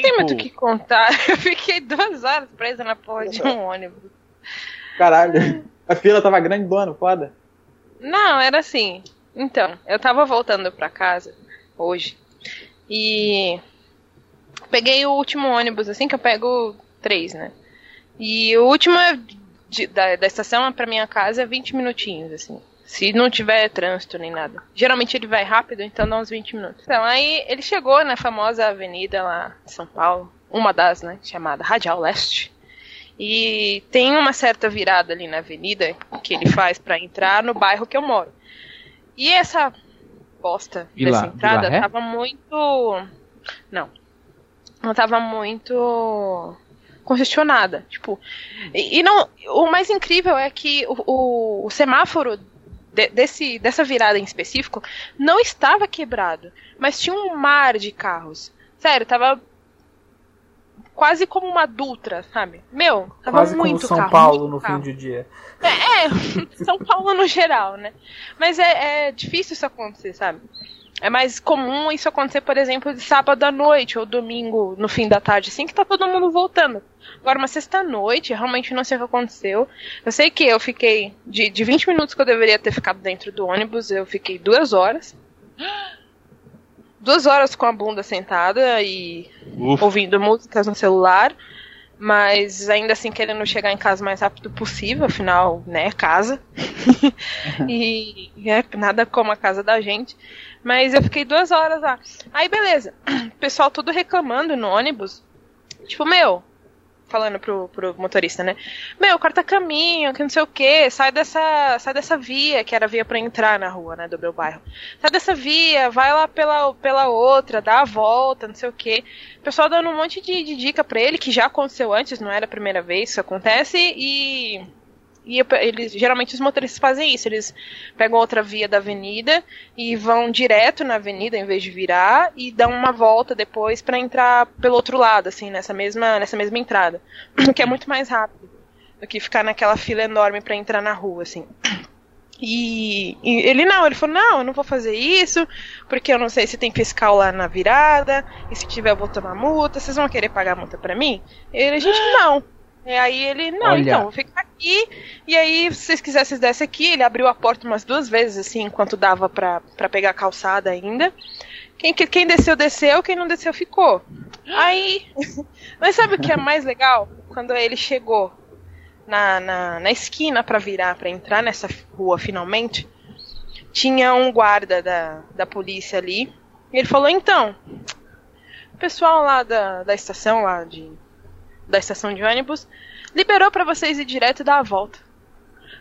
tempo. tem muito o que contar. Eu fiquei duas horas presa na porra de um ônibus. Caralho. A fila tava grande, dona, foda. Não, era assim. Então, eu tava voltando pra casa hoje. E peguei o último ônibus, assim, que eu pego três, né? E o último é de- da, da estação pra minha casa é 20 minutinhos, assim. Se não tiver trânsito nem nada. Geralmente ele vai rápido, então dá uns 20 minutos. Então, aí ele chegou na famosa avenida lá em São Paulo, uma das, né, chamada Radial Leste. E tem uma certa virada ali na avenida que ele faz pra entrar no bairro que eu moro. E essa bosta Vila- dessa entrada Vila Ré? tava muito. Não. Não tava muito congestionada. Tipo. E, e não. O mais incrível é que o, o- o semáforo de- desse, dessa virada em específico não estava quebrado. Mas tinha um mar de carros. Sério, tava quase como uma Dutra, sabe? Meu, tava Quase como muito São carro, Paulo no carro. fim do dia. É, é, São Paulo no geral, né? Mas é, é difícil isso acontecer, sabe? É mais comum isso acontecer, por exemplo, de sábado à noite ou domingo no fim da tarde, assim que tá todo mundo voltando. Agora, uma sexta-noite, realmente não sei o que aconteceu. Eu sei que eu fiquei, de, de 20 minutos que eu deveria ter ficado dentro do ônibus, eu fiquei duas horas. Duas horas com a bunda sentada e Ufa. ouvindo músicas no celular, mas ainda assim querendo chegar em casa o mais rápido possível, afinal, né, casa. e é, nada como a casa da gente. Mas eu fiquei duas horas lá. Aí beleza, o pessoal tudo reclamando no ônibus. Tipo, meu, falando pro, pro motorista, né? Meu, corta caminho, que não sei o que, sai dessa, sai dessa via, que era a via pra entrar na rua, né, do meu bairro. Sai dessa via, vai lá pela, pela outra, dá a volta, não sei o que. O pessoal dando um monte de, de dica pra ele, que já aconteceu antes, não era a primeira vez que isso acontece, e. E eles, geralmente os motoristas fazem isso, eles pegam outra via da avenida e vão direto na avenida em vez de virar e dão uma volta depois pra entrar pelo outro lado, assim, nessa mesma, nessa mesma entrada. O que é muito mais rápido do que ficar naquela fila enorme pra entrar na rua, assim. E, e ele não, ele falou, não, eu não vou fazer isso, porque eu não sei se tem fiscal lá na virada, e se tiver eu vou tomar multa, vocês vão querer pagar a multa pra mim? E a gente, não. E aí ele, não, Olha. então, vou ficar aqui, e aí, se vocês quisessem, vocês descem aqui, ele abriu a porta umas duas vezes, assim, enquanto dava pra, pra pegar a calçada ainda. Quem, que- quem desceu, desceu, quem não desceu, ficou. Aí. Mas sabe o que é mais legal? Quando ele chegou na, na, na esquina pra virar, pra entrar nessa rua finalmente, tinha um guarda da, da polícia ali. E ele falou: então, o pessoal lá da, da estação, lá de. Da estação de ônibus, liberou pra vocês ir direto e dar a volta.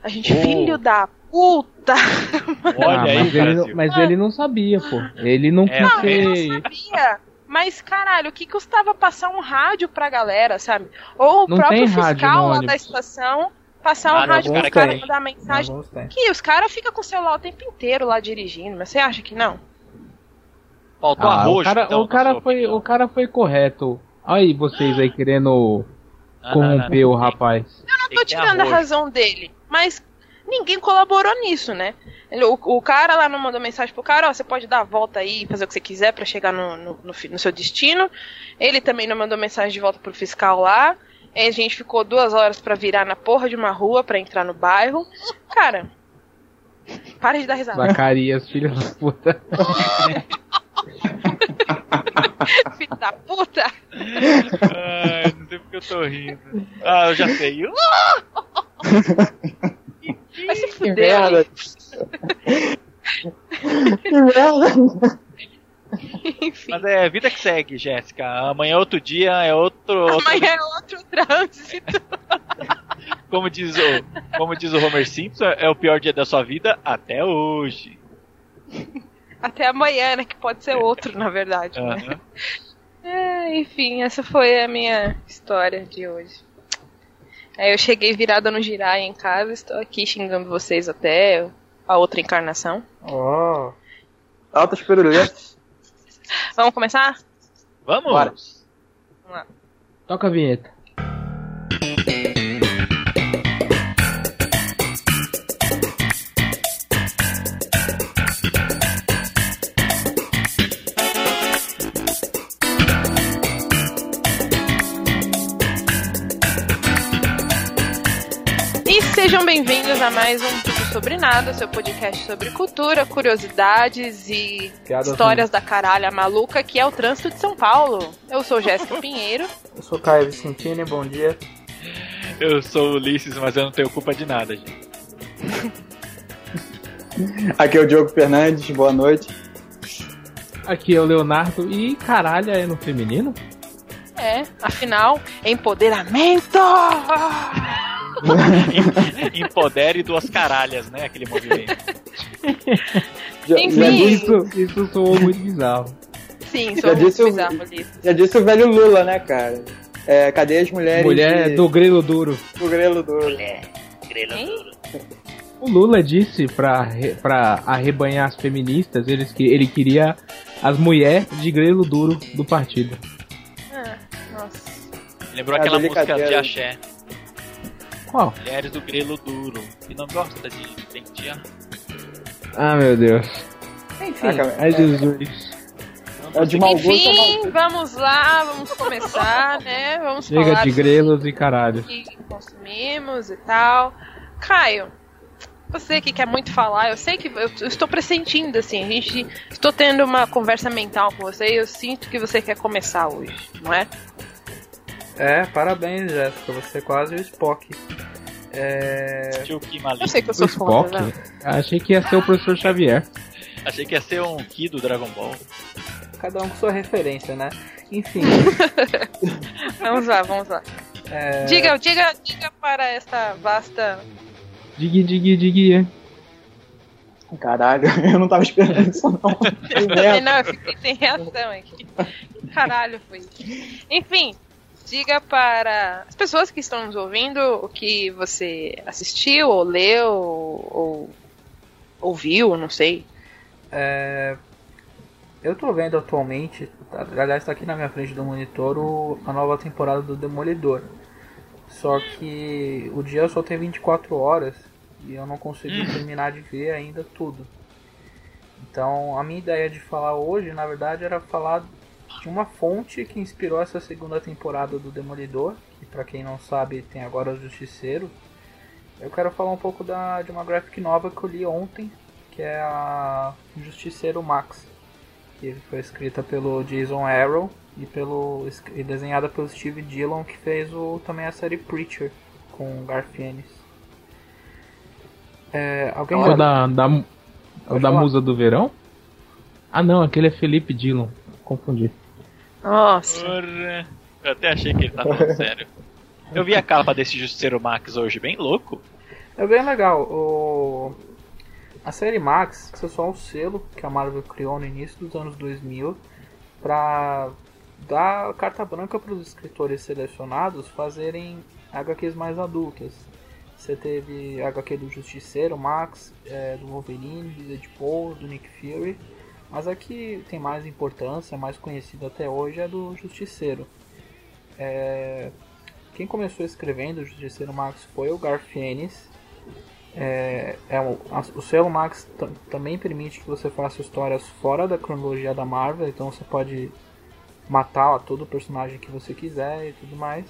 A gente, Oh. filho da puta! Olha Ah, aí, mas, ele, mas ele não sabia, pô. Ele não É, quis Não, eu ser. não sabia. Mas, caralho, o que custava passar um rádio pra galera, sabe? Ou o Não próprio fiscal lá da estação passar um Ah, não, rádio os pro cara mandar mensagem. Que os caras ficam com o celular o tempo inteiro lá dirigindo, mas você acha que não? Faltou Ah, arroz, o cara, então, o, cara foi, opinião. o cara foi correto. Aí vocês aí querendo Ah, corromper não, o não. rapaz. Eu não tô tirando a razão dele, mas ninguém colaborou nisso, né? Ele- O, o cara lá não mandou mensagem pro cara, ó, você pode dar a volta aí e fazer o que você quiser pra chegar no, no, no no seu destino. Ele também não mandou mensagem de volta pro fiscal lá. Aí a gente ficou duas horas pra virar na porra de uma rua pra entrar no bairro. Cara, para de dar risada. Zacarias, filho da puta. Filho da puta! Ai, não sei porque eu tô rindo. Ah, eu já sei. Vai se Que fuder. merda. que merda. Enfim. Mas é vida que segue, Jéssica. Amanhã é outro dia, é outro. outro- Amanhã é outro trânsito. como, diz o, como diz o Homer Simpson, é o pior dia da sua vida até hoje. Até amanhã, né? Que pode ser outro, na verdade. né? Aham. É, enfim, essa foi a minha história de hoje. Aí eu cheguei virada no girai em casa, estou aqui xingando vocês até a outra encarnação. Oh. Altas piruletas. Vamos começar? Vamos? Bora. Vamos lá. Toca a vinheta. Bem-vindos a mais um Tudo Sobre Nada, seu podcast sobre cultura, curiosidades e Piadas histórias da caralha maluca que é o trânsito de São Paulo. Eu sou Jéssica Pinheiro. Eu sou Caio Vicentini, bom dia. Eu sou o Ulisses, mas eu não tenho culpa de nada, gente. Aqui é o Diogo Fernandes, boa noite. Aqui é o Leonardo e caralho é no feminino? É, afinal, empoderamento! Empodere duas caralhas, né? Aquele movimento. Já, Enfim. já Isso, isso soou muito bizarro. Sim, Já sou muito disse o- bizarro Ulisses. já disse o velho Lula, né, cara? É, cadê as mulheres Mulher de- do grelo duro. do grelo duro? Hein? O Lula disse pra, pra arrebanhar as feministas, eles que ele queria as mulheres de grelo duro do partido. Ah, nossa. Lembrou É aquela música de axé. Qual? Mulheres do grelo duro. E não gosta de pentear. Ah, meu Deus. Enfim, Ah, Jesus. é de mau gosto é mau Enfim, vamos lá, vamos começar, né? Vamos Chega falar de grelos e caralho. que consumimos e tal. Caio, você que quer muito falar, eu sei que eu, eu estou pressentindo, assim, a gente. Estou tendo uma conversa mental com você e eu sinto que você quer começar hoje, não é? É, parabéns, Jéssica, você é quase o Spock. É, Tio Kim Eu sei que eu O sou foda, Spock? né? Achei que ia ser o professor Xavier. Achei que ia ser um Ki do Dragon Ball. cada um com sua referência, né? Enfim, Vamos lá, vamos lá. é, Diga, diga, diga para esta vasta. Digui, digui. hein? Caralho, eu não tava esperando isso não. Que merda. Não, eu fiquei sem reação aqui. Que caralho foi isso? Enfim, diga para as pessoas que estão nos ouvindo o que você assistiu, ou leu, ou ouviu, não sei. é, eu tô vendo atualmente, tá- aliás, tá aqui na minha frente do monitor o- a nova temporada do Demolidor. Só que o dia só tem 24 horas e eu não consegui terminar de ver ainda tudo. Então, a minha ideia de falar hoje, na verdade, era falar de uma fonte que inspirou essa segunda temporada do Demolidor, que pra quem não sabe tem agora o Justiceiro. Eu quero falar um pouco da, de uma graphic nova que eu li ontem, que é a Justiceiro Max, que foi escrita pelo Jason Aaron e, pelo, e desenhada pelo Steve Dillon, que fez o, também a série Preacher com Garfienes. É, alguém É o da, da, é da falar. musa do verão? Ah, não, aquele é Felipe Dillon. Confundi. Nossa. Porra. Eu até achei que ele tá falando sério. Eu vi a capa desse Justiceiro Max hoje, bem louco. É bem legal. O... A série Max é só um selo que a Marvel criou no início dos anos 2000 para dar carta branca para os escritores selecionados fazerem HQs mais adultas. Você teve HQ do Justiceiro, Max, é, do Wolverine, do Deadpool, do Nick Fury. Mas a que tem mais importância, mais conhecida até hoje, é do Justiceiro. É, Quem começou escrevendo o Justiceiro Max foi o Garfienes, é, é o, o selo Max tam- também permite que você faça histórias fora da cronologia da Marvel, então você pode matar ó, todo personagem que você quiser e tudo mais.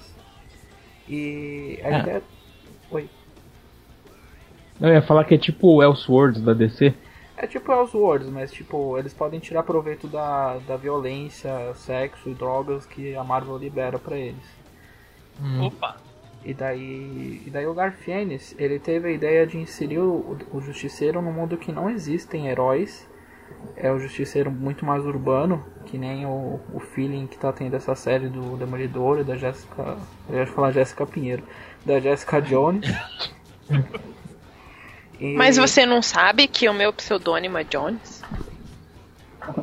E a É. ideia. Oi. Não, eu ia falar que é tipo o Elseworlds da DC. É tipo Elseworlds, mas tipo, eles podem tirar proveito da, da violência, sexo e drogas que a Marvel libera pra eles. Hum. Opa. E daí, e daí o Garfienes, ele teve a ideia de inserir o, o Justiceiro num mundo que não existem heróis. É o Justiceiro muito mais urbano, que nem o, o feeling que tá tendo essa série do Demolidor e da Jessica... Eu ia falar Jessica Pinheiro. Da Jessica Jones. E Mas você não sabe que o meu pseudônimo é Jones?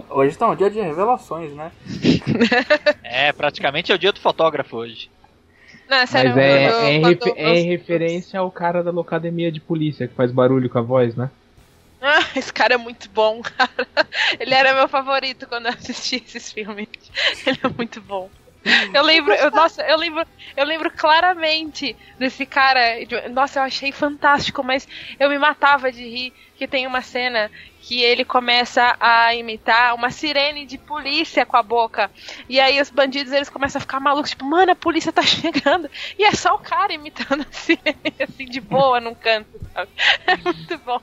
Hoje tá um dia de revelações, né? É, praticamente é o dia do fotógrafo hoje. Não, sério, Mas é, quando- é, em quando refe- é eu- em referência ao cara da locademia de polícia que faz barulho com a voz, né? Ah, esse cara é muito bom, cara. Ele era meu favorito quando eu assisti esses filmes. Ele é muito bom. Eu lembro, eu, nossa, eu lembro, eu lembro claramente desse cara. Nossa, eu achei fantástico, mas eu me matava de rir que tem uma cena que ele começa a imitar uma sirene de polícia com a boca. E aí os bandidos eles começam a ficar malucos, tipo, mano, a polícia tá chegando. E é só o cara imitando a sirene, assim, de boa num canto, sabe? É muito bom.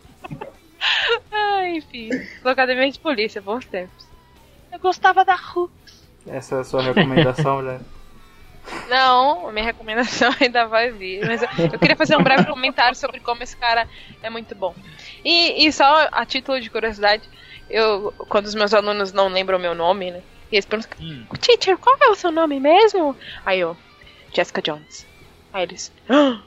Ah, enfim. Academia de polícia, bons tempos. Eu gostava da Ru. Essa é a sua recomendação, né? Não, a minha recomendação ainda vai vir. Mas eu, eu queria fazer um breve comentário sobre como esse cara é muito bom. E, e só a título de curiosidade, eu quando os meus alunos não lembram o meu nome, né? E eles perguntam, Hum. teacher, qual é o seu nome mesmo? Aí eu, Jessica Jones. Aí eles, "Ah!"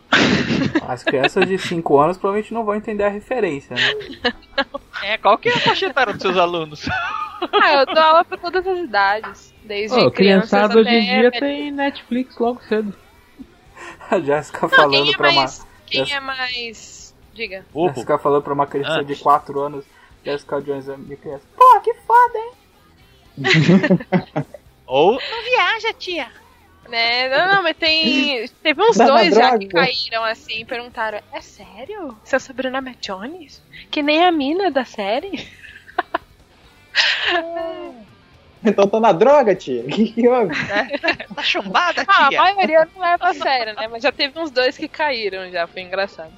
As crianças de 5 anos provavelmente não vão entender a referência, né? É, qual que é a faixa etária dos seus alunos? ah, eu dou aula pra todas as idades. Desde crianças criançada até hoje em dia tem Netflix logo cedo. A Jéssica Não, falando quem é pra uma. mais. Quem Jessica- é mais. Diga. Jéssica falando pra uma criança Ah. de 4 anos. Jessica Jones é minha criança. Pô, que foda, hein? Ou não viaja, tia. Né? Não, não, mas tem. Teve uns dois já que caíram assim e perguntaram: É sério? Seu sobrenome é Jones? Que nem a mina da série? Então tô na droga, tia. O que, que houve? Tá chumbada, Ah, a tia. maioria não leva a sério, né? Mas já teve uns dois que caíram já, foi engraçado.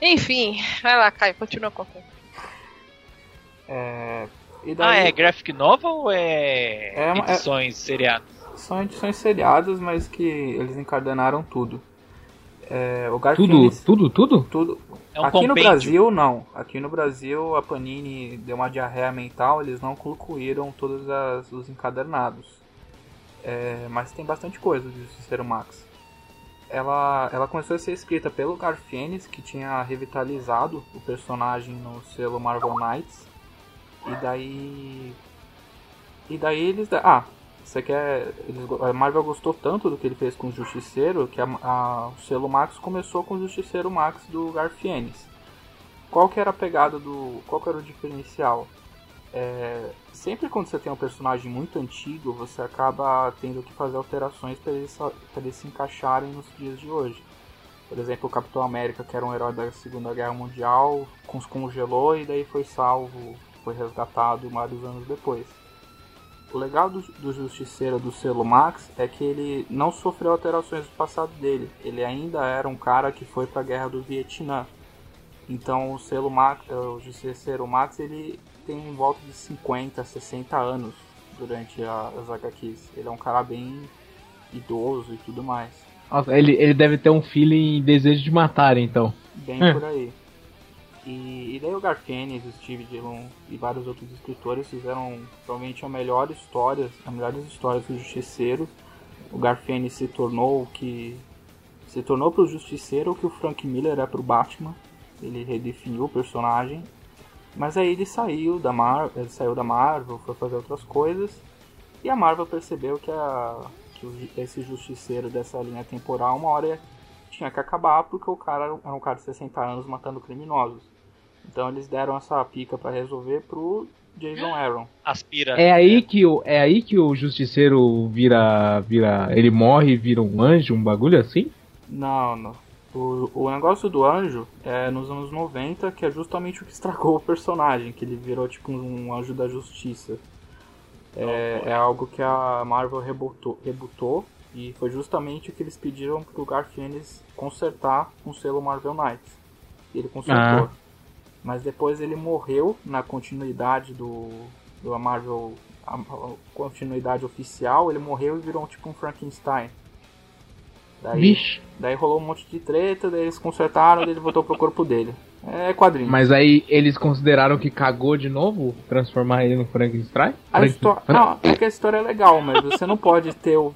Enfim, vai lá, Caio, continua contando. É. Ah, daí é graphic novel ou é, É uma- é- edições seriadas? São edições seriadas, mas que eles encadenaram tudo. É, o Tudo, Garfield. tudo, tudo? tudo. É um Aqui no compêndio. Brasil, não. Aqui no Brasil, a Panini deu uma diarreia mental, eles não concluíram todos as- os encadernados. É, mas tem bastante coisa de Justiceiro Max. Ela, ela começou a ser escrita pelo Garfienes, que tinha revitalizado o personagem no selo Marvel Knights. E daí. E daí eles. Ah, você quer. Eles, a Marvel gostou tanto do que ele fez com o Justiceiro que a, a- o selo Max começou com o Justiceiro Max do Garfienes. Qual que era a pegada do. Qual que era o diferencial? É, sempre quando você tem um personagem muito antigo, você acaba tendo que fazer alterações para eles, eles se encaixarem nos dias de hoje. Por exemplo, o Capitão América, que era um herói da Segunda Guerra Mundial, congelou e daí foi salvo, foi resgatado vários anos depois. O legal do, do Justiceiro do selo Max é que ele não sofreu alterações do passado dele. Ele ainda era um cara que foi para a guerra do Vietnã. Então o selo Max, eh, o Justiceiro Max, ele tem em volta de 50, 60 anos durante a- as HQs. Ele é um cara bem idoso e tudo mais. Nossa, ele, ele deve ter um feeling desejo de matar, então. Bem É. por aí. E, e daí o Garfienes, o Steve Dillon e vários outros escritores fizeram provavelmente a melhor história, as melhores histórias do Justiceiro. O Garfienes se tornou o que se tornou pro Justiceiro o que o Frank Miller é pro Batman. Ele redefiniu o personagem. Mas aí ele saiu da Marvel, ele saiu da Marvel, foi fazer outras coisas. E a Marvel percebeu que, a, que o- esse Justiceiro dessa linha temporal uma hora tinha que acabar porque o cara era um cara de 60 anos matando criminosos. Então eles deram essa pica pra resolver pro Jason Aaron. Aspira. É aí que o, é aí que o justiceiro vira, vira, ele morre e vira um anjo, um bagulho assim? Não, não. O, o negócio do anjo é nos anos 90, que é justamente o que estragou o personagem, que ele virou tipo um anjo da justiça. É, é algo que a Marvel rebutou, rebutou e foi justamente o que eles pediram pro Garfienes consertar com o selo Marvel Knights. E ele consertou. Ah. Mas depois ele morreu na continuidade do, do Marvel, a, continuidade oficial, ele morreu e virou tipo um Frankenstein. Daí, Vixe. daí rolou um monte de treta, daí eles consertaram, daí ele voltou pro corpo dele. É quadrinho. Mas aí eles consideraram que cagou de novo transformar ele no Frankenstein? A história, não, é que a história é legal, mas você não pode ter o,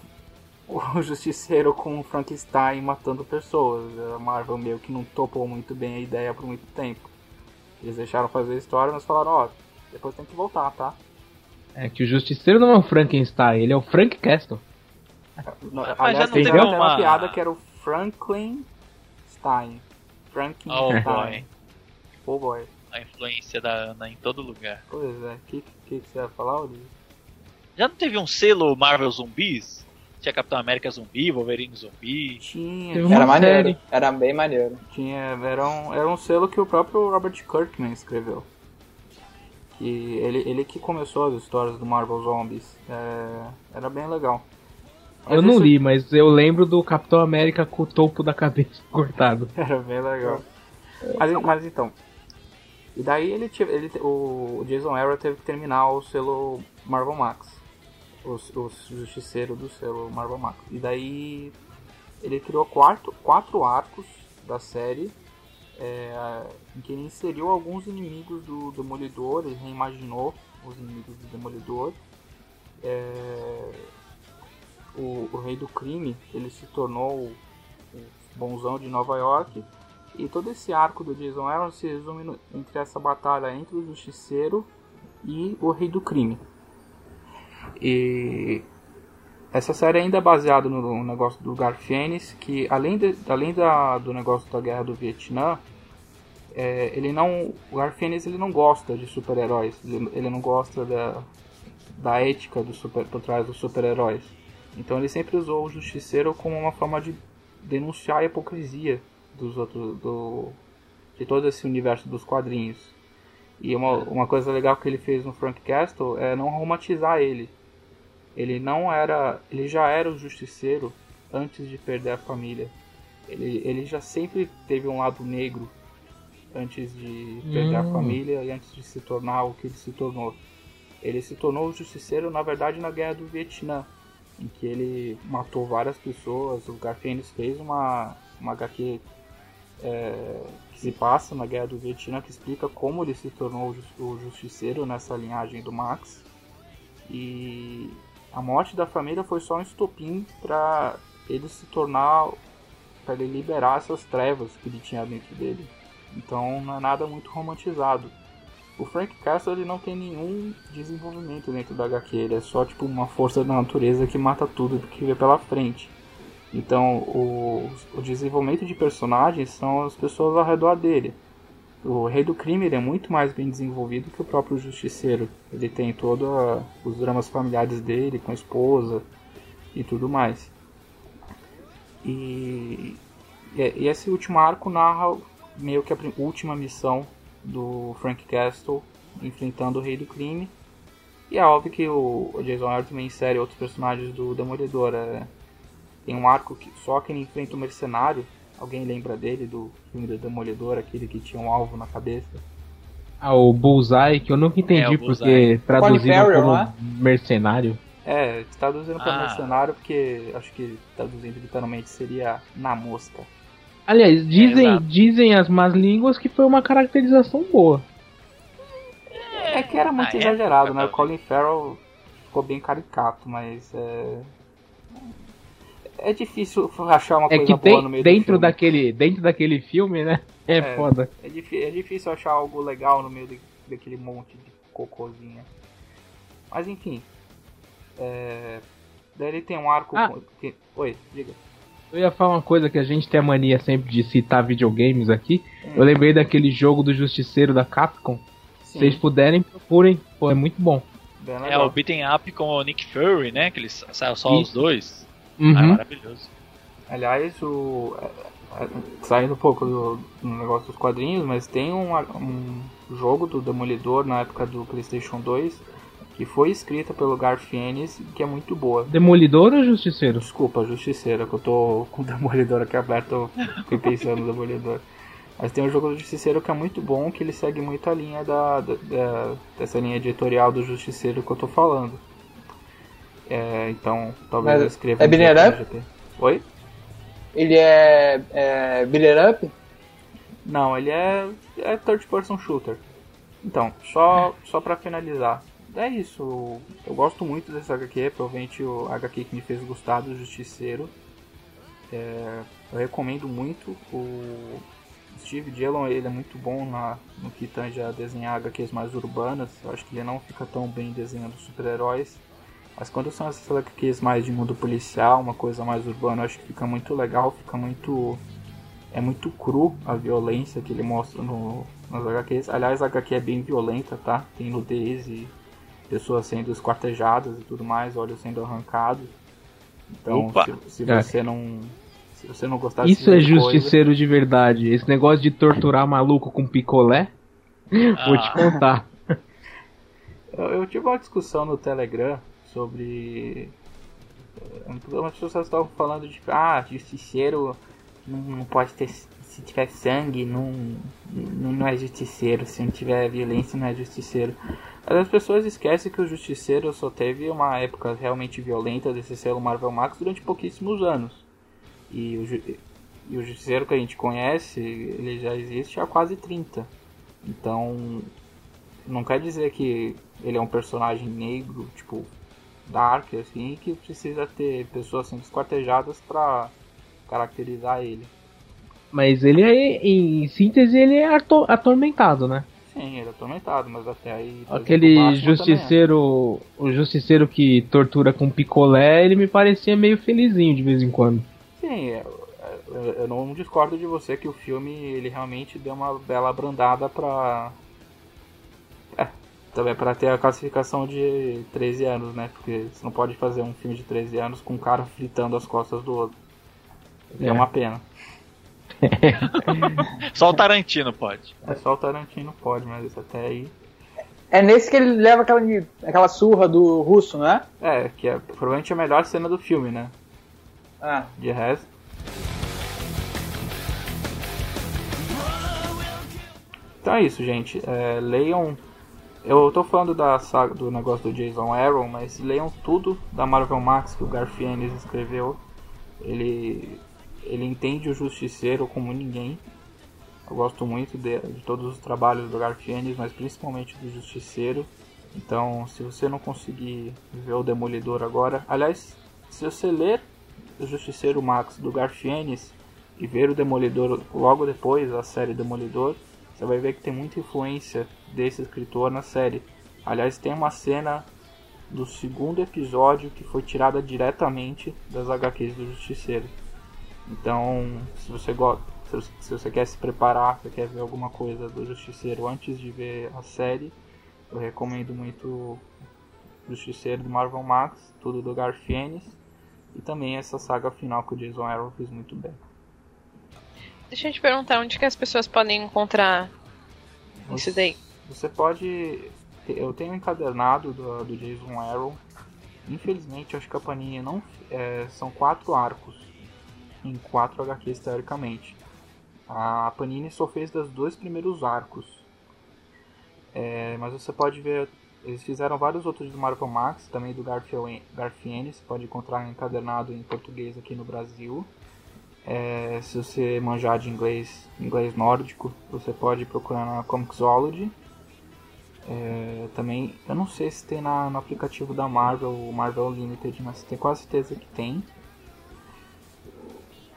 o justiceiro com o Frankenstein matando pessoas. A Marvel meio que não topou muito bem a ideia por muito tempo. Eles deixaram fazer a história, mas falaram, ó, depois tem que voltar, tá? É que o justiceiro não é o Frankenstein, ele é o Frank Castle. No- já Aliás, não tem teve uma uma- piada que era o Franklin Stein. Frankenstein. Oh boy. Oh boy. A influência da Ana em todo lugar. Pois é, o que, que, que você ia falar, Olívio? Já não teve um selo Marvel Zumbis? Tinha Capitão América Zumbi, Wolverine Zumbi. Tinha, Era maneiro. série. Era bem maneiro. tinha era, um, era um selo que o próprio Robert Kirkman escreveu. Que ele, ele que começou as histórias do Marvel Zombies. É, era bem legal. Mas Eu não esse- li, mas eu lembro do Capitão América com o topo da cabeça cortado. Era bem legal. Mas, mas então. E daí ele, tive, ele o Jason Aaron teve que terminar o selo Marvel Max. O, o justiceiro do selo Marvel Max. E daí ele criou quatro, quatro arcos da série. é, em que ele inseriu alguns inimigos do Demolidor, ele reimaginou os inimigos do Demolidor. É, o, o Rei do Crime, ele se tornou o bonzão de Nova York. E todo esse arco do Jason Aaron se resume no- entre essa batalha entre o Justiceiro e o Rei do Crime. E essa série ainda é baseada no negócio do Garfienes, que além, de, além da, do negócio da guerra do Vietnã, é, ele não, o Garfienes ele não gosta de super-heróis, ele, ele não gosta da, da ética do super, por trás dos super-heróis. Então ele sempre usou o Justiceiro como uma forma de denunciar a hipocrisia dos outros do de todo esse universo dos quadrinhos. E uma, uma coisa legal que ele fez no Frank Castle é não romantizar ele. Ele não era, ele já era o justiceiro antes de perder a família. Ele, ele já sempre teve um lado negro antes de perder a Hum. família e antes de se tornar o que ele se tornou. Ele se tornou o justiceiro, na verdade, na guerra do Vietnã, em que ele matou várias pessoas. O Garfienes fez uma, uma HQ é, que se passa na guerra do Vietnã, que explica como ele se tornou o justiceiro nessa linhagem do Max. E a morte da família foi só um estopim para ele se tornar, para ele liberar essas trevas que ele tinha dentro dele. Então não é nada muito romantizado. O Frank Castle ele não tem nenhum desenvolvimento dentro da HQ, ele é só tipo uma força da natureza que mata tudo que vê pela frente. Então o, o desenvolvimento de personagens são as pessoas ao redor dele. O Rei do Crime ele é muito mais bem desenvolvido que o próprio Justiceiro. Ele tem todos os dramas familiares dele, com a esposa e tudo mais. E, e esse último arco narra meio que a última missão do Frank Castle enfrentando o Rei do Crime. E é óbvio que o, o Jason Aaron também insere outros personagens do Demolidor. é. tem um arco que só que ele enfrenta o Mercenário. Alguém lembra dele, do filme do Demolidor, aquele que tinha um alvo na cabeça? Ah, o Bullseye, que eu nunca entendi É, porque traduziram Farrell, como é? mercenário. É, traduzindo para Ah. mercenário porque acho que traduzindo literalmente seria na mosca. Aliás, dizem, exato. dizem as más línguas que foi uma caracterização boa. É que era muito Ah, é? exagerado, né? O. Colin Farrell ficou bem caricato, mas é. É difícil achar uma É coisa que boa tem- no meio do dentro, filme. daquele, dentro daquele filme, né? É, É. foda. É, é difícil achar algo legal no meio de- daquele monte de cocôzinha. Mas enfim. É... Daí ele tem um arco. Ah. com- Oi, diga. Eu ia falar uma coisa que a gente tem a mania sempre de citar videogames aqui. Hum. Eu lembrei daquele jogo do Justiceiro da Capcom. Se Sim, vocês puderem, procurem. Pô, é muito bom. É o beating up com o Nick Fury, né? Que eles saiu só os Isso. Ah, Uhum. maravilhoso. Aliás, o. é, é, Saindo um pouco do, do negócio dos quadrinhos, mas tem um, um jogo do Demolidor na época do PlayStation 2 que foi escrita pelo Garfienes que é muito boa. Demolidor ou Justiceiro? Desculpa, Justiceira, que eu tô com o Demolidor aqui aberto, eu fiquei pensando no Demolidor. Mas tem um jogo do Justiceiro que é muito bom, que ele segue muito a linha da, da- da- dessa linha editorial do Justiceiro que eu tô falando. É, então, talvez Mas eu escreva é um up? GP. Oi? Ele é, é it up? Não, ele é, é third person shooter. Então, só, só pra finalizar. É isso, eu gosto muito desse HQ, provavelmente o HQ que me fez gostar do Justiceiro. É, eu recomendo muito o Steve Dillon, ele é muito bom na, no que tange a desenhar HQs mais urbanas. Eu acho que ele não fica tão bem desenhando super-heróis. Mas quando são essas HQs mais de mundo policial, uma coisa mais urbana, eu acho que fica muito legal, fica muito é muito cru a violência que ele mostra no, nas HQs. Aliás, a HQ é bem violenta, tá? Tem nudez e pessoas sendo esquartejadas e tudo mais, olhos sendo arrancados. Então, se, se É. você não. Se você não gostar Isso é tipo de coisa- justiceiro de verdade. Esse negócio de torturar maluco com picolé, vou te Ah. contar. Eu, eu tive uma discussão no Telegram sobre. eh, Algumas pessoas estavam falando de ah, justiceiro não, não pode ter. Se tiver sangue, não, não, é justiceiro. Se não tiver violência, não é justiceiro. Mas as pessoas esquecem que o justiceiro só teve uma época realmente violenta desse selo Marvel Max durante pouquíssimos anos. E o, e o justiceiro que a gente conhece, ele já existe há quase 30. Então, não quer dizer que ele é um personagem negro, tipo, dark, assim, que precisa ter pessoas sendo esquartejadas pra caracterizar ele. Mas ele é, em síntese, ele é ato- atormentado, né? Sim, ele é atormentado, mas até aí. exemplo, Aquele também é. justiceiro, o justiceiro que tortura com picolé, ele me parecia meio felizinho de vez em quando. Sim, eu, eu- eu não discordo de você que o filme ele realmente deu uma bela abrandada pra. É, também pra ter a classificação de 13 anos, né? Porque você não pode fazer um filme de 13 anos com um cara fritando as costas do outro. É, É. uma pena. Só o Tarantino pode. É só o Tarantino pode, mas isso até aí. É nesse que ele leva aquela, aquela surra do russo, né? É, que é provavelmente a melhor cena do filme, né? Ah, De resto. Então é isso, gente. É, leiam. Eu tô falando da saga, do negócio do Jason Aaron, mas leiam tudo da Marvel Max que o Garfienes escreveu. Ele, ele entende o Justiceiro como ninguém. Eu gosto muito de, de todos os trabalhos do Garfienes, mas principalmente do Justiceiro. Então, se você não conseguir ver o Demolidor agora, aliás, se você ler o Justiceiro Max do Garfienes e ver o Demolidor logo depois da série Demolidor, você vai ver que tem muita influência desse escritor na série. Aliás, tem uma cena do segundo episódio que foi tirada diretamente das HQs do Justiceiro. Então, se você gosta, se você- quer se preparar, se quer ver alguma coisa do Justiceiro antes de ver a série, eu recomendo muito Justiceiro do Marvel Max, tudo do Garfienes e também essa saga final que o Jason Aaron fez muito bem. Deixa eu te perguntar, onde que as pessoas podem encontrar isso daí? Você pode. Eu tenho um encadernado do, do Jason Aaron. Infelizmente, acho que a Panini não. é, são quatro arcos em quatro HQs teoricamente. A Panini só fez das dois primeiros arcos. É, mas você pode ver. Eles fizeram vários outros do Marvel Max, também do Garfiel- Garfienes. Você pode encontrar encadernado em português aqui no Brasil. É, se você manjar de inglês, inglês nórdico, você pode procurar na Comixology. É, também, eu não sei se tem na, no aplicativo da Marvel, o Marvel Limited, mas tenho quase certeza que tem.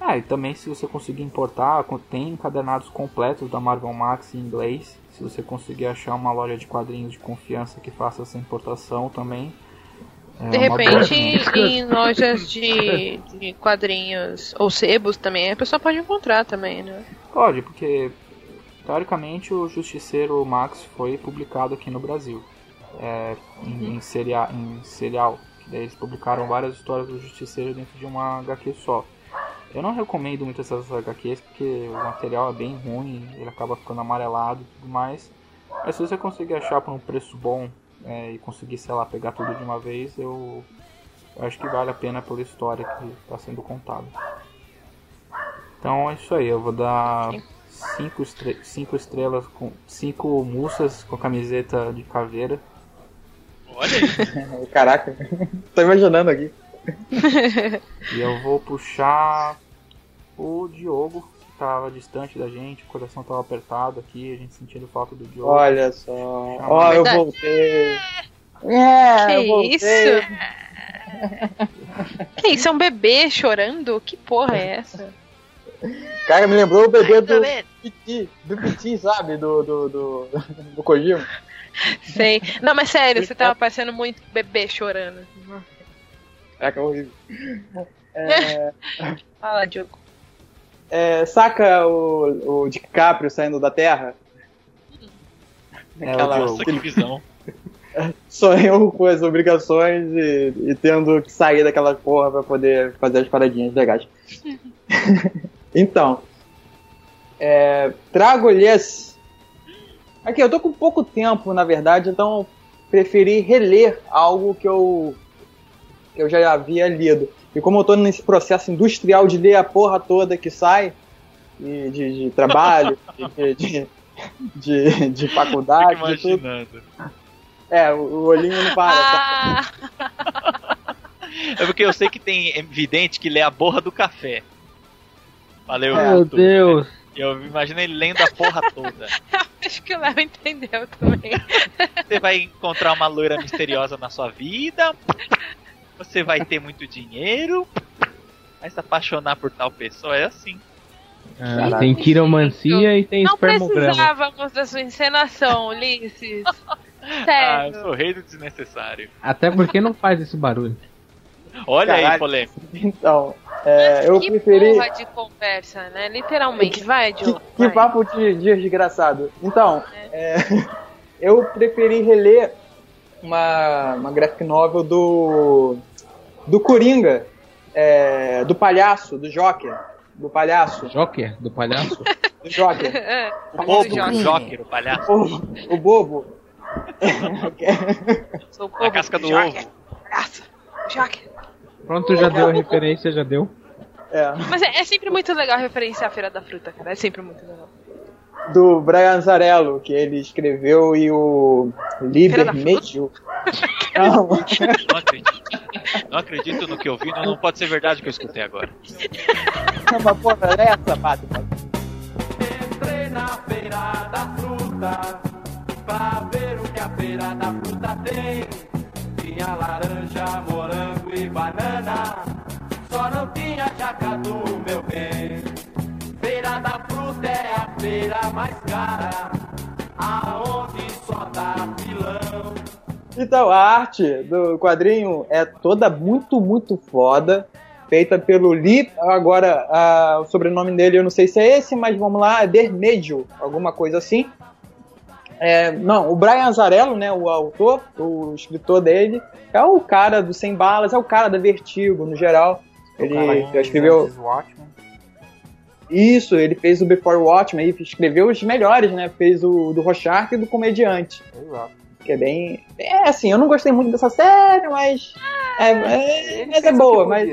Ah, e também se você conseguir importar, tem encadernados completos da Marvel Max em inglês. Se você conseguir achar uma loja de quadrinhos de confiança que faça essa importação também. É De repente, em lojas de, de quadrinhos ou sebos também, a pessoa pode encontrar também, né? Pode, porque teoricamente o Justiceiro Max foi publicado aqui no Brasil. É, em, em, seria, em serial. Daí eles publicaram várias histórias do Justiceiro dentro de uma HQ só. Eu não recomendo muito essas HQs porque o material é bem ruim, ele acaba ficando amarelado e tudo mais. Mas se você conseguir achar por um preço bom é, e conseguir, sei lá, pegar tudo de uma vez, eu, eu acho que vale a pena pela história que está sendo contada. Então é isso aí, eu vou dar cinco, estre cinco estrelas com cinco moças com camiseta de caveira. Olha aí. caraca. Tô imaginando aqui. E eu vou puxar o Diogo, que tava distante da gente, o coração tava apertado aqui, a gente sentindo falta do Diogo. Olha só. Ó, eu Verdade. voltei. É, que eu voltei. isso? que isso? É um bebê chorando? Que porra é essa? Cara, me lembrou o bebê Ai, do vendo. Piti, do Piti, sabe? Do, do, do, do Kojima. Sei. Não, mas sério, você tava parecendo muito bebê chorando. Caraca, é horrível. É, Fala, Diogo. É, saca o, o DiCaprio saindo da Terra? É, Aquela-. Nossa, que visão. eu com as obrigações e, e tendo que sair daquela porra pra poder fazer as paradinhas legais. então, é, trago-lhes. Aqui, eu tô com pouco tempo, na verdade, então preferi reler algo que eu, eu já havia lido. E como eu tô nesse processo industrial de ler a porra toda que sai, e de, de trabalho, de, de, de, de faculdade, de tudo. imaginando. É, o, o olhinho não para. tá? Ah, É porque eu sei que tem evidente que lê a borra do café. Valeu, É. Meu Arthur. Deus. Eu imagino ele lendo a porra toda. acho que o Léo entendeu também. Você vai encontrar uma loira misteriosa na sua vida. Você vai ter muito dinheiro. Vai se apaixonar por tal pessoa. É assim. Ah, tem quiromancia e tem Não espermograma. precisávamos da sua encenação, Ulisses. Ah, Sério. eu sou rei do desnecessário. Até porque não faz esse barulho. Olha aí, Caralho. polêmico. Então, é, eu que preferi. porra de conversa, né? Literalmente. Vai, Que, Joe. que vai. papo de, de desgraçado. Então, é, eu preferi reler uma, uma graphic novel do. do Coringa, é, do palhaço, do Joker. Do palhaço, Joker, do palhaço? do Joker. É, O bobo, Joker. o Joker, o palhaço. o, o bobo. Sou o A povo casca do Joker. ovo. Graça. Joker. Pronto, já deu a referência, já deu. É, Mas é, é sempre muito legal referenciar a Feira da Fruta, cara. É sempre muito legal. Do Brian Zarello, que ele escreveu, e o Liber Medio. Não, Não acredito. Não acredito no que eu vi. Não, não pode ser verdade o que eu escutei agora. uma porra é essa, Batman. Entrei na feira da fruta pra ver o que a feira da fruta tem. Tinha laranja, morango e banana, só não tinha jaca do meu bem. Feira da fruta é a feira mais cara, aonde só dá filão. Então, a arte do quadrinho é toda muito, muito foda. Feita pelo Lee. Agora, o sobrenome dele eu não sei se é esse, mas vamos lá, é Bermejo, alguma coisa assim. É, não, o Brian Azarello, né, o autor, o escritor dele, é o cara do Sem Balas, é o cara da Vertigo, no geral. Ele já escreveu. Isso, ele fez o Before Watchmen, escreveu os melhores, né? Fez o do Rorschach e do Comediante. Exato. Que é bem. É assim, eu não gostei muito dessa série, mas. É, é- Ele mas é boa, mas.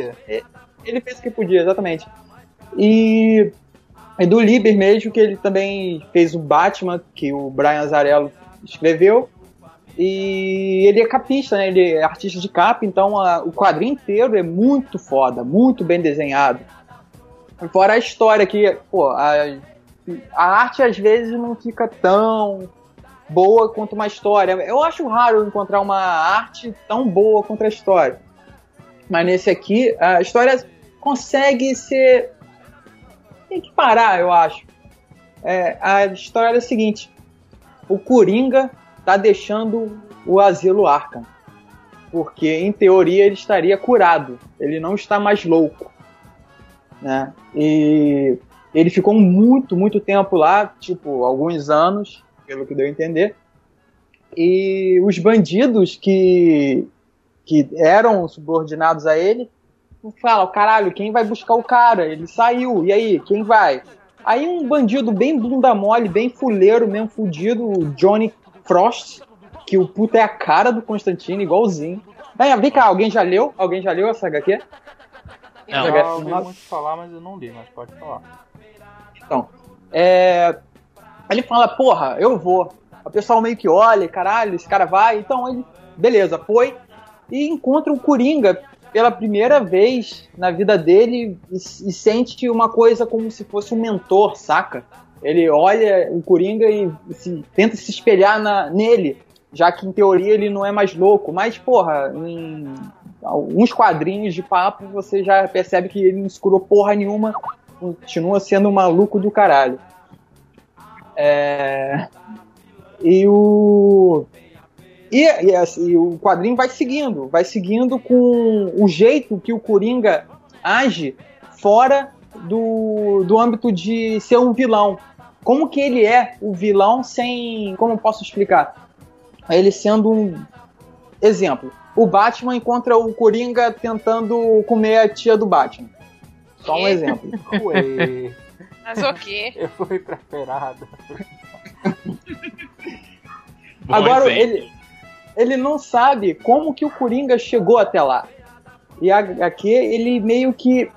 Ele fez o que podia, exatamente. E. É do Liber mesmo, que ele também fez o Batman, que o Brian Azarello escreveu. E ele é capista, né? Ele é artista de capa, então a- o quadrinho inteiro é muito foda, muito bem desenhado. Fora a história que, pô, a, a arte às vezes não fica tão boa quanto uma história. Eu acho raro encontrar uma arte tão boa quanto a história. Mas nesse aqui, a história consegue ser. Tem que parar, eu acho. É, a história é a seguinte: o Coringa tá deixando o asilo Arkham. Porque, em teoria, ele estaria curado. Ele não está mais louco. Né? E ele ficou muito, muito tempo lá tipo, alguns anos, pelo que deu a entender. E os bandidos que, que eram subordinados a ele falam: caralho, quem vai buscar o cara? Ele saiu, e aí, quem vai? Aí um bandido bem bunda mole, bem fuleiro mesmo, fudido, o Johnny Frost, que o puta é a cara do Constantino, igualzinho. Vem, vem cá, alguém já leu? Alguém já leu essa HQ? Não. Eu já ouvi muito falar, mas eu não li, mas pode falar. Então, é... ele fala, porra, eu vou. O pessoal meio que olha, caralho, esse cara vai. Então ele, beleza, foi. E encontra o Coringa pela primeira vez na vida dele e, e sente uma coisa como se fosse um mentor, saca? Ele olha o Coringa e se- tenta se espelhar na, nele, já que em teoria ele não é mais louco. Mas, porra, em alguns quadrinhos de papo você já percebe que ele não se curou porra nenhuma continua sendo um maluco do caralho. É... E o. E, e, assim, o quadrinho vai seguindo, vai seguindo com o jeito que o Coringa age fora do, do âmbito de ser um vilão. Como que ele é o vilão sem. Como eu posso explicar? ele sendo um exemplo. O Batman encontra o Coringa tentando comer a tia do Batman. Só um exemplo. Ué, Mas o quê? eu fui preparado. Bom Agora, exemplo. ele, ele não sabe como que o Coringa chegou até lá. E a HQ, ele meio que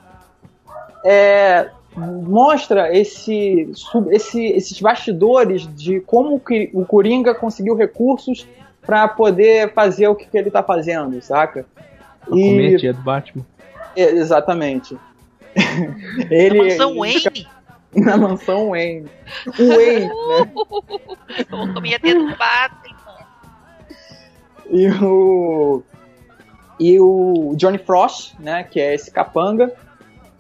é, mostra esse, esse- esses bastidores de como que o Coringa conseguiu recursos para poder fazer o que, que ele tá fazendo, saca? Pra comer a E, tia do Batman. é, exatamente. ele, A mansão Wayne? Na mansão Wayne. O Wayne, né? Eu comia dentro do Batman. E o. E o Johnny Frost, né? Que é esse capanga,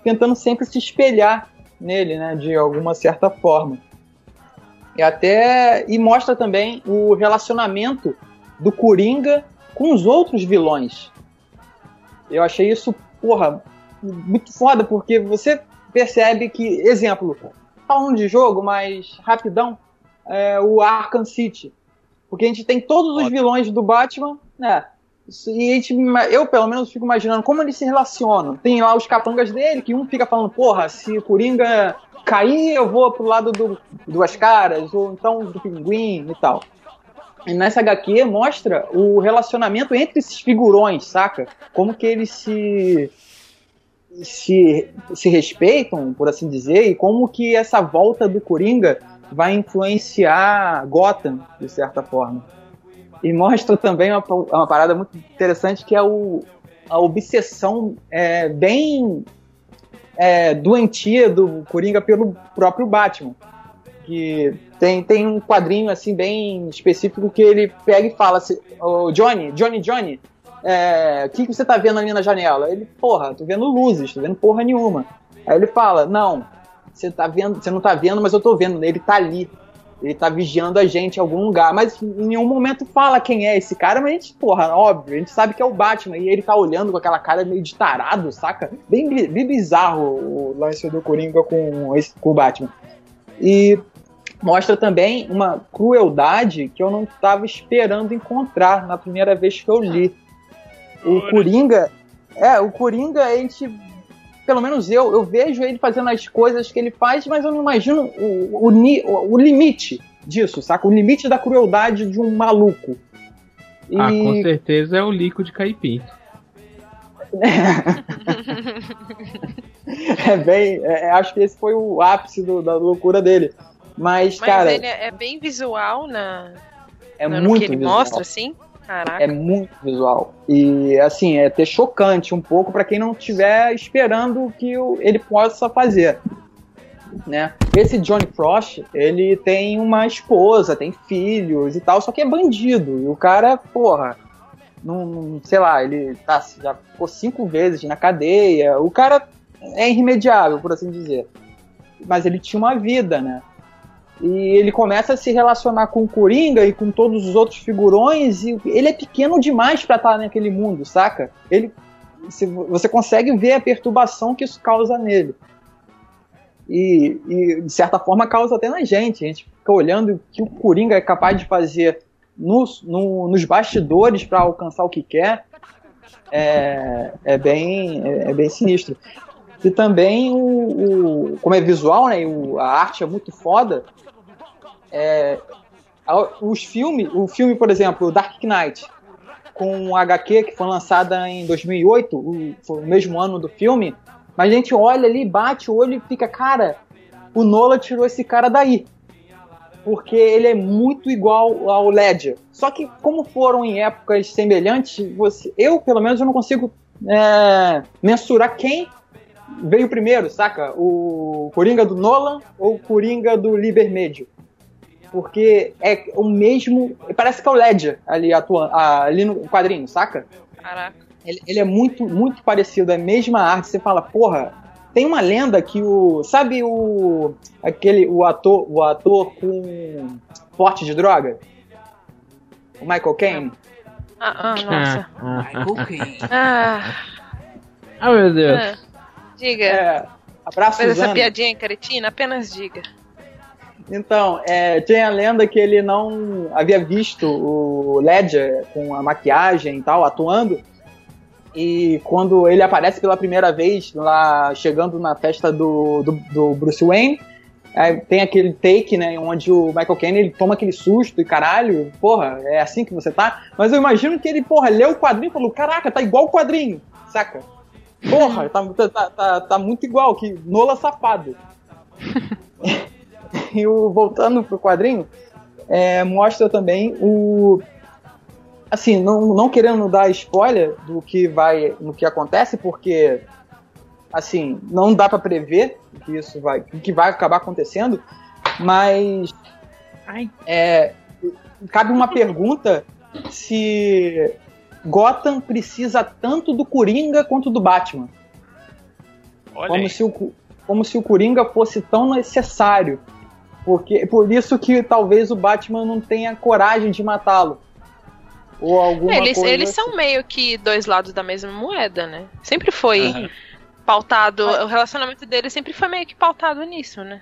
tentando sempre se espelhar nele, né? De alguma certa forma. E até. E mostra também o relacionamento do Coringa com os outros vilões. Eu achei isso, porra, muito foda, porque você percebe que, exemplo, falando de jogo, mas rapidão, é o Arkham City. Porque a gente tem todos os Ótimo. vilões do Batman, né? E a gente, eu, pelo menos, fico imaginando como eles se relacionam. Tem lá os capangas dele, que um fica falando, porra, se o Coringa cair, eu vou pro lado do Duas Caras, ou então do Pinguim e tal. Nessa HQ mostra o relacionamento entre esses figurões, saca? Como que eles se, se, se respeitam, por assim dizer, e como que essa volta do Coringa vai influenciar Gotham, de certa forma. E mostra também uma, uma parada muito interessante que é o, a obsessão é, bem é, doentia do Coringa pelo próprio Batman. Que tem, tem um quadrinho assim bem específico que ele pega e fala assim, "Ô, Johnny, Johnny, Johnny, é, o que, que você tá vendo ali na janela? Ele, porra, tô vendo luzes, tô vendo porra nenhuma. Aí ele fala, não, você tá vendo, você não tá vendo, mas eu tô vendo, ele tá ali. Ele tá vigiando a gente em algum lugar, mas em nenhum momento fala quem é esse cara, mas a gente, porra, óbvio, a gente sabe que é o Batman, e ele tá olhando com aquela cara meio de tarado, saca? Bem, bem bizarro o lance do Coringa com, esse, com o Batman. E mostra também uma crueldade que eu não tava esperando encontrar na primeira vez que eu li. O Coringa, é, o Coringa, a gente pelo menos eu, eu vejo ele fazendo as coisas que ele faz, mas eu não imagino o, o, ni- o- o limite disso, saca? O limite da crueldade de um maluco. E Ah, com certeza é o Lico de Caipim. é bem. é, acho que esse foi o ápice do- da loucura dele. Mas, Mas cara, ele é bem visual na, é no muito que ele visual. mostra, assim. Caraca. É muito visual. E, assim, é até chocante um pouco pra quem não estiver esperando que ele possa fazer. Né? Esse Johnny Frost, ele tem uma esposa, tem filhos e tal, só que é bandido. E o cara, porra, não- sei lá, ele tá, já ficou cinco vezes na cadeia. O cara é irremediável, por assim dizer. Mas ele tinha uma vida, né? E ele começa a se relacionar com o Coringa e com todos os outros figurões, e ele é pequeno demais pra estar naquele mundo, saca? Ele, você consegue ver a perturbação que isso causa nele. E, e, de certa forma causa até na gente. A gente fica olhando o que o Coringa é capaz de fazer nos, no- nos bastidores para alcançar o que quer. É, é bem, é, é bem sinistro. E também o, o- como é visual, né? o- a arte é muito foda. É, os filmes, o filme, por exemplo, Dark Knight, com o HQ que foi lançada em 2008, o, foi o mesmo ano do filme, mas a gente olha ali, bate o olho e fica, cara, o Nola tirou esse cara daí. Porque ele é muito igual ao Ledger. Só que, como foram em épocas semelhantes, você, eu, pelo menos, eu não consigo é, mensurar quem veio primeiro, saca? O Coringa do Nolan ou o Coringa do Libermédio? Porque é o mesmo. Parece que é o Ledger ali, atuando, ali no quadrinho, saca? Caraca. Ele, ele é muito, muito parecido, é a mesma arte. Você fala, porra, tem uma lenda que o. Sabe o. aquele. o ator, o ator com porte de droga? O Michael Caine? Ah, ah, nossa. Ah, ah, Michael Caine. Ah, ah, meu Deus. ah. Diga. É. Abraço, Faz essa piadinha cretina? Apenas diga. Então, é, tinha a lenda que ele não havia visto o Ledger com a maquiagem e tal, atuando. E quando ele aparece pela primeira vez lá chegando na festa do, do, do Bruce Wayne, aí tem aquele take, né, onde o Michael Caine ele toma aquele susto e caralho, porra, é assim que você tá? Mas eu imagino que ele, porra, leu o quadrinho e falou, caraca, tá igual o quadrinho, saca? Porra, tá, tá, tá, tá muito igual, que Nola safado. e o, voltando pro quadrinho, é, mostra também o. Assim, não, não querendo dar spoiler do que vai, no que acontece, porque assim, não dá para prever o que isso vai, o que vai acabar acontecendo, mas é, cabe uma pergunta se Gotham precisa tanto do Coringa quanto do Batman. Olha Como aí. se, o, como se o Coringa fosse tão necessário. Porque, por isso que talvez o Batman não tenha coragem de matá-lo. Ou alguma Eles, coisa eles assim. são meio que dois lados da mesma moeda, né? Sempre foi Aham. pautado. O relacionamento deles sempre foi meio que pautado nisso, né?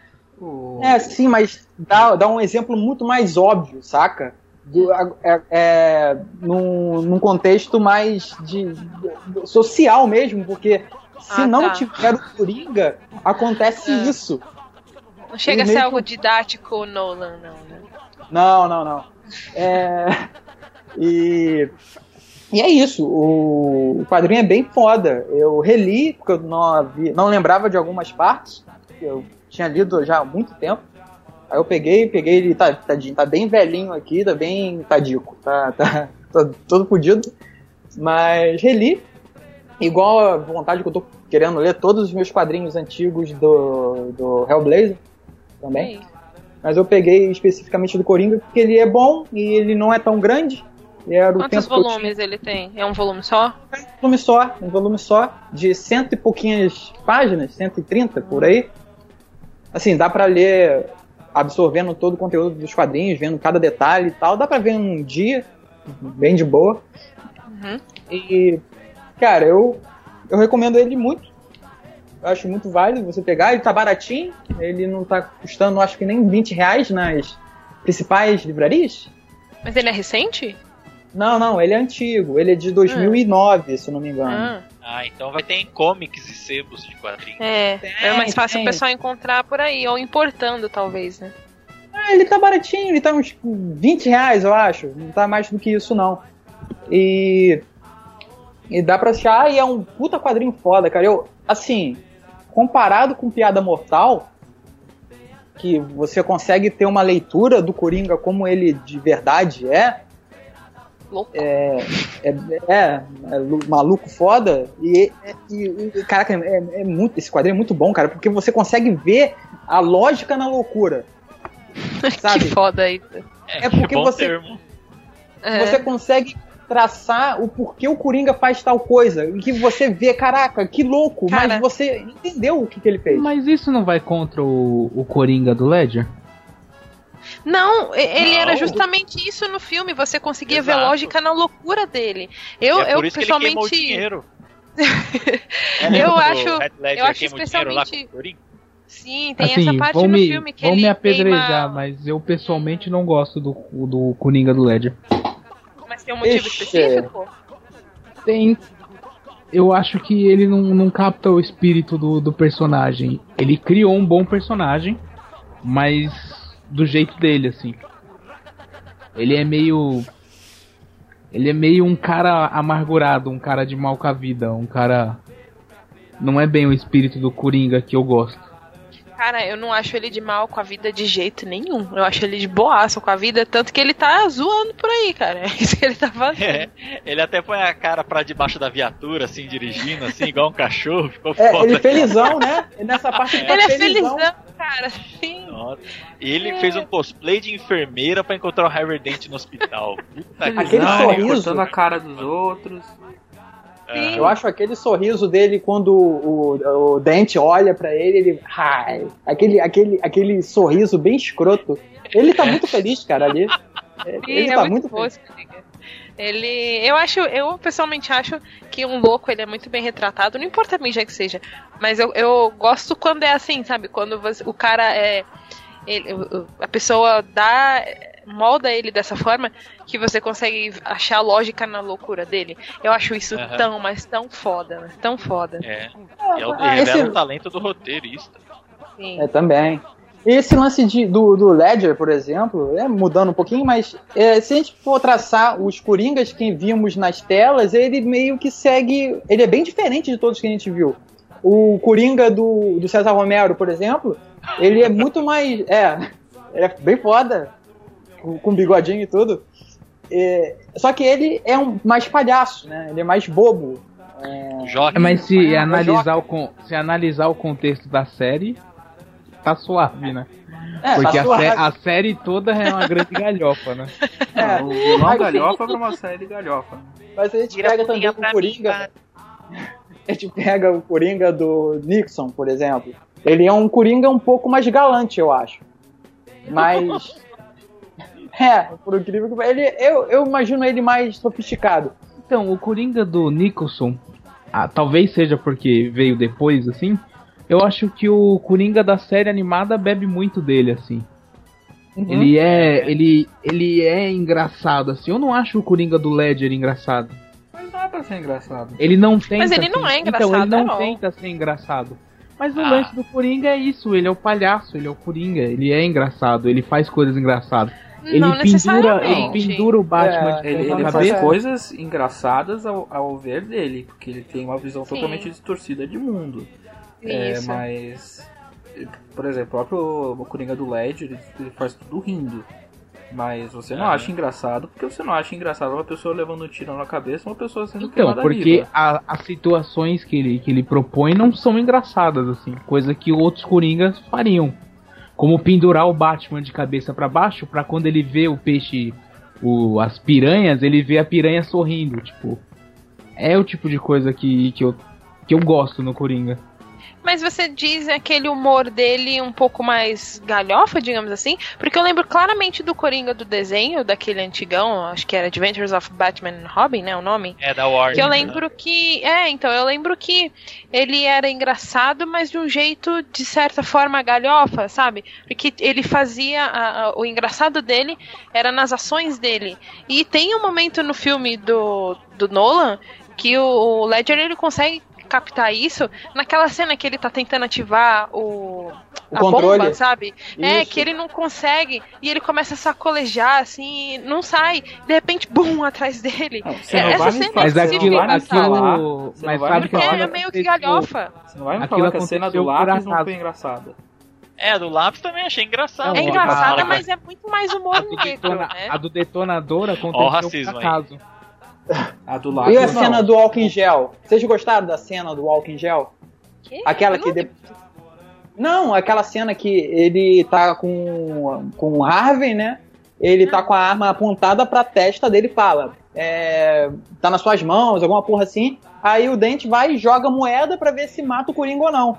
É, sim, mas dá, dá um exemplo muito mais óbvio, saca? Do, é, é, num, num contexto mais de, de- social mesmo, porque se Ah, não tá. tiver o Coringa, acontece É. isso. Não chega a ser algo didático, Nolan, não, né? Não, não, não. É, e, e é isso. O, o quadrinho é bem foda. Eu reli, porque eu não, havia- não lembrava de algumas partes. Eu tinha lido já há muito tempo. Aí eu peguei, peguei ele, tá, tadinho, tá bem velhinho aqui, tá bem tadico, tá, tá, tá todo fodido. Mas reli, igual a vontade que eu tô querendo ler todos os meus quadrinhos antigos do, do Hellblazer também. É. Mas eu peguei especificamente do Coringa porque ele é bom e ele não é tão grande. Era o Quantos volumes ele tem? É um volume só? tinha. Um volume só, um volume só, de cento e pouquinhas páginas, 130 por aí. Assim, dá pra ler absorvendo todo o conteúdo dos quadrinhos, vendo cada detalhe e tal. Dá pra ver um dia, bem de boa. Uhum. E, cara, eu, eu recomendo ele muito. Eu acho muito válido você pegar. Ele tá baratinho. Ele não tá custando, acho que nem 20 reais nas principais livrarias. Mas ele é recente? Não, não, ele é antigo. Ele é de 2009, se eu não me engano. Ah, Ah, então vai ter em comics e sebos de quadrinhos. é. é mais fácil tem. o pessoal encontrar por aí, ou importando, talvez, né? Ah, ele tá baratinho, ele tá uns 20 reais, eu acho. Não tá mais do que isso, não. E. E dá pra achar, e é um puta quadrinho foda, cara. Eu, assim, comparado com Piada Mortal, que você consegue ter uma leitura do Coringa como ele de verdade é, Louco. é, é, é, é lu- maluco foda. E, e, e, caraca, é, é muito, esse quadrinho é muito bom, cara, porque você consegue ver a lógica na loucura. sabe? que foda aí. É porque bom você- termo. É. Você consegue traçar o porquê o Coringa faz tal coisa. E que você vê, caraca, que louco, Cara. mas você entendeu o que, que ele fez. Mas isso não vai contra o, o Coringa do Ledger? Não, ele Não. era justamente isso no filme. Você conseguia ver Exato. lógica na loucura dele. Eu, é eu pessoalmente. Eu acho- eu acho especialmente-? Sim, tem assim, essa parte no me, filme que vão ele me apedrejar, queima- mas eu pessoalmente não gosto do, do Coringa do Ledger. Mas tem um motivo Ixi. específico? Tem. Eu acho que ele não, não capta o espírito do, do personagem. Ele criou um bom personagem, mas do jeito dele, assim. Ele é meio. Ele é meio um cara amargurado, um cara de mal com a vida, um cara. Não é bem o espírito do Coringa que eu gosto. Cara, eu não acho ele de mal com a vida de jeito nenhum. Eu acho ele de boaço com a vida, tanto que ele tá zoando por aí, cara. É isso que ele tá fazendo. É, ele até põe a cara pra debaixo da viatura, assim, dirigindo, assim, igual um cachorro. Ficou É, foda. ele felizão, né? Nessa parte ele tá Ele é felizão. felizão, cara. Sim. Nossa. E ele fez um cosplay de enfermeira pra encontrar o Harvey Dent no hospital. Puta Aquele Não, pariu. sorriso. cortando a cara dos outros. É. Eu acho aquele sorriso dele quando o, o, o Dente olha pra ele, ele. Ai, aquele, aquele, aquele sorriso bem escroto. Ele tá muito feliz, cara, ali. Ele Sim, tá é muito bom feliz. Coringa. Ele. Eu acho, eu pessoalmente acho que um louco ele é muito bem retratado, não importa a mídia que seja. Mas eu, eu gosto quando é assim, sabe? Quando você- o cara é. ele, a pessoa dá molda ele dessa forma que você consegue achar lógica na loucura dele. Eu acho isso Aham. tão, mas tão foda, né? tão foda. É. E é o, Ah, esse- o talento do roteirista. Sim. É, também. Esse lance de- do, do Ledger, por exemplo, é mudando um pouquinho, mas é, se a gente for traçar os Coringas que vimos nas telas, ele meio que segue. Ele é bem diferente de todos que a gente viu. O Coringa do, do César Romero, por exemplo, ele é muito mais. É, ele é bem foda, com, com bigodinho e tudo. É, só que ele é um mais palhaço, né? Ele é mais bobo. Joga. É, mas se Ah, analisar, o, con- se analisar o contexto da série, tá suave, né? É, Porque tá a, suave. sé- a série toda é uma grande galhofa, né? É, o Aí- galhofa pra uma série galhofa. Mas a gente Vira pega também o mim, Coringa. cara. A gente pega o Coringa do Nixon, por exemplo. Ele é um Coringa um pouco mais galante, eu acho. Mas. é, por incrível que ele, eu, eu imagino ele mais sofisticado. Então, o Coringa do Nicholson, ah, talvez seja porque veio depois, assim. Eu acho que o Coringa da série animada bebe muito dele, assim. Ele é. Ele, ele é engraçado, assim. Eu não acho o Coringa do Ledger engraçado. Mas dá pra ser engraçado. Ele não tenta. Mas ele não é Então, engraçado, ele não não. tenta ser engraçado. Mas o Ah. lance do Coringa é isso, ele é o palhaço, ele é o Coringa, ele é engraçado, ele faz coisas engraçadas. Ele não pendura, ele pendura o Batman É, de Ele, ele faz É. coisas engraçadas ao, ao ver dele, porque ele tem uma visão Sim. totalmente distorcida de mundo. É, mas, por exemplo, o próprio Coringa do Ledger, ele, ele faz tudo rindo. Mas você não Aham. acha engraçado, porque você não acha engraçado uma pessoa levando um tiro na cabeça uma pessoa sendo Então, queimada porque viva. a- as situações que ele, que ele propõe não são engraçadas, assim, coisa que outros Coringas fariam. Como pendurar o Batman de cabeça pra baixo, pra quando ele vê o peixe, o, as piranhas, ele vê a piranha sorrindo, tipo. É o tipo de coisa que, que, eu, que eu gosto no Coringa. Mas você diz aquele humor dele um pouco mais galhofa, digamos assim? Porque eu lembro claramente do Coringa do desenho, daquele antigão, acho que era Adventures of Batman and Robin, né, o nome? É da Warner. Que eu né? lembro que. É, então, eu lembro que ele era engraçado, mas de um jeito, de certa forma, galhofa, sabe? Porque ele fazia. a- a- o engraçado dele era nas ações dele. E tem um momento no filme do, do Nolan que o Ledger ele consegue captar isso naquela cena que ele tá tentando ativar o. O a controle. bomba, sabe? É, Isso. que ele não consegue e ele começa a sacolejar, assim, e não sai. De repente, bum, atrás dele. Não, É, não essa cena falar, Mas aquilo, aquilo. Mas sabe que É aquilo meio que galhofa. Você não vai me Aquilo falar que a cena do lápis não acaso. foi engraçada. É, do lápis também achei engraçado. É engraçada, mas é muito mais humor do, negro, detona- né? a do detonador Ó o aconteceu racismo por aí. A do E a não. cena do álcool em gel? Vocês gostaram da cena do álcool em gel? Que? Aquela que. não- de- Não, aquela cena que ele tá com, com o Harvey, né? Ele tá com a arma apontada pra testa dele e fala: é, tá nas suas mãos, alguma porra assim. Aí o Dente vai e joga moeda pra ver se mata o Coringa ou não.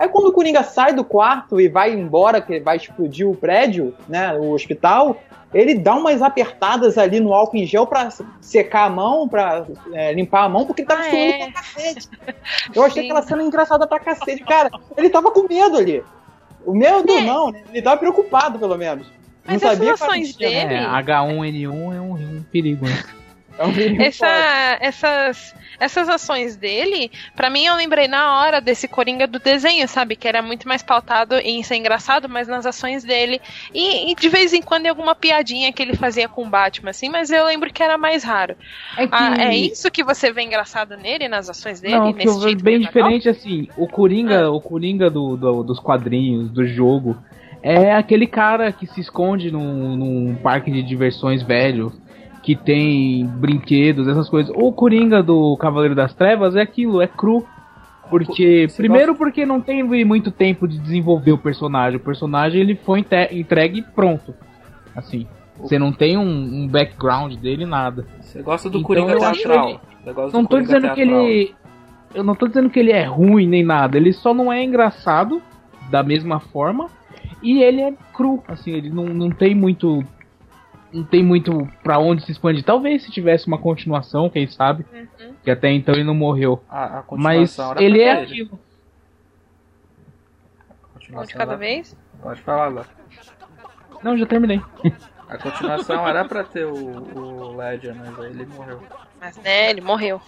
Aí quando o Coringa sai do quarto e vai embora, que vai explodir o prédio, né? O hospital, ele dá umas apertadas ali no álcool em gel pra secar a mão, pra é, limpar a mão, porque ele tava Ah, suando é. pra cacete. Eu achei Sim. aquela cena engraçada pra cacete. Cara, ele tava com medo ali. O medo É. não, né? Ele tava preocupado, pelo menos. Mas não essas sabia que ações tinha- dele- É, H1N1 é um, um perigo, né? É um perigo Essa, essas, essas ações dele, pra mim eu lembrei na hora desse Coringa do desenho, sabe? Que era muito mais pautado em ser engraçado, mas nas ações dele. E, e de vez em quando em alguma piadinha que ele fazia com o Batman, assim, mas eu lembro que era mais raro. É que... Ah, é isso que você vê engraçado nele, nas ações dele? Não, que nesse eu vejo jeito bem diferente assim. O Coringa, o Coringa do, do- dos quadrinhos, do jogo, é aquele cara que se esconde num, num parque de diversões velho, que tem brinquedos, essas coisas. O Coringa do Cavaleiro das Trevas é aquilo, é cru. Porque, Você primeiro porque não tem muito tempo de desenvolver o personagem. O personagem ele foi entregue pronto. Assim. Você não tem um, um background dele, nada. Você gosta do Então, Coringa teatral. ele- gosta Não tô dizendo que teatral. ele. Eu não tô dizendo que ele é ruim nem nada. Ele só não é engraçado da mesma forma. E ele é cru. Assim, ele não, não tem muito. Não tem muito pra onde se expandir. Talvez se tivesse uma continuação, quem sabe. Uhum. Que até então ele não morreu. A, a Mas ele é ter. aquilo. A Um continuação de cada vez? Pode falar agora. Não, já terminei. A continuação era pra ter o, o Ledger, mas aí ele morreu. Mas né, ele morreu.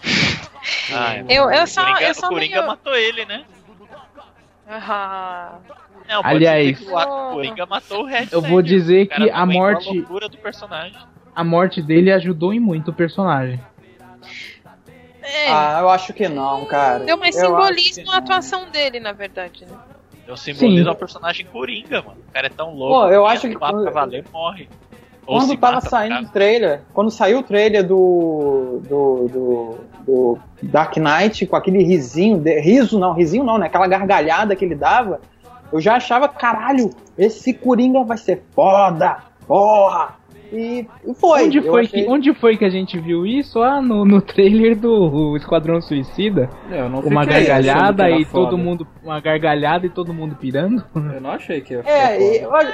Ah, é. Eu, eu só, Coringa, eu só o Coringa meio... matou ele, né? Ah, Não, Aliás- o Coringa matou o Red Eu vou dizer que a morte- loucura do personagem. A morte dele ajudou em muito o personagem. é, Ah, eu acho que não, cara. deu mais Eu simbolismo na atuação dele, na verdade, né? Eu simbolizo Sim. o personagem Coringa, mano. O cara é tão louco. Pô, eu acho que- pra valer morre. Quando tava mata, saindo o trailer, quando saiu o trailer do, do, do, do Dark Knight com aquele risinho, de- riso não, risinho não, né? Aquela gargalhada que ele dava, eu já achava, caralho, esse Coringa vai ser foda, porra! E, foi. onde, foi achei- que, onde foi que a gente viu isso? Ah, no, no trailer do Esquadrão Suicida. Eu não Uma achando gargalhada e todo mundo. Uma gargalhada e todo mundo pirando. Eu não achei que ia É, e, foda. olha,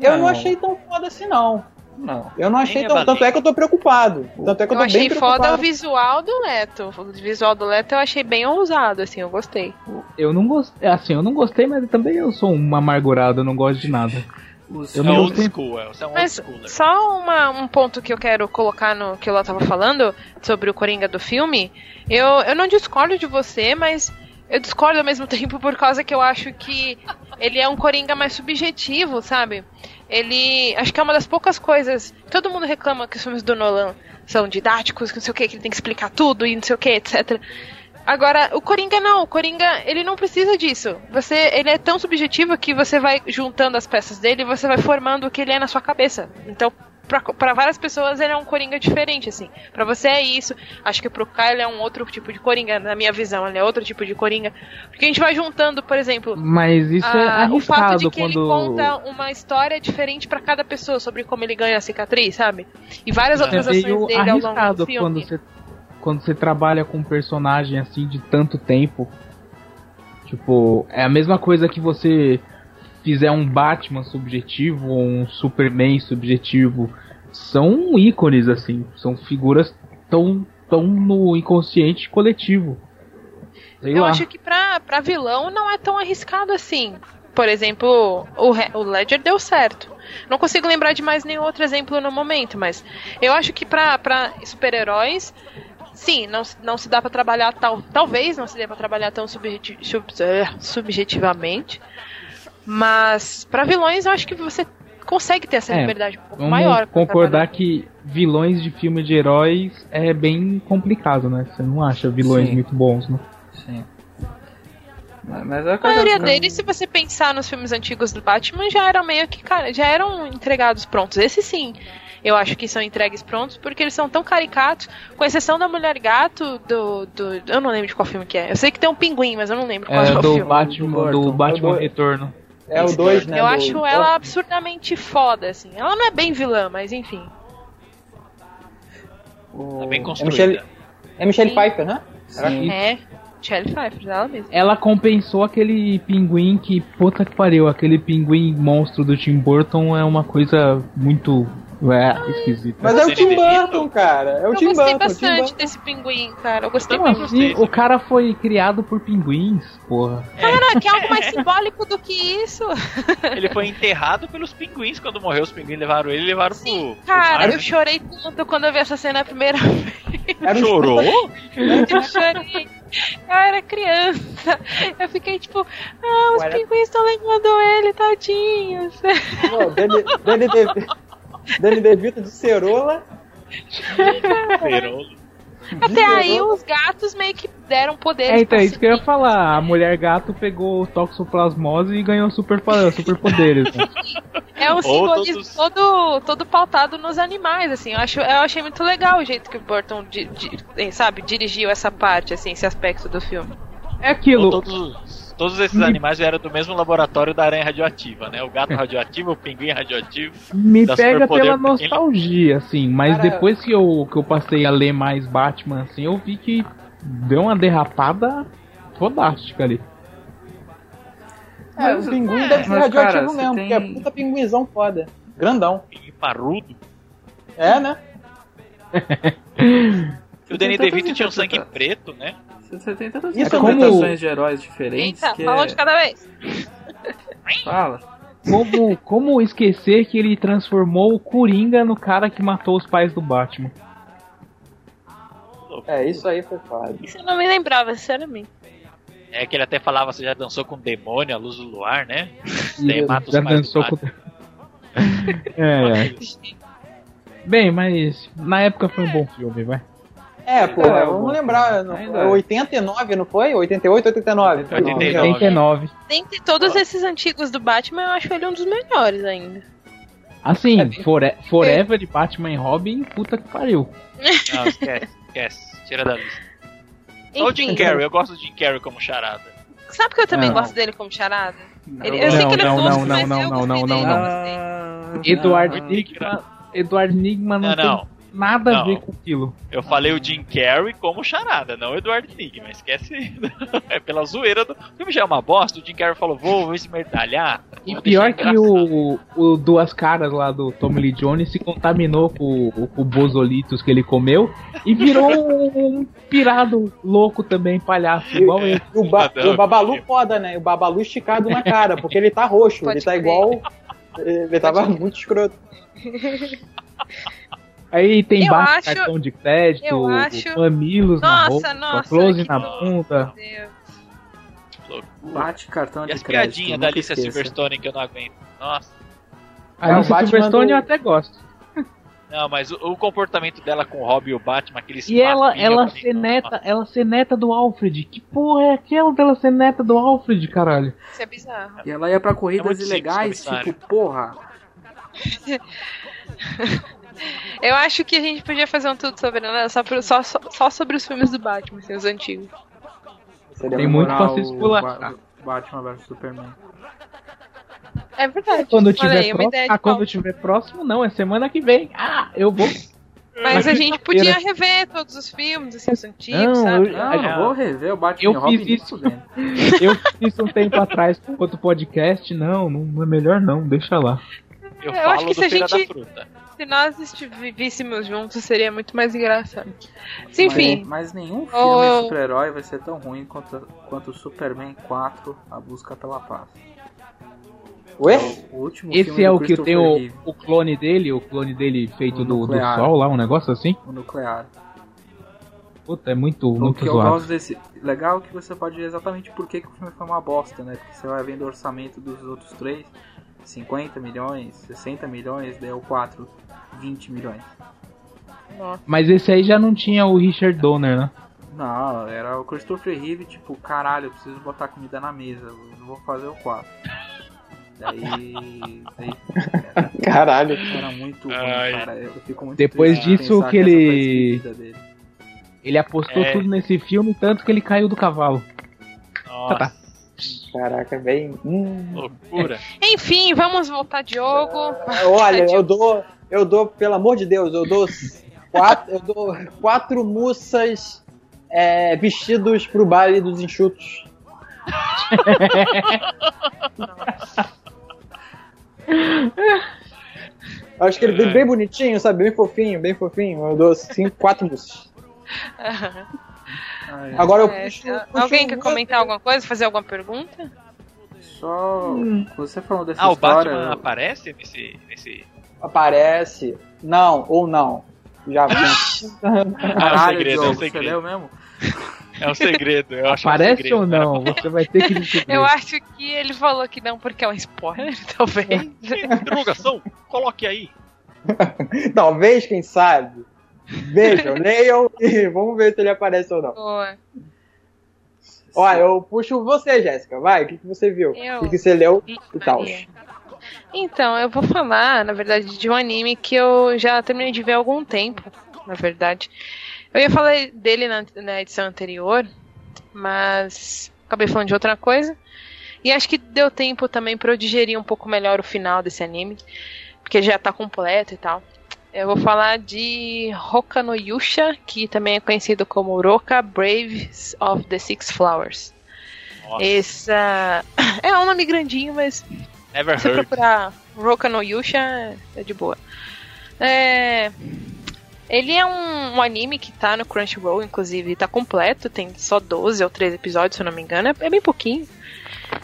eu não Não. achei tão foda assim, não. Não. Eu não achei tão. é Tanto é que eu tô preocupado. Tanto é que eu Eu tô achei bem preocupado. foda o visual do Leto. O visual do Leto eu achei bem ousado, assim, eu gostei. Eu não gostei. Assim, eu não gostei, mas também eu sou um amargurado, eu não gosto de nada. Os Eu É não old gostei. school, é. Você é um old Mas só uma- um ponto que eu quero colocar no que o Léo tava falando sobre o Coringa do filme. Eu, eu não discordo de você, mas eu discordo ao mesmo tempo por causa que eu acho que ele é um Coringa mais subjetivo, sabe? Ele. Acho que é uma das poucas coisas. Todo mundo reclama que os filmes do Nolan são didáticos, que não sei o que, que ele tem que explicar tudo e não sei o que, etc. Agora, o Coringa não, o Coringa, ele não precisa disso. Você, ele é tão subjetivo que você vai juntando as peças dele você vai formando o que ele é na sua cabeça. Então, pra, pra várias pessoas ele é um Coringa diferente, assim. Pra você é isso. Acho que pro Kyle é um outro tipo de Coringa, na minha visão, ele é outro tipo de Coringa. Porque a gente vai juntando, por exemplo, Mas isso é ah, o fato arriscado de que ele quando. conta uma história diferente pra cada pessoa sobre como ele ganha a cicatriz, sabe? E várias É outras ações dele ao longo do arriscado filme. quando você, quando você trabalha com um personagem assim de tanto tempo. Tipo, é a mesma coisa que você fizer um Batman subjetivo ou um Superman subjetivo. São ícones, assim. São figuras tão, tão no inconsciente coletivo. Sei Eu lá. acho que pra, pra vilão não é tão arriscado assim. Por exemplo, o, o Ledger deu certo. Não consigo lembrar de mais nenhum outro exemplo no momento, mas eu acho que pra, pra super-heróis, sim, não, se- não se dá pra trabalhar tal. Talvez não se dê pra trabalhar tão subjeti- sub- eh, subjetivamente. Mas pra vilões eu acho que você consegue ter essa É, liberdade um pouco Vamos maior. concordar trabalhar. que vilões de filme de heróis é bem complicado, né? Você não acha vilões Sim. muito bons, né? Sim. Mas mas é A coisa maioria deles, se você pensar nos filmes antigos do Batman, já eram meio que, cara, já eram entregados prontos. Esse sim, eu acho que são entregues prontos, porque eles são tão caricatos, com exceção da Mulher Gato, do, do. Eu não lembro de qual filme que é. Eu sei que tem um pinguim, mas eu não lembro qual é, É o do filme. Batman, Do. Batman Retorno. É o 2, né? eu do- acho ela absurdamente foda, assim. Ela não é bem vilã, mas enfim. o- Tá bem É construída. Michelle, é Michelle Sim. Pfeiffer, né? Sim. É. Shelley Pfeiffer, ela mesma. Ela compensou aquele pinguim que, puta que pariu, aquele pinguim monstro do Tim Burton é uma coisa muito é, esquisita. Mas é o Tim. Burton, cara. É o Eu Tim gostei Burton. o Tim bastante desse pinguim, cara. Eu gostei Como muito. assim? O cara foi criado por pinguins, porra. Cara, que é algo mais simbólico do que isso. Ele foi enterrado pelos pinguins quando morreu. Os pinguins levaram ele e levaram pro. pro Cara, mar, eu chorei tanto quando eu vi essa cena a primeira vez. Era Chorou? Eu chorei. Eu era criança. Eu fiquei tipo, ah, os Olha- pinguins estão levando ele, tadinhos. Pô, Danny, Danny, De, Danny DeVito de Cerola. Perolo. Até aí os gatos meio que deram poderes. É, então, pra isso que eu ia falar. A mulher gato pegou toxoplasmose e ganhou super, superpoderes. né? É um simbolismo todos- todo, todo pautado nos animais, assim. Eu, acho, eu achei muito legal o jeito que o Burton, di- di- sabe, dirigiu essa parte, assim, esse aspecto do filme. É aquilo. Ou todos, todos esses animais vieram do mesmo laboratório da aranha radioativa, né? O gato radioativo, o pinguim radioativo. Me pega pela nostalgia, assim, mas Cara- depois que eu, que eu passei a ler mais Batman, assim, eu vi que deu uma derrapada fodástica ali. É, o pinguim deve ser radioativo cara, mesmo, tem- porque é puta pinguinzão foda. Grandão. Pinguim parrudo. É, né? E o Danny DeVito tinha um sangue interpreta- preto, né? Você tem tantas Isso é como- interpretações de heróis diferentes Eita, que falou é... de cada vez. Fala. Como, como esquecer que ele transformou o Coringa no cara que matou os pais do Batman? É, isso aí foi foda. Isso eu não me lembrava, sinceramente. É que ele até falava, você já dançou com o demônio, a luz do luar, né? Daí mata os já pais do dançou com... Batman. é, é. Bem, mas na época foi um bom filme, vai. É, pô, É, vamos lembrar. Não, é. 89, não foi? 88, 89. 89. 89. Dentre todos esses antigos do Batman, eu acho ele um dos melhores ainda. Assim, É fore- Forever de Batman e Robin, puta que pariu. Não, esquece, esquece. Tira da lista. Só o Jim Carrey, eu gosto do Jim Carrey como charada. sabe que eu também Não. gosto dele como charada? Não, Ele- eu sei Não, que ele é não, tosco, não, mas não, eu não, não, não, Ah. Eduardo não. Nigma, Eduardo Nigma não, Não, não. nada a Não. ver com aquilo. Eu falei o Jim Carrey como charada, não o Edward Nigma, esquece. é pela zoeira do. O filme já é uma bosta, o Jim Carrey falou, vou, vou esmerdalhar. E vou pior deixar que engraçado." o, o Duas Caras lá do Tommy Lee Jones se contaminou com, com o Bozolitos que ele comeu e virou um, um pirado louco também, palhaço, igual ele. E o, ba o Babalu foda, né? O Babalu esticado na cara, porque ele tá roxo, Pode ele tá crer. igual. Ele tava muito escroto. Aí tem Eu baixo acho- cartão de crédito, eu acho- mamilos na Nossa, roupa, nossa, close na bunda. Meu Deus. Bate cartão E de as crédito. piadinhas nunca da Alicia esqueça. Silverstone que eu não aguento. Nossa. A É, o Alicia Batman Silverstone do- eu até gosto. Não, mas o, o comportamento dela com o Robin e o Batman, aqueles E ela, ela ser neta, nossa. ela ser neta do Alfred. Que porra é aquela dela ser neta do Alfred, caralho? Isso é bizarro. E ela ia pra corridas muito simples, ilegais, comissário. tipo, porra. Eu acho que a gente podia fazer um tudo sobre ela só, pro- só, só, só sobre os filmes do Batman, assim, os antigos. Seria Tem muito- pra se esculachar. Ba- Batman vs Superman. É verdade. Quando tiver aí, próximo. Ah, quando tiver próximo, não, é semana que vem. Ah, eu vou. Mas a gente podia rever todos os filmes, assim, os antigos, Não, sabe? eu- Não, Ah, não vou rever o Batman eu e Robin fiz isso. Eu fiz um tempo atrás com outro podcast. Não, não é melhor não, deixa lá. Eu, Eu falo acho que do se a gente- da Fruta. Se nós estivéssemos juntos, seria muito mais engraçado. Mas, enfim, Mas, nenhum filme Oh. super-herói vai ser tão ruim quanto, quanto o Superman 4, A Busca pela Paz. Ué? O último Esse filme é o que tem o, o clone dele, o clone dele feito O do, do nuclear. sol lá, um negócio assim. o nuclear. Puta, é muito, O muito que eu zoado. gosto desse. Legal é que você pode ver exatamente por que, que o filme foi uma bosta, né? Porque você vai vendo o orçamento dos outros três: 50 milhões, 60 milhões, daí o 4, 20 milhões. Mas esse aí já não tinha o Richard Donner, né? Não, era o Christopher Reeve, tipo, caralho, eu preciso botar comida na mesa, eu vou fazer o 4. Daí. daí era, Caralho. era muito ruim, cara. Eu fico muito Depois disso que ele-. Ele apostou É. tudo nesse filme, tanto que ele caiu do cavalo. Nossa, Tá. Caraca, bem. Hum. loucura. enfim, vamos voltar, Diogo. Olha, eu dou. Eu dou, pelo amor de Deus, eu dou quatro, eu dou quatro mussas é, vestidos pro baile dos enxutos. Acho que ele é bem, bem bonitinho, sabe? Bem fofinho, bem fofinho. Eu dou cinco, quatro mussas. Ai, Agora eu É, puxo, puxo alguém quer um- comentar alguma coisa, fazer alguma pergunta? Só. Você falou dessa Ah, o história. Batman eu- aparece nesse. nesse... Aparece. Não, ou não. Já vi. Ah, é um segredo, é um Diogo, você segredo. leu mesmo? É um segredo, eu acho que é um Parece segredo. ou não? Você vai ter que descobrir. Eu acho que ele falou que não porque é um spoiler, talvez. Interrogação? Coloque aí. Talvez, quem sabe. Vejam, leiam e vamos ver se ele aparece ou não. Boa. Olha, eu puxo você, Jéssica. Vai, o que, que você viu? Eu? O que, você leu e tal? Então, eu vou falar, na verdade, de um anime que eu já terminei de ver há algum tempo, na verdade. Eu ia falar dele na, na edição anterior, mas acabei falando de outra coisa. E acho que deu tempo também pra eu digerir um pouco melhor o final desse anime, porque já tá completo e tal. Eu vou falar de Hoka no Yusha, que também é conhecido como Roka Braves of the Six Flowers. Nossa, Essa é um nome grandinho, mas never se heard. procurar Roka no Yusha, é de boa. É, Ele é um, um anime que tá no Crunchyroll, inclusive, tá completo, tem só 12 ou 13 episódios, se eu não me engano, é, é bem pouquinho.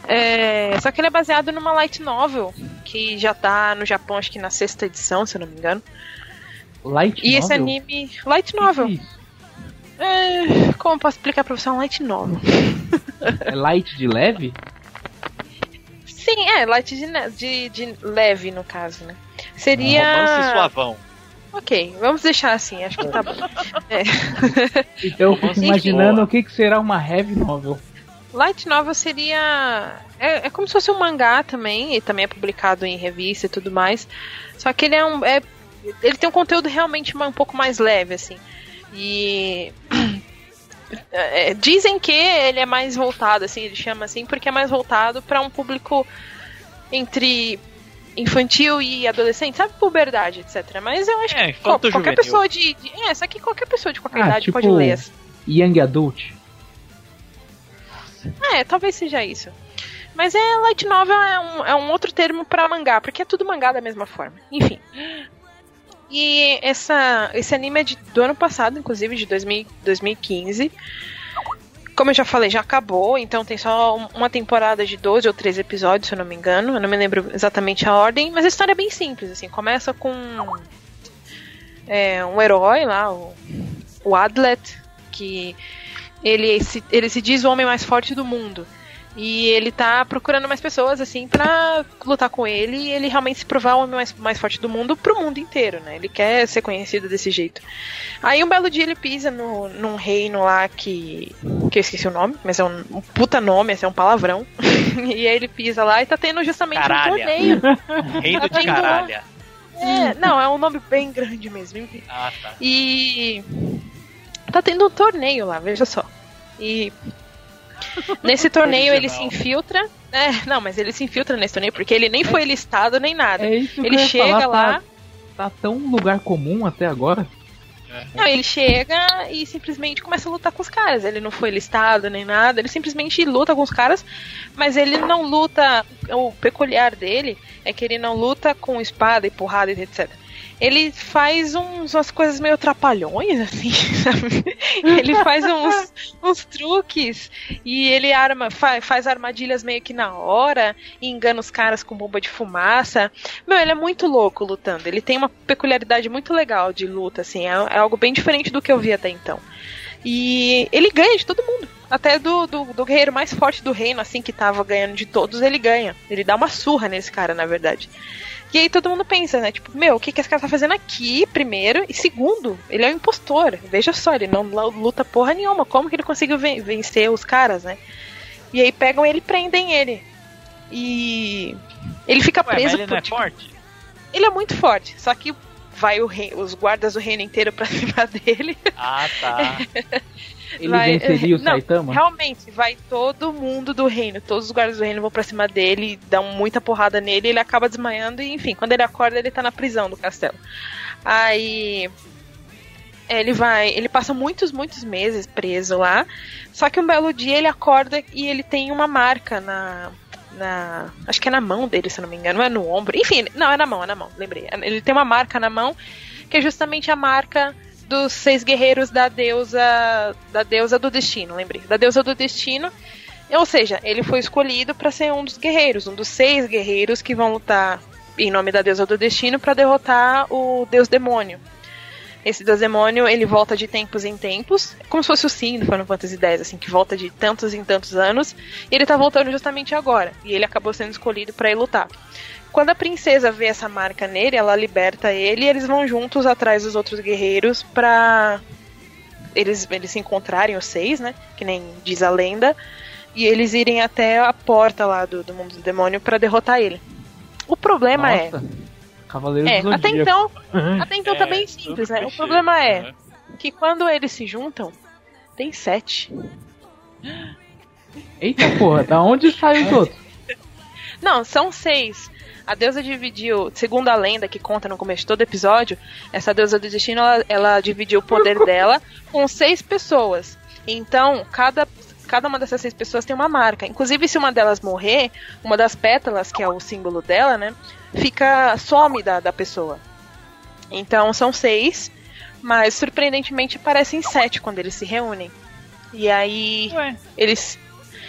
É, Só que ele é baseado numa light novel que já tá no Japão, acho que na sexta edição, se eu não me engano. Light E esse novel? anime. Light Que que novel. é? É, como eu posso explicar pra você? É um light novel. É light de leve? Sim, é, light de, de, de leve, no caso, né? Romance Seria. suavão. Ok, vamos deixar assim, acho que tá bom. É. Então eu fico Romance imaginando boa. o que, que será uma heavy novel. Light novel seria. É, é como se fosse um mangá também, e também é publicado em revista e tudo mais. Só que ele é um. é- ele tem um conteúdo realmente um pouco mais leve, assim. E. é, dizem que ele é mais voltado, assim, ele chama assim, porque é mais voltado para um público entre infantil e adolescente, sabe? Puberdade, etc. Mas eu acho É, que qual- qualquer juvenil. pessoa de, de. É, só que qualquer pessoa de qualquer Ah, idade tipo- pode ler. assim. Young Adult. É, talvez seja isso. Mas é light novel é um, é um outro termo pra mangá, porque é tudo mangá da mesma forma. Enfim. E essa, esse anime é de, do ano passado, inclusive, de 2000, 2015. Como eu já falei, já acabou, então tem só um- uma temporada de 12 ou 13 episódios, se eu não me engano. Eu não me lembro exatamente a ordem, mas a história é bem simples, assim. Começa com é, um herói lá, o, o Adlet, que ele se, ele se diz o homem mais forte do mundo. E ele tá procurando mais pessoas, assim, pra lutar com ele e ele realmente se provar o homem mais, mais forte do mundo pro mundo inteiro, né? Ele quer ser conhecido desse jeito. Aí um belo dia ele pisa no, num reino lá que. que eu esqueci o nome, mas é um, um puta nome, esse é um palavrão. e aí ele pisa lá e tá tendo justamente Caralha. um torneio. Reino Tá de caralha. É, não, é um nome bem grande mesmo, enfim. Ah, tá. E tá tendo um torneio lá, veja só. E nesse torneio ele se infiltra. É, não, mas ele se infiltra nesse torneio porque ele nem foi listado nem nada. É isso que ele eu ia chega falar, lá, Tá, tá tão lugar comum até agora. não, ele chega e simplesmente começa a lutar com os caras. Ele não foi listado nem nada, ele simplesmente luta com os caras, mas ele não luta. O peculiar dele é que ele não luta com espada e porrada e etc. Ele faz uns, umas coisas meio trapalhões, assim, sabe? Ele faz uns, uns truques e ele arma, fa- faz armadilhas meio que na hora e engana os caras com bomba de fumaça. Meu, ele é muito louco lutando. Ele tem uma peculiaridade muito legal de luta, assim. É, é algo bem diferente do que eu vi até então. E ele ganha de todo mundo. Até do, do, do guerreiro mais forte do reino, assim, que tava ganhando de todos, ele ganha. Ele dá uma surra nesse cara, na verdade. E aí todo mundo pensa, né? Tipo, meu, o que, que esse cara tá fazendo aqui, primeiro? E segundo, ele é um impostor. Veja só, ele não luta porra nenhuma. Como que ele conseguiu ven- vencer os caras, né? E aí pegam ele e prendem ele. E ele fica Ué, mas preso ele por, não é tipo, forte? ele é muito forte, só que vai o rei, os guardas do reino inteiro pra cima dele. Ah, tá. Ele Vai- venceria o Não, Saitama? Realmente, vai todo mundo do reino, todos os guardas do reino vão pra cima dele, dão muita porrada nele, ele acaba desmaiando e, enfim, quando ele acorda, ele tá na prisão do castelo. Aí ele vai, ele passa muitos, muitos meses preso lá. Só que um belo dia ele acorda e ele tem uma marca na na, acho que é na mão dele, se não me engano, não é no ombro. Enfim, não, é na mão, é na mão, lembrei. Ele tem uma marca na mão, que é justamente a marca dos seis guerreiros da deusa da deusa do destino, lembrei. Da deusa do destino. Ou seja, ele foi escolhido para ser um dos guerreiros, um dos seis guerreiros que vão lutar em nome da deusa do destino para derrotar o deus demônio. Esse deus demônio, ele volta de tempos em tempos, como se fosse o Sim do Final Fantasy X, assim, que volta de tantos em tantos anos, e ele tá voltando justamente agora, e ele acabou sendo escolhido para ir lutar. Quando a princesa vê essa marca nele, ela liberta ele e eles vão juntos atrás dos outros guerreiros pra eles, eles se encontrarem, os seis, né? Que nem diz a lenda, e eles irem até a porta lá do, do mundo do demônio para derrotar ele. O problema é. Nossa, Cavaleiro É, do até então, até então tá bem tudo simples, né? O problema é né? que quando eles se juntam, tem sete. Eita porra, da onde saem os outros? Não, são seis. A deusa dividiu, segundo a lenda que conta no começo de todo episódio, essa deusa do destino, ela, ela dividiu o poder dela com seis pessoas. Então, cada, cada uma dessas seis pessoas tem uma marca. Inclusive, se uma delas morrer, uma das pétalas, que é o símbolo dela, né, fica some da, da pessoa. Então, são seis, mas surpreendentemente parecem sete quando eles se reúnem. E aí, Ué, eles.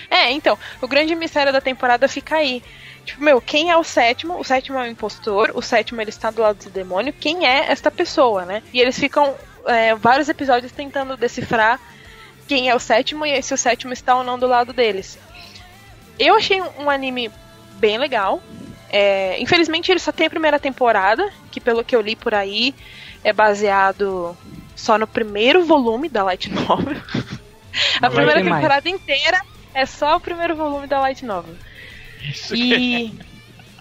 É, então, o grande mistério da temporada fica aí. Tipo, meu, quem é o sétimo? O sétimo é o impostor, o sétimo ele está do lado do demônio. Quem é esta pessoa, né? E eles ficam é, vários episódios tentando decifrar quem é o sétimo e se o sétimo está ou não do lado deles. Eu achei um anime bem legal. É, infelizmente ele só tem a primeira temporada, que pelo que eu li por aí é baseado só no primeiro volume da Light Novel. a primeira ter mais. temporada inteira é só o primeiro volume da Light Novel. Isso E.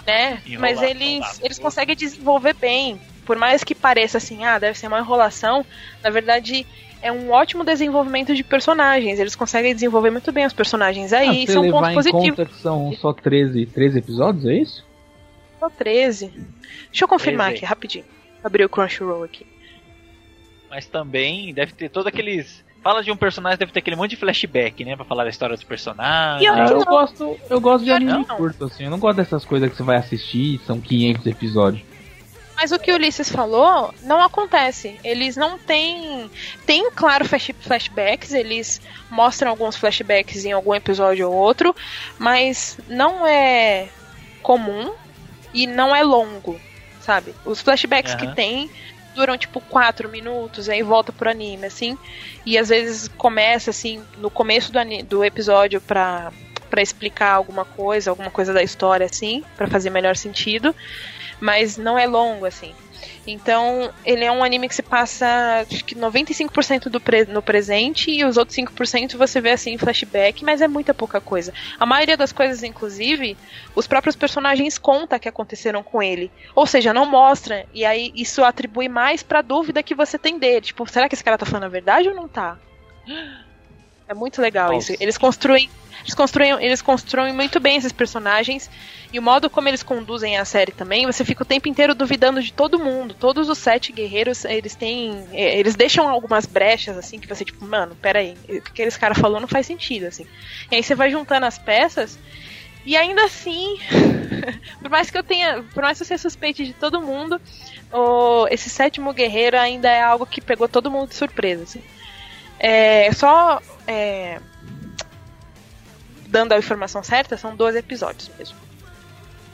né, Enrolação mas eles, eles conseguem desenvolver bem. Por mais que pareça assim, ah, deve ser uma enrolação, na verdade é um ótimo desenvolvimento de personagens. Eles conseguem desenvolver muito bem os personagens aí, Ah, são levar pontos em positivos. conta que são só 13, 13 episódios, é isso? Só 13. Deixa eu confirmar 13. aqui, rapidinho. Abrir o Crunchyroll aqui. Mas também deve ter todos aqueles. Fala de um personagem, deve ter aquele monte de flashback, né? Pra falar da história do personagem. E eu Ah, que eu gosto, eu gosto de anime não. curto, assim. Eu não gosto dessas coisas que você vai assistir, são 500 episódios. Mas o que o Ulisses falou não acontece. Eles não têm. Tem, claro, flash- flashbacks, eles mostram alguns flashbacks em algum episódio ou outro, mas não é comum e não é longo, sabe? Os flashbacks que Aham. tem duram tipo 4 minutos, aí volta pro anime, assim. E às vezes começa assim, no começo do, do episódio pra, pra explicar alguma coisa, alguma coisa da história, assim, pra fazer melhor sentido mas não é longo, assim. Então, ele é um anime que se passa, acho que 95% do pre no presente e os outros 5% você vê assim em flashback, mas é muita pouca coisa. A maioria das coisas, inclusive, os próprios personagens contam que aconteceram com ele. Ou seja, não mostra, e aí isso atribui mais pra dúvida que você tem dele. Tipo, será que esse cara tá falando a verdade ou não tá? É muito legal Nossa. isso. Eles construem, eles construem, eles constroem muito bem esses personagens e o modo como eles conduzem a série também, você fica o tempo inteiro duvidando de todo mundo. Todos os sete guerreiros, eles têm. eh, Eles deixam algumas brechas, assim, que você, tipo, mano, peraí, o que aqueles caras falou não faz sentido, assim. E aí você vai juntando as peças. E ainda assim, por mais que eu tenha. Por mais que eu seja suspeite de todo mundo, o, esse sétimo guerreiro ainda é algo que pegou todo mundo de surpresa, assim. É, só. É, dando a informação certa, são 12 episódios mesmo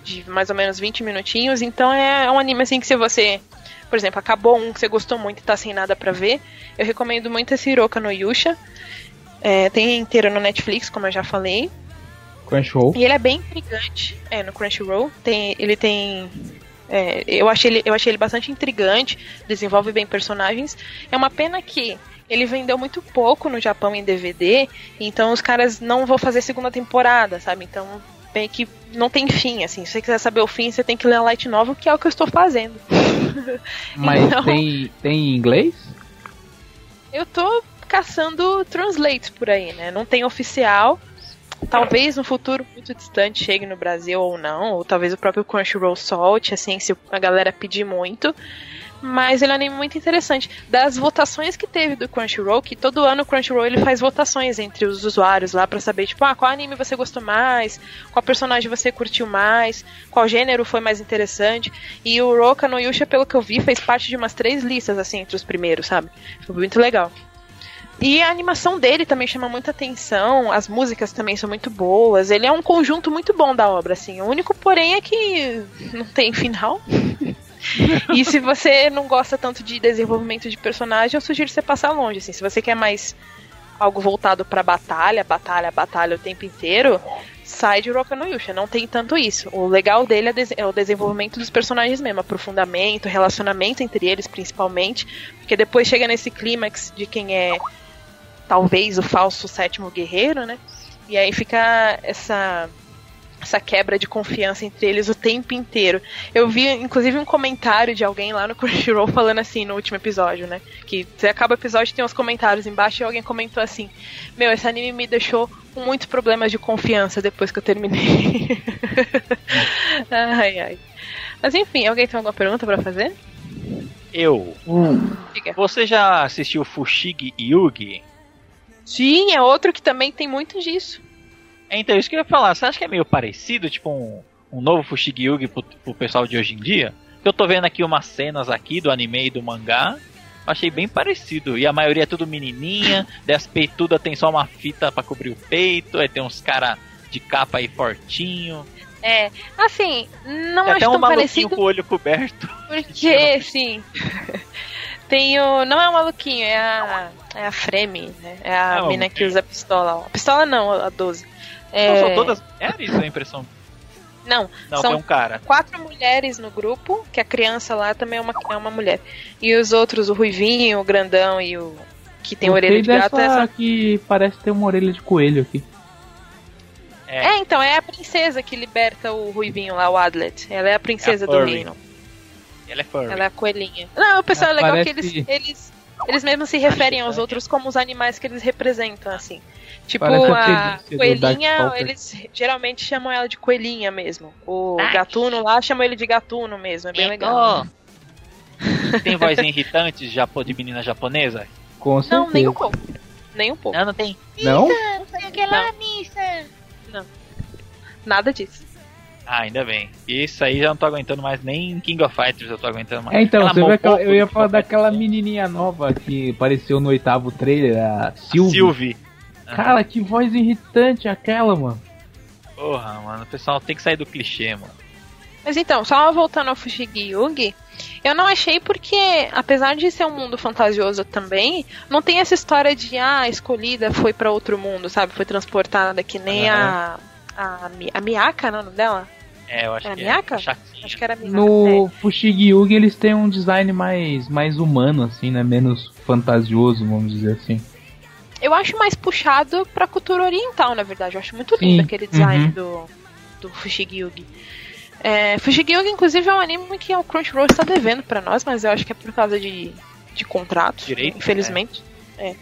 de mais ou menos 20 minutinhos. Então é um anime assim que se você, por exemplo, acabou um que você gostou muito e tá sem nada pra ver, eu recomendo muito esse Hiroka no Yusha. É, tem inteiro no Netflix, como eu já falei. Crunchyroll. E ele é bem intrigante. É, no Crunchyroll. Tem, ele tem. é, eu, achei ele, eu achei ele bastante intrigante, desenvolve bem personagens. É uma pena que ele vendeu muito pouco no Japão em DVD, então os caras não vão fazer segunda temporada, sabe? Então bem que não tem fim, assim. Se você quiser saber o fim, você tem que ler a Light Novel, que é o que eu estou fazendo. Mas Então- tem, tem em inglês? Eu tô caçando translates por aí, né? Não tem oficial. Talvez no futuro muito distante chegue no Brasil ou não, ou talvez o próprio Crunchyroll solte, assim, se a galera pedir muito. Mas ele é um anime muito interessante. Das votações que teve do Crunchyroll, que todo ano o Crunchyroll ele faz votações entre os usuários lá pra saber, tipo, ah, qual anime você gostou mais, qual personagem você curtiu mais, qual gênero foi mais interessante. E o Roka no Yusha, pelo que eu vi, fez parte de umas três listas, assim, entre os primeiros, sabe? Foi muito legal. E a animação dele também chama muita atenção, as músicas também são muito boas. Ele é um conjunto muito bom da obra, assim. O único, porém, é que não tem final. e se você não gosta tanto de desenvolvimento de personagem, eu sugiro você passar longe, assim. Se você quer mais algo voltado pra batalha, batalha, batalha o tempo inteiro, sai de Roka no Yusha. Não tem tanto isso. O legal dele é, des- é o desenvolvimento dos personagens mesmo, aprofundamento, relacionamento entre eles, principalmente. Porque depois chega nesse clímax de quem é talvez o falso sétimo guerreiro, né? E aí fica essa essa quebra de confiança entre eles o tempo inteiro. Eu vi, inclusive, um comentário de alguém lá no Crunchyroll falando assim no último episódio, né? Que você acaba o episódio tem uns comentários embaixo e alguém comentou assim: Meu, esse anime me deixou com muitos problemas de confiança depois que eu terminei. ai, ai. Mas enfim, alguém tem alguma pergunta pra fazer? Eu. Diga. Você já assistiu Fushigi Yugi? Sim, é outro que também tem muito disso. Então, isso que eu ia falar. Você acha que é meio parecido, tipo um, um novo Fushigi Yugi pro, pro pessoal de hoje em dia? Eu tô vendo aqui umas cenas aqui do anime e do mangá. Achei bem parecido. E a maioria é tudo menininha, das peitudas tem só uma fita pra cobrir o peito, aí tem uns cara de capa aí fortinho. É, assim, não Tem acho até um tão parecido com o olho coberto. porque, sim. Tem o. Não é o maluquinho, é a. É a Freme, né? É a Não, mina que usa a pistola. A pistola não, a 12. É, Não, são todas mulheres, é a impressão. Não, Não, São- tem um cara. quatro mulheres no grupo, que a criança lá também é uma, é uma mulher. E os outros, o Ruivinho, o Grandão e o. Que tem orelha de gato. dessa Essa... que parece ter uma orelha de coelho aqui. É, É, então, é a princesa que liberta o Ruivinho lá, o Adlet. Ela é a princesa É a do reino. ela é furry. Ela é a coelhinha. Não, o pessoal é legal que parece- eles, eles, eles mesmos se referem aos outros como os animais que eles representam, assim. Tipo, a coelhinha, eles geralmente chamam ela de coelhinha mesmo. O Ai. gatuno lá chama ele de gatuno mesmo, é bem legal. Tem vozinha irritante de menina japonesa? Com certeza. Não, nem um pouco. Nem um pouco. Não, não tem. Não? Nada disso. Ah, ainda bem. Isso aí já não tô aguentando mais, nem King of Fighters eu tô aguentando mais. É, então, Aquela você viu aquela, eu ia falar daquela menininha nova que apareceu no oitavo trailer, a. Sylvie. Sylvie. Cara, que voz irritante aquela, mano. Porra, mano, o pessoal tem que sair do clichê, mano. Mas então, só voltando ao Fushigi Yugi, eu não achei porque, apesar de ser um mundo fantasioso também, não tem essa história de, ah, a escolhida foi pra outro mundo, sabe? Foi transportada que nem a, a, a Miyaka, não é o nome dela? É, eu acho Era que Miyaka? é. Acho que era a Miyaka. No Fushigi Yugi eles têm um design mais, mais humano, assim, né? Menos fantasioso, vamos dizer assim. Eu acho mais puxado pra cultura oriental, na verdade. Eu acho muito Sim, lindo aquele design uhum. do, do Fushigi Yugi. É, Fushigi Yugi, inclusive, é um anime que o Crunchyroll está devendo pra nós, mas eu acho que é por causa de, de contratos, Direito, infelizmente. É.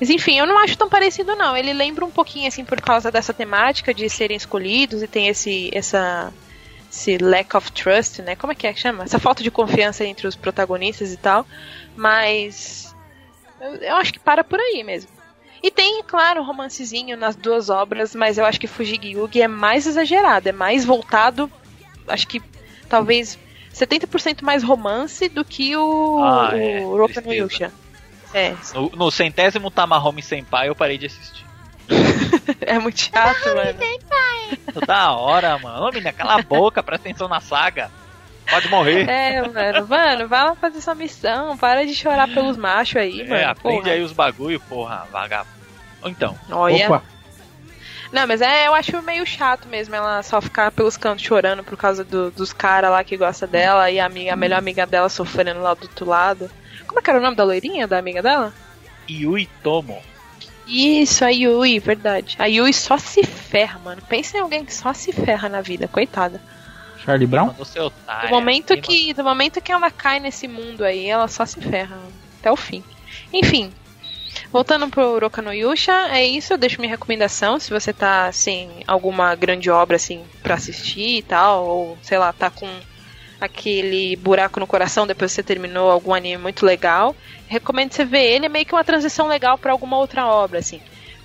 Mas enfim, eu não acho tão parecido, não. Ele lembra um pouquinho, assim, por causa dessa temática de serem escolhidos e tem esse, essa, esse lack of trust, né? Como é que é que chama? Essa falta de confiança entre os protagonistas e tal. Mas eu, eu acho que para por aí mesmo. E tem, claro, um romancezinho nas duas obras, mas eu acho que Fujigi Yugi é mais exagerado, é mais voltado, acho que talvez 70% mais romance do que o, Ah, é, o Roka no. Yusha. É, No, no centésimo Tamahome Senpai eu parei de assistir. é muito chato, mano. Toda hora, mano. Ô, menina, cala a boca, presta atenção na saga. Pode morrer. É, mano, mano, vai lá fazer sua missão, para de chorar pelos machos aí, É, mano. aprende porra. aí os bagulho, porra, vagabundo. Ou então, Olha. Opa, Não, mas é, eu acho meio chato mesmo ela só ficar pelos cantos chorando por causa do- dos caras lá que gosta dela e a, amiga, a melhor amiga dela sofrendo lá do outro lado. Como é que era o nome da loirinha da amiga dela? Yui Tomo. Isso, a Yui, verdade. A Yui só se ferra, mano. Pensa em alguém que só se ferra na vida, coitada. Charlie Brown? Mandou seu otário. Do momento, que, do momento que ela cai nesse mundo aí, ela só se ferra. Até o fim. Enfim. Voltando pro Uroka no Yusha, é isso, eu deixo minha recomendação, se você tá, assim, alguma grande obra, assim, pra assistir e tal, ou, sei lá, tá com aquele buraco no coração depois que você terminou algum anime muito legal, recomendo você ver ele, é meio que uma transição legal pra alguma outra obra, assim.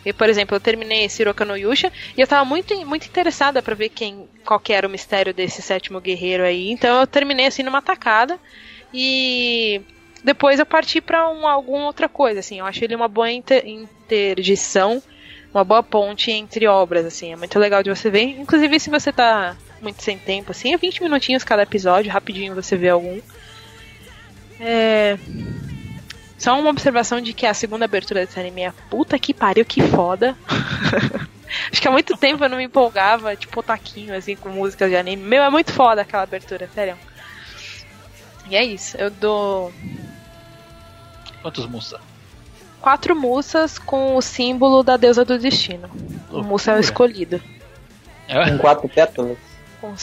E, por exemplo, eu terminei esse Hiroka no Yusha e eu tava muito, muito interessada pra ver quem, qual que era o mistério desse sétimo guerreiro aí. Então eu terminei assim numa tacada e depois eu parti pra um, alguma outra coisa, assim. Eu acho ele uma boa inter, interdição, uma boa ponte entre obras, assim. É muito legal de você ver. Inclusive, se você tá muito sem tempo, assim, é 20 minutinhos cada episódio, rapidinho você vê algum. É. Só uma observação de que a segunda abertura desse anime é puta que pariu, que foda. Acho que há muito tempo eu não me empolgava, tipo, taquinho, assim, com músicas de anime. Meu, é muito foda aquela abertura, sério. E é isso, eu dou Quantos musa? quatro mussas com o símbolo da deusa do destino. O Loucura. mussa é o escolhido. É, Com quatro pétalas. Com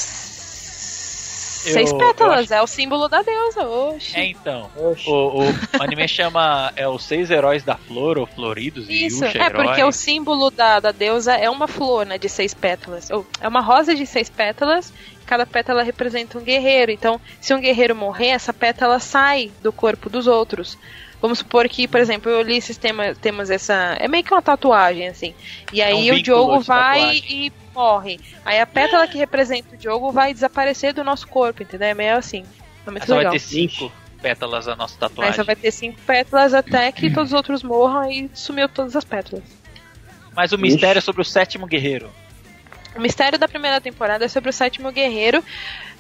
seis eu pétalas, é o símbolo da deusa, oxe. é, então. Oxi. O, o anime chama é os seis heróis da flor, ou floridos, e Isso, é porque o herói. símbolo da, da deusa é uma flor, né, de seis pétalas. Ou, é uma rosa de seis pétalas, cada pétala representa um guerreiro. Então, se um guerreiro morrer, essa pétala sai do corpo dos outros. Vamos supor que, por exemplo, eu li esses temas, temos essa. É meio que uma tatuagem, assim. E aí um o Diogo vai tatuagem. e morre. Aí a pétala que representa o Diogo vai desaparecer do nosso corpo, entendeu? É meio assim. É muito Só vai legal. ter cinco. pétalas a nossa tatuagem. só vai ter cinco pétalas até que todos os outros morram e sumiu todas as pétalas. Mas o mistério é sobre o sétimo guerreiro. O mistério da primeira temporada é sobre o sétimo guerreiro.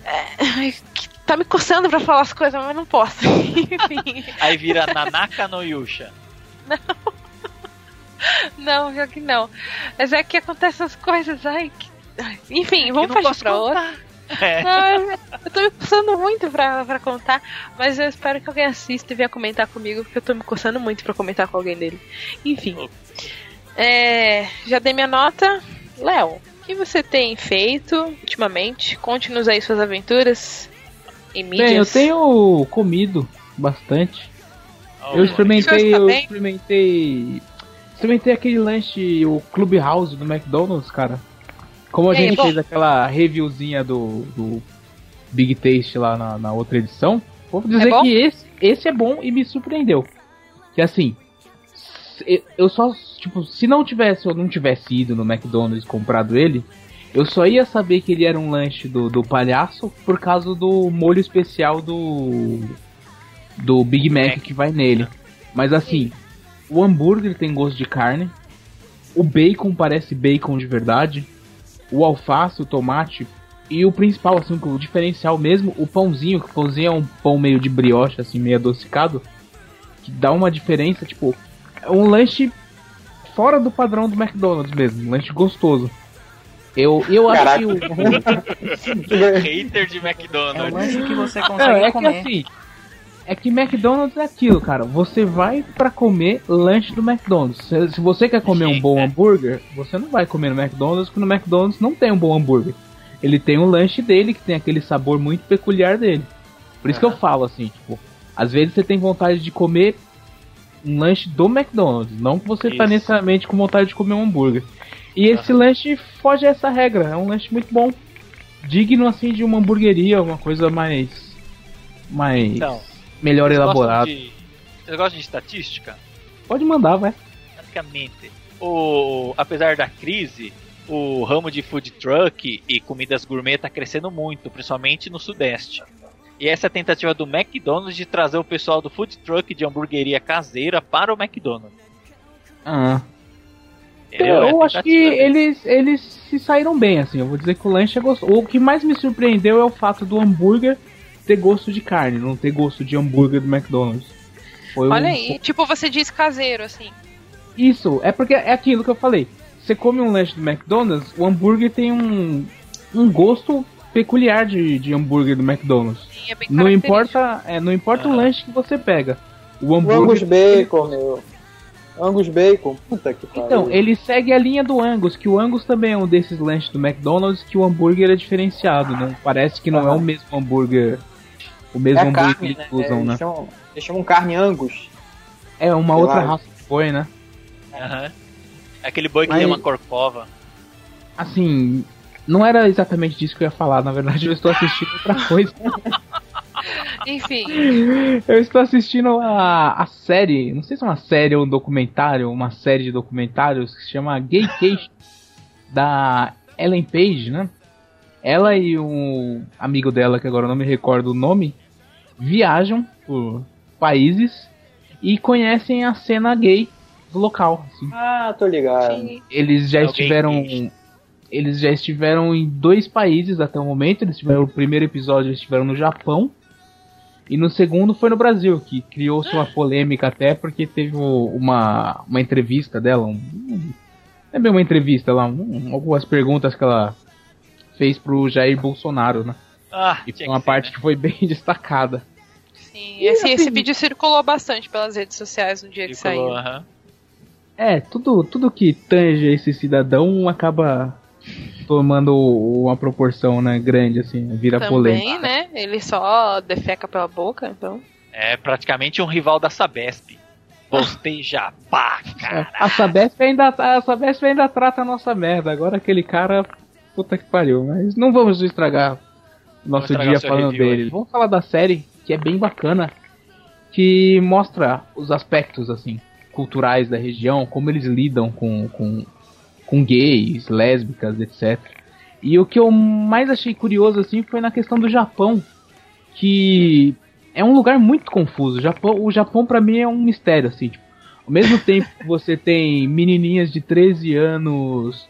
É, que tá me coçando pra falar as coisas, mas não posso. Enfim. Aí vira Nanaka no Yusha. Não, pior que não. Mas é que acontecem as coisas, ai. que- Enfim, vamos não partir posso pra outra. É. Não, eu tô me coçando muito pra, pra contar, mas eu espero que alguém assista e venha comentar comigo, porque eu tô me coçando muito pra comentar com alguém dele. Enfim. É, já dei minha nota. Léo, o que você tem feito ultimamente? Conte-nos aí suas aventuras em mídias. Bem, eu tenho comido bastante. Oh, eu experimentei, eu bem? Experimentei. Experimentei aquele lanche, o Clubhouse do McDonald's, cara. Como a aí, gente bom? fez aquela reviewzinha do, do Big Taste lá na, na outra edição, vou dizer É que esse, esse é bom e me surpreendeu. Que assim, eu só, tipo, se não tivesse, eu não tivesse ido no McDonald's e comprado ele, eu só ia saber que ele era um lanche do, do palhaço por causa do molho especial do do Big Mac. que vai nele. Mas assim, o hambúrguer tem gosto de carne, o bacon parece bacon de verdade, o alface, o tomate e o principal, assim, o diferencial mesmo, o pãozinho, que o pãozinho é um pão meio de brioche, assim, meio adocicado, que dá uma diferença, tipo, é um lanche fora do padrão do McDonald's mesmo, um lanche gostoso. Eu, eu acho que o, Hater de É um McDonald's. lanche que você consegue é que comer. assim. É que McDonald's é aquilo, cara. Você vai pra comer lanche do McDonald's. Se, se você quer comer um bom é. hambúrguer, você não vai comer no McDonald's, porque no McDonald's não tem um bom hambúrguer. Ele tem um lanche dele que tem aquele sabor muito peculiar dele. Por isso que eu falo assim, tipo, às vezes você tem vontade de comer um lanche do McDonald's, não que você tá Isso. necessariamente com vontade de comer um hambúrguer. E esse lanche foge a essa regra, é um lanche muito bom. Digno assim de uma hamburgueria, uma coisa mais mais Então, melhor elaborado. de- Vocês gostam de estatística? Pode mandar, vai. Basicamente, o, apesar da crise, o ramo de food truck e comidas gourmet está crescendo muito, principalmente no Sudeste. E essa é a tentativa do McDonald's de trazer o pessoal do food truck de hamburgueria caseira para o McDonald's. Ah. Entendeu? É Eu acho que eles, eles se saíram bem, assim. Eu vou dizer que o lanche é gostoso. O que mais me surpreendeu é o fato do hambúrguer ter gosto de carne, não ter gosto de hambúrguer do McDonald's. Foi Olha um- aí, tipo você diz caseiro, assim. Isso, é porque é aquilo que eu falei. Você come um lanche do McDonald's, o hambúrguer tem um, um gosto peculiar de, de hambúrguer do McDonald's. Sim, é bem Não importa, é, não importa o Aham. lanche que você pega. O O hambúrguer Angus Bacon, meu. Angus Bacon, puta que pariu. Então, ele segue a linha do Angus, que o Angus também é um desses lanches do McDonald's que o hambúrguer é diferenciado, né? Parece que não é Aham. o mesmo hambúrguer. O mesmo é a hambúrguer carne, que né? eles usam, eles, né? chamam, eles chamam carne Angus. É uma sei outra lá. raça de boi, né? Aham. Aquele boi que Mas- tem uma corcova. Assim, não era exatamente disso que eu ia falar, na verdade eu estou assistindo outra coisa. Enfim, Eu estou assistindo a, a série, não sei se é uma série ou um documentário, uma série de documentários que se chama Gay Cage, da Ellen Page, né? Ela e um amigo dela, que agora eu não me recordo o nome, viajam por países e conhecem a cena gay do local. assim. Ah, tô ligado. sim. Eles já É estiveram. Eles já estiveram em dois países até o momento. Eles tiveram o primeiro episódio, eles estiveram no Japão. E no segundo foi no Brasil, que criou-se uma polêmica até porque teve uma, uma entrevista dela. Um, não é bem uma entrevista lá, um- algumas perguntas que ela fez pro Jair Bolsonaro, né? Ah, E foi uma que ser, parte né? que foi bem destacada. Sim, esse, esse assim- vídeo circulou bastante pelas redes sociais no dia que Tricolor, saiu. aham. É, tudo, tudo que tange esse cidadão acaba tomando uma proporção né, grande, assim, vira polêmica. Também, né? Ele só defeca pela boca, então. É praticamente um rival da Sabesp. Bosteja, pá, cara. A Sabesp ainda, a Sabesp ainda trata a nossa merda. Agora aquele cara, puta que pariu. Mas não vamos estragar nosso dia falando dele. aí. Vamos falar da série, que é bem bacana, que mostra os aspectos, assim, culturais da região, como eles lidam com, com, com gays, lésbicas, etc. E o que eu mais achei curioso, assim, foi na questão do Japão, que é um lugar muito confuso. O Japão, o Japão para mim é um mistério assim, tipo, ao mesmo tempo que você tem menininhas de 13 anos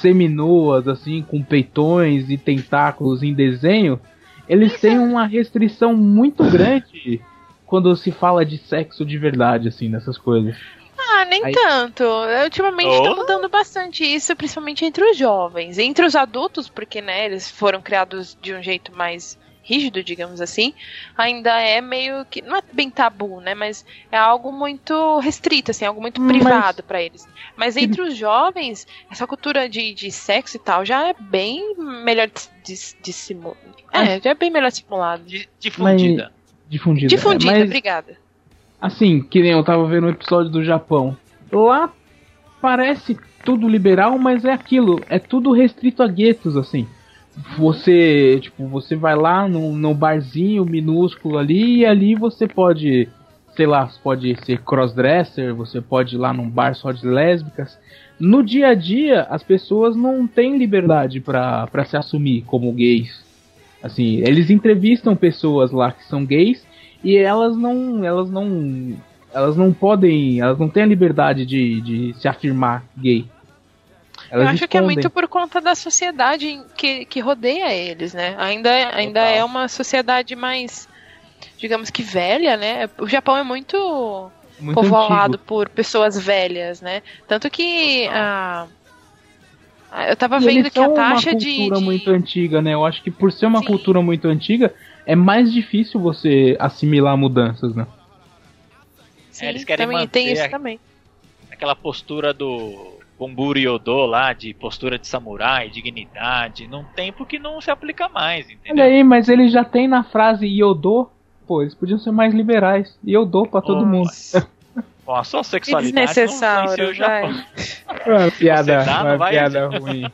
seminuas assim, com peitões e tentáculos em desenho, eles têm uma restrição muito grande quando se fala de sexo de verdade assim, nessas coisas. Ah, nem Aí- tanto. Ultimamente Oh. tá mudando bastante isso, principalmente entre os jovens. Entre os adultos, porque, né, eles foram criados de um jeito mais rígido, digamos assim, ainda é meio que. Não é bem tabu, né? Mas é algo muito restrito, assim, algo muito Mas- privado pra eles. Mas entre os jovens, essa cultura de, de sexo e tal já é bem melhor dissimulada. É, já é bem melhor dissimulado. Di- Difundida. Difundida. Difundida, Mas, obrigada. assim, que nem eu tava vendo um episódio do Japão. Lá parece tudo liberal, mas é aquilo, é tudo restrito a guetos, assim. Você, tipo, você vai lá no, no barzinho minúsculo ali e ali você pode, sei lá, você pode ser crossdresser, você pode ir lá num bar só de lésbicas. No dia a dia, as pessoas não têm liberdade pra se assumir como gays. Assim, eles entrevistam pessoas lá que são gays e elas não, elas não, elas não podem, elas não têm a liberdade de, de se afirmar gay. Eu Elas acho que é escondem. muito por conta da sociedade que, que rodeia eles, né? Ainda, ainda Total. é uma sociedade mais, digamos que velha, né? O Japão é muito, muito povoado antigo. por pessoas velhas, né? Tanto que a, a- eu tava E vendo que a taxa uma de, cultura de- muito antiga, né? Eu acho que por ser uma Sim. cultura muito antiga, é mais difícil você assimilar mudanças, né? Sim, É, eles querem também tem manter isso a- também. Aquela postura do Bumburi Yodo lá, de postura de samurai, dignidade, num tempo que não se aplica mais, Olha entendeu? aí, mas eles já tem na frase Yodo, pô, eles podiam ser mais liberais. Yodo pra todo Pô, mundo. Com a sua Que sexualidade não desnecessário, influencia o Japão. vai. Uma piada, dá, não uma vai- piada ruim.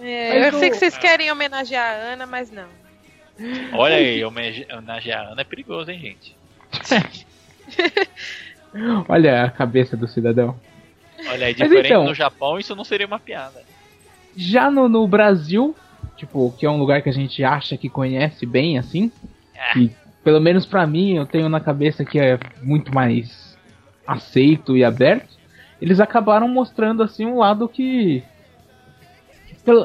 É, eu sei que vocês querem homenagear a Ana, mas não. Olha aí, homenagear a Ana é perigoso, hein, gente? Olha a cabeça do cidadão. Olha aí, diferente então- no Japão, isso não seria uma piada. Já no, no Brasil, tipo, que é um lugar que a gente acha que conhece bem, assim, É. e pelo menos pra mim, eu tenho na cabeça que é muito mais aceito e aberto, eles acabaram mostrando, assim, um lado que...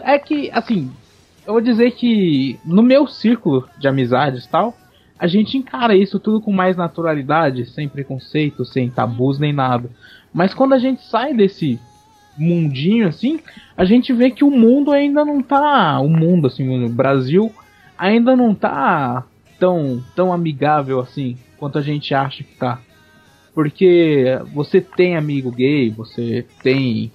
É que, assim, eu vou dizer que no meu círculo de amizades tal, a gente encara isso tudo com mais naturalidade, sem preconceito, sem tabus nem nada. Mas quando a gente sai desse mundinho assim, a gente vê que o mundo ainda não tá. O mundo, assim, o Brasil ainda não tá tão, tão amigável assim quanto a gente acha que tá. Porque você tem amigo gay, você tem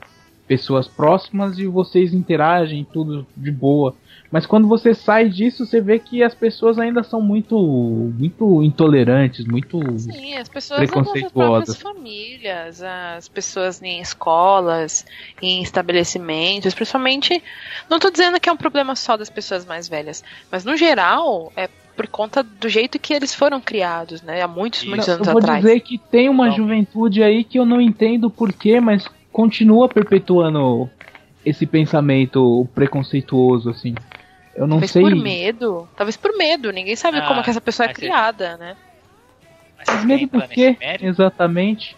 pessoas próximas e vocês interagem tudo de boa. Mas quando você sai disso, você vê que as pessoas ainda são muito muito intolerantes, muito Sim, as pessoas Preconceituosas. próprias famílias, as pessoas em escolas, em estabelecimentos, principalmente. Não tô dizendo que é um problema só das pessoas mais velhas, mas no geral é por conta do jeito que eles foram criados, né? Há muitos, muitos Isso. anos eu vou atrás. dizer que tem uma Não. juventude aí que eu não entendo porquê, mas continua perpetuando esse pensamento preconceituoso, assim. Eu não Talvez sei. por medo. Talvez por medo. Ninguém sabe Ah, como é que essa pessoa é é- criada, né? Mas medo por quê? Exatamente.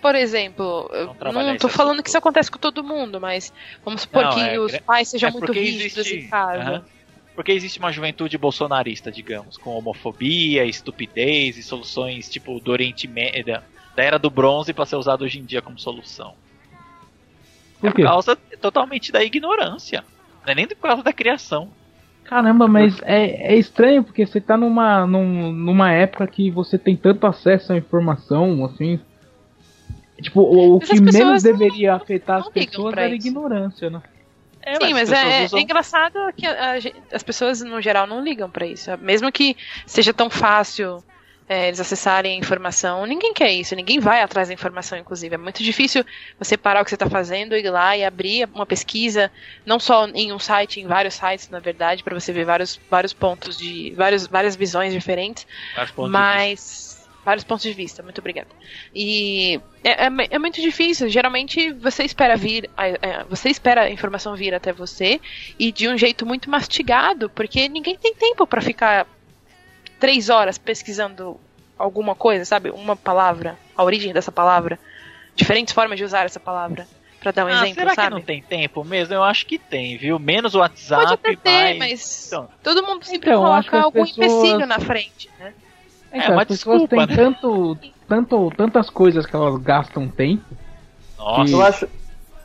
Por exemplo, não tô falando assunto. que isso acontece com todo mundo, mas vamos supor Não, que é os pais sejam é muito rígidos existe- em casa. Porque existe uma juventude bolsonarista, digamos, com homofobia, estupidez e soluções tipo do Oriente Médio, da da era do bronze para ser usado hoje em dia como solução. Por é por causa totalmente da ignorância. Não é nem por causa da criação. Caramba, mas é, é estranho porque você tá numa, num- numa época que você tem tanto acesso à informação, assim. Tipo, o, o que menos não- deveria afetar não as pessoas era ignorância, né? É, Sim, as mas pessoas é, usam- é engraçado que a- a as pessoas, no geral, não ligam pra isso. Mesmo que seja tão fácil é, eles acessarem a informação, ninguém quer isso, ninguém vai atrás da informação, inclusive. É muito difícil você parar o que você está fazendo, ir lá e abrir uma pesquisa, não só em um site, em vários sites, na verdade, para você ver vários, vários pontos de. Vários, várias visões diferentes. vários pontos. Mas. Vários pontos de vista, muito obrigada. E é, é, é muito difícil. Geralmente você espera vir, a- a- você espera a informação vir até você e de um jeito muito mastigado, porque ninguém tem tempo para ficar três horas pesquisando alguma coisa, sabe? Uma palavra, a origem dessa palavra, diferentes formas de usar essa palavra. Pra dar um Ah, exemplo, será sabe? que não tem tempo mesmo? Eu acho que tem, viu? Menos o WhatsApp, Pode até ter, mais... mas Então, todo mundo sempre Então, coloca algum pessoas- empecilho na frente, né? É, É então, uma as pessoas desculpa, têm né? tanto, tanto, tantas coisas que elas gastam tempo. nossa. Eu acho,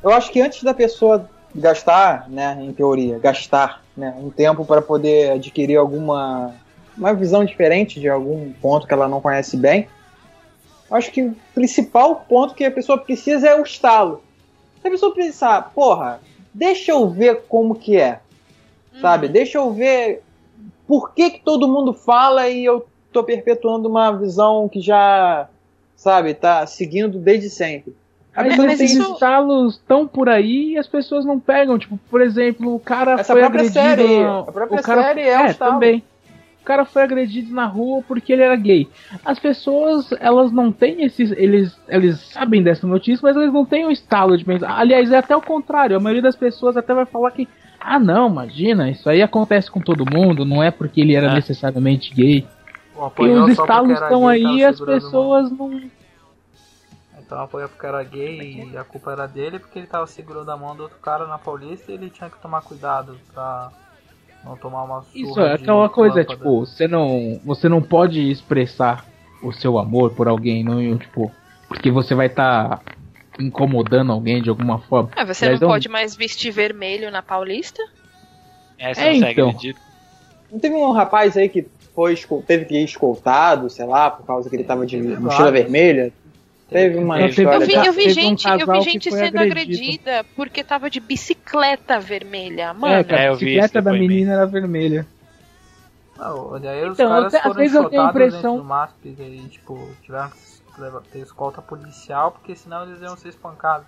eu acho que antes da pessoa gastar, né, em teoria, gastar né, um tempo para poder adquirir alguma uma visão diferente de algum ponto que ela não conhece bem, eu acho que o principal ponto que a pessoa precisa é o estalo. Se a pessoa pensar, porra, deixa eu ver como que é, sabe? Deixa eu ver por que, que todo mundo fala e eu tô perpetuando uma visão que já, sabe, tá seguindo desde sempre. A Mas, mas tem esses isso- estalos tão por aí e as pessoas não pegam. Tipo, por exemplo, o cara Essa foi própria agredido. série, na- a própria o cara, série é um estalo. também. O cara foi agredido na rua porque ele era gay. As pessoas, elas não têm esses. Eles, eles sabem dessa notícia, mas eles não têm o estalo de pensar. Aliás, é até o contrário. A maioria das pessoas até vai falar que. Ah, não, imagina, isso aí acontece com todo mundo, não é porque ele era É. necessariamente gay. E os estalos estão aí e as pessoas não. Então apoiou porque era gay e a culpa era dele porque ele tava segurando a mão do outro cara na Paulista e ele tinha que tomar cuidado pra não tomar uma surra Isso é aquela coisa, tipo, você não, você não pode expressar o seu amor por alguém, não, tipo, porque você vai estar incomodando alguém de alguma forma. Ah, você não pode mais vestir vermelho na Paulista? É, você É, não segue então. Não teve um rapaz aí que foi teve que ir escoltado, sei lá, por causa que ele tava de Teve mochila vermelha? Teve uma Teve- história. Eu vi, eu vi teve um gente, eu vi gente sendo agredido. agredida porque tava de bicicleta vermelha. Mano, É, cara, É, a eu bicicleta da menina era vermelha. Não, e aí os Então, caras até- às foram vezes eu tenho a impressão- do MASP e, tipo, tiveram que ter escolta policial porque senão eles iam ser espancados.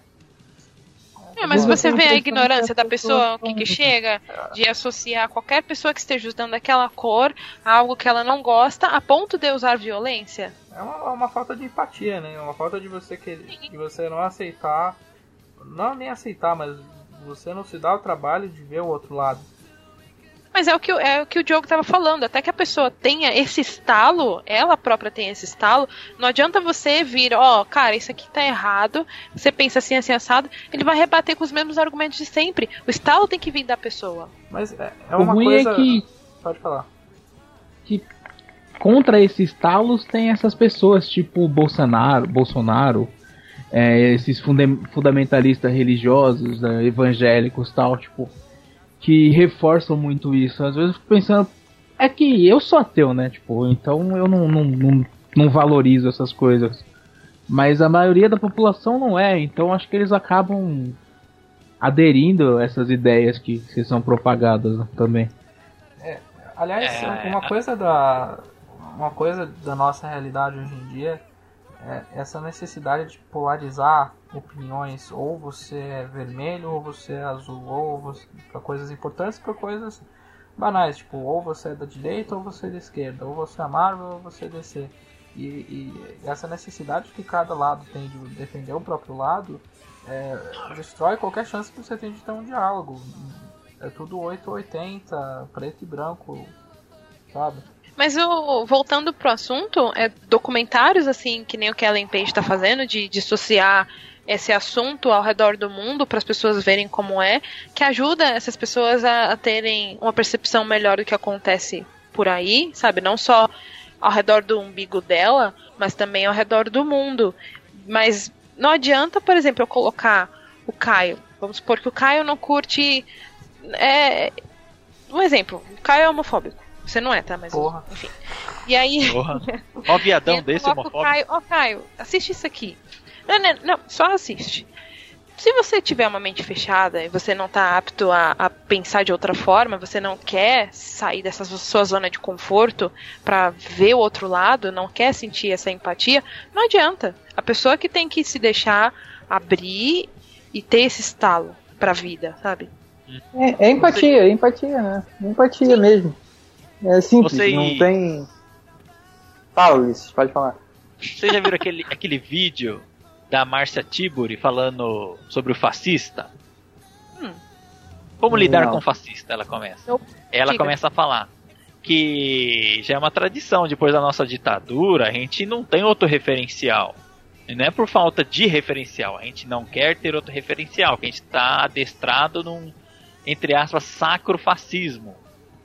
É, mas você vê a ignorância que da pessoa, que, que chega de associar qualquer pessoa que esteja usando aquela cor a algo que ela não gosta, a ponto de usar violência. É uma, é uma falta de empatia, né? É uma falta de você querer, de você não aceitar, não nem aceitar, mas você não se dá o trabalho de ver o outro lado. Mas é o que, o- é o que o Diogo tava falando. Até que a pessoa tenha esse estalo, ela própria tenha esse estalo, não adianta você vir, ó, cara, isso aqui tá errado. Você pensa assim, assim, assado. Ele vai rebater com os mesmos argumentos de sempre. O estalo tem que vir da pessoa. Mas é, é o uma ruim coisa. é que Pode falar. contra esses talos tem essas pessoas tipo Bolsonaro, Bolsonaro, é, esses fundamentalistas religiosos, né, evangélicos tal, tipo, que reforçam muito isso. Às vezes eu fico pensando, é que eu sou ateu, né? Tipo, então eu não, não, não, não valorizo essas coisas. Mas a maioria da população não é, então acho que eles acabam aderindo a essas ideias que, que são propagadas também. Aliás, É, uma coisa da uma coisa da nossa realidade hoje em dia é essa necessidade de polarizar opiniões, ou você é vermelho, ou você é azul, ou você para coisas importantes, para coisas banais, tipo, ou você é da direita, ou você é da esquerda, ou você é Marvel, ou você é DC. E, e essa necessidade que cada lado tem de defender o próprio lado é, destrói qualquer chance que você tem de ter um diálogo. É tudo 880, preto e branco, sabe? Mas o, voltando pro assunto, é documentários assim, que nem o que a Ellen Page tá fazendo, de dissociar esse assunto ao redor do mundo para as pessoas verem como é, que ajuda essas pessoas a, a terem uma percepção melhor do que acontece por aí, sabe? Não só ao redor do umbigo dela, mas também ao redor do mundo. Mas não adianta, por exemplo, eu colocar o Caio. Vamos supor que o Caio não curte. É, um exemplo, o Caio é homofóbico. Você não é, tá? Mas Porra. enfim. E aí. Porra. Ó, viadão eu desse homofóbico. Caio, ó, Caio, assiste isso aqui. Não, não, não, só assiste. Se você tiver uma mente fechada e você não tá apto a, a pensar de outra forma, você não quer sair dessa sua zona de conforto para ver o outro lado, não quer sentir essa empatia, não adianta. A pessoa que tem que se deixar abrir e ter esse estalo pra vida, sabe? É, é empatia, é empatia, né? Empatia mesmo. É simples, Você- não tem. Fala, Ulisses, pode falar. Vocês já viram aquele, aquele vídeo da Márcia Tiburi falando sobre o fascista? Hum. Como lidar Não. com o fascista? Ela começa. Eu- Ela diga. começa a falar que já é uma tradição. Depois da nossa ditadura, a gente não tem outro referencial. E não é por falta de referencial, a gente não quer ter outro referencial, que a gente está adestrado num, entre aspas, sacro fascismo.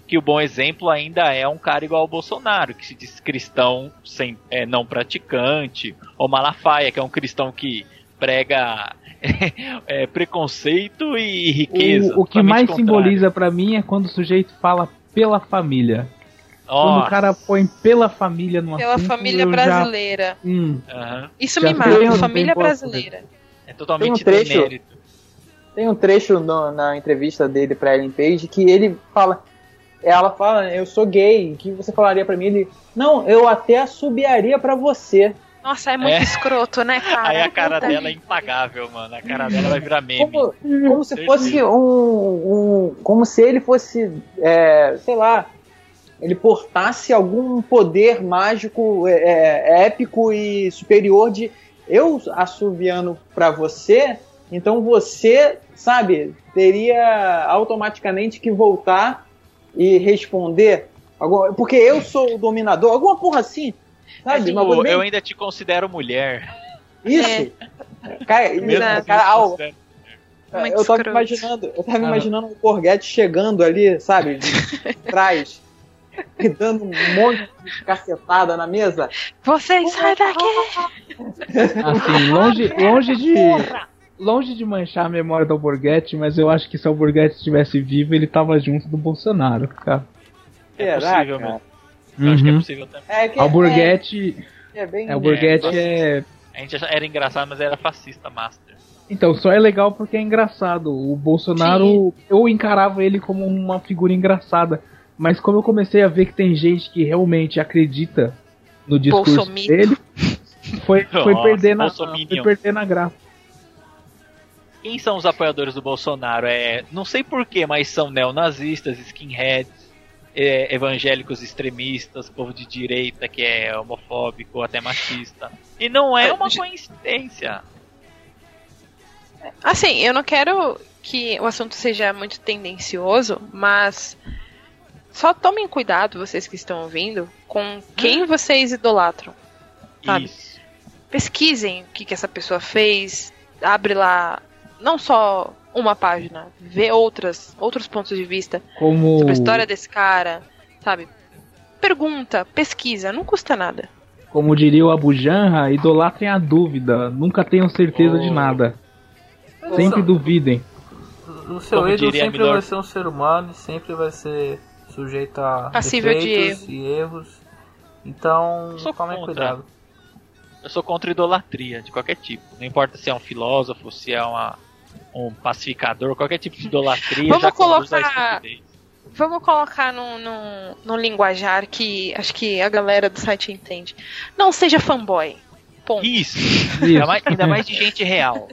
Que o bom exemplo ainda é um cara igual ao Bolsonaro, que se diz cristão sem, é, não praticante, ou Malafaia, que é um cristão que prega é, preconceito e riqueza. O, o que mais simboliza para mim é quando o sujeito fala pela família. Nossa. Quando o cara põe pela família numa Pela família brasileira. Já, hum, Uhum. Isso me mata, um família brasileira. É totalmente Tem um trecho- demérito. Tem um trecho no- na entrevista dele pra Ellen Page que ele fala. Ela fala, eu sou gay, o que você falaria pra mim? Ele, não, eu até assobiaria pra você. Nossa, é muito É. escroto, né, cara? Aí a cara Puta dela é impagável, mano. A cara dela vai virar meme. Como, como se fosse um, um- Como se ele fosse, é, sei lá, ele portasse algum poder mágico, é, é, épico e superior de eu assoviando pra você, então você, sabe, teria automaticamente que voltar e responder. Porque eu sou o dominador, alguma porra assim. É Sabe? tipo, eu ainda te considero mulher. Isso. Cara, Mesmo cara, ao- Muito eu tava escroto. imaginando, eu tava Ah. imaginando o Borghetti chegando ali, sabe, de trás, e dando um monte de cacetada na mesa. Vocês saem daqui! assim, longe, longe de. Longe de manchar a memória do Alborguete, mas eu acho que se o Alborguete estivesse vivo, ele tava junto do Bolsonaro, cara. É Será, possível, cara? mesmo. Eu acho que é Uhum. possível também. É que Alborguete. é, é bem É, o Alborguete é. A gente já era engraçado, mas era fascista master. Então, só é legal porque é engraçado. O Bolsonaro, eu encarava ele como uma figura engraçada. Mas como eu comecei a ver que tem gente que realmente acredita no discurso Bolsomito. dele, foi, foi, Nossa, perder na, foi perder na graça. Quem são os apoiadores do Bolsonaro? É, não sei porquê, mas são neonazistas, skinheads, é, evangélicos extremistas, povo de direita que é homofóbico, até machista. E não é uma coincidência. Assim, eu não quero que o assunto seja muito tendencioso, mas só tomem cuidado, vocês que estão ouvindo, com quem vocês idolatram. Sabe? Isso. Pesquisem o que, que essa pessoa fez, abre lá não só uma página, vê outras, outros pontos de vista Como. sobre a história desse cara, sabe? Pergunta, pesquisa, não custa nada. Como diria o Abu Janra, idolatrem a dúvida, nunca tenham certeza de Oh. nada. Sempre duvidem. O seu ídolo sempre vai ser um ser humano e sempre vai ser sujeito a Passível de defeitos e erros. Então, contra. cuidado. Eu sou contra idolatria de qualquer tipo. Não importa se é um filósofo, se é uma, um pacificador, qualquer tipo de idolatria Vamos colocar-. Vamos colocar num, num, num linguajar que acho que a galera do site entende. Não seja fanboy. Ponto. Isso. Isso. Ainda mais, ainda mais de gente real.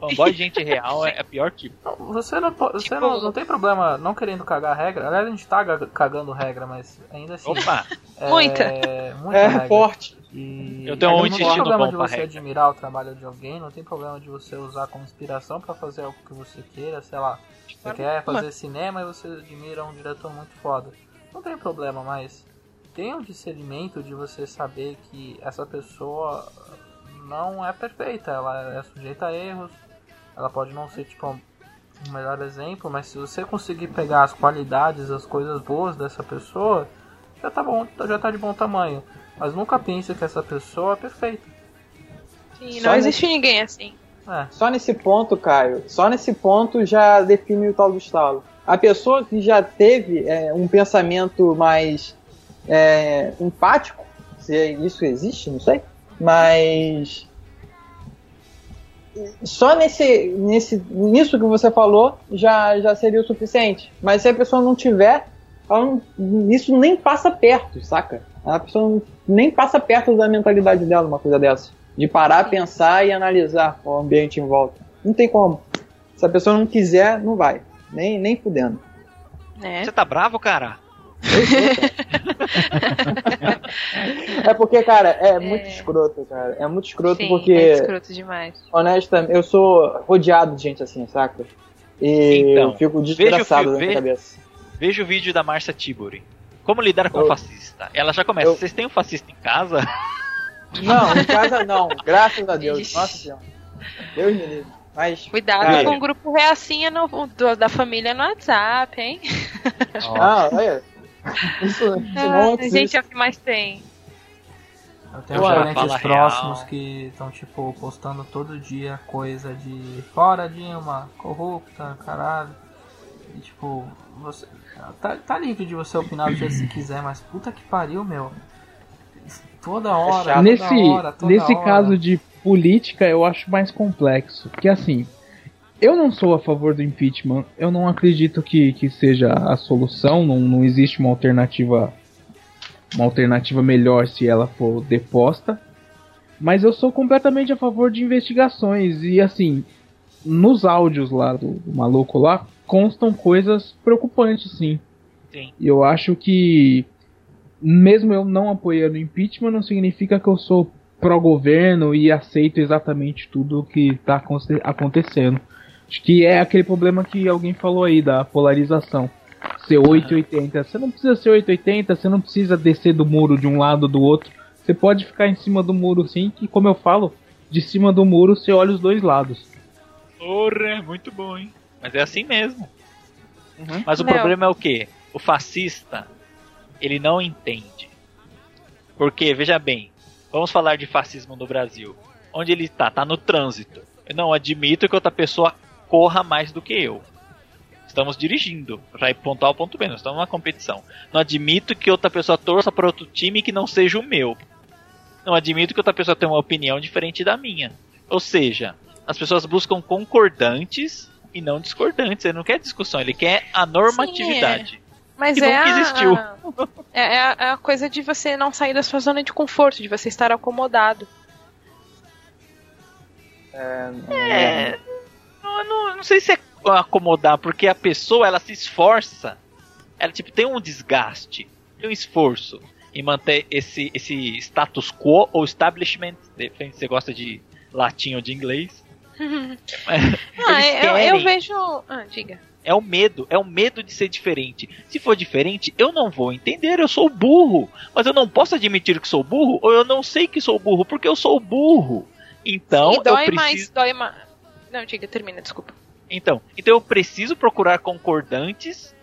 Fanboy de gente real é, é pior tipo. Você não, você Tipo- não, não tem problema não querendo cagar regra. Aliás, a gente tá ga- cagando regra, mas ainda assim. Opa! é, Muita. muita É, regra. forte. E Eu tenho um não tem problema bom de você regra. admirar o trabalho de alguém, não tem problema de você usar como inspiração pra fazer algo que você queira, sei lá. Você quer fazer cinema e você admira um diretor muito foda. Não tem problema, mas tem um discernimento de você saber que essa pessoa não é perfeita, ela é sujeita a erros, ela pode não ser tipo o melhor exemplo, mas se você conseguir pegar as qualidades, as coisas boas dessa pessoa, já tá bom, já tá de bom tamanho. Mas nunca pense que essa pessoa é perfeita. Sim, Só não existe ninguém assim. É. Só nesse ponto, Caio, só nesse ponto já define o tal do estalo. A pessoa que já teve é, um pensamento mais é, empático, se isso existe, não sei, mas só nesse, nesse, nisso que você falou já, já seria o suficiente. Mas se a pessoa não tiver, ela não- isso nem passa perto, saca? A pessoa não- nem passa perto da mentalidade dela uma coisa dessa. De parar, pensar e analisar o ambiente em volta. Não tem como. Se a pessoa não quiser, não vai. Nem, nem fudendo. Né? Você tá bravo, cara? É porque, cara, é, muito escroto, cara. É muito escroto Sim, porque, é escroto demais. honestamente, eu sou rodeado de gente assim, saca? E Então, eu fico veja o desgraçado filme, na minha veja- cabeça. Veja o vídeo da Marcia Tiburi. Como lidar com Eu- o fascista? Ela já começa. Eu- Vocês têm um fascista em casa? Não, em casa não. Graças a Deus. Ixi. Nossa senhora. Deus me livre. Mas. Cuidado Cara. com o grupo reacinha no, do- da família no WhatsApp, hein? Ah, olha. Isso, isso não Ah, gente, é o que mais tem. Eu tenho Ué, parentes próximos real. que estão, tipo, postando todo dia coisa de fora Dilma, corrupta, caralho. E, tipo, você. Tá, tá livre de você opinar do jeito que você quiser, mas puta que pariu, meu. Toda hora, chato. toda nesse hora, toda nesse hora. caso de política, eu acho mais complexo. Porque assim, eu não sou a favor do impeachment. Eu não acredito que, que seja a solução. Não, não existe uma alternativa uma alternativa melhor se ela for deposta. Mas eu sou completamente a favor de investigações. E assim, nos áudios lá do, do maluco lá, constam coisas preocupantes, sim. Sim. Eu acho que, mesmo eu não apoiando o impeachment, não significa que eu sou pró-governo e aceito exatamente tudo o que está acontecendo. Acho que é aquele problema que alguém falou aí da polarização. Ser 880. Você não precisa ser 880, você não precisa descer do muro de um lado ou do outro. Você pode ficar em cima do muro sim, que como eu falo, de cima do muro você olha os dois lados. Porra, muito bom, hein? Mas é assim mesmo. Uhum. Mas o Meu. problema é o quê? O fascista, ele não entende. Porque, veja bem, vamos falar de fascismo no Brasil. Onde ele está? Tá no trânsito. Eu não admito que outra pessoa corra mais do que eu. Estamos dirigindo, para ir ponto A ao ponto B, nós estamos numa competição. Não admito que outra pessoa torça para outro time que não seja o meu. Não admito que outra pessoa tenha uma opinião diferente da minha. Ou seja, as pessoas buscam concordantes e não discordantes. Ele não quer discussão, ele quer a normatividade. Mas Que é nunca a, existiu. É, é a, é a coisa de você não sair da sua zona de conforto, de você estar acomodado. É. Não, não, não sei se é acomodar, porque a pessoa ela se esforça. Ela tipo tem um desgaste, tem um esforço em manter esse, esse status quo ou establishment. Depende se você gosta de latim ou de inglês. Ah, Eles eu, eu querem. vejo. Ah, diga. É o medo, é o medo de ser diferente. Se for diferente, eu não vou entender, eu sou burro. Mas eu não posso admitir que sou burro, ou eu não sei que sou burro, porque eu sou burro. Então, dói eu preciso. mais, dói mais. Não, diga, termina, desculpa. Então, então eu preciso procurar concordantes,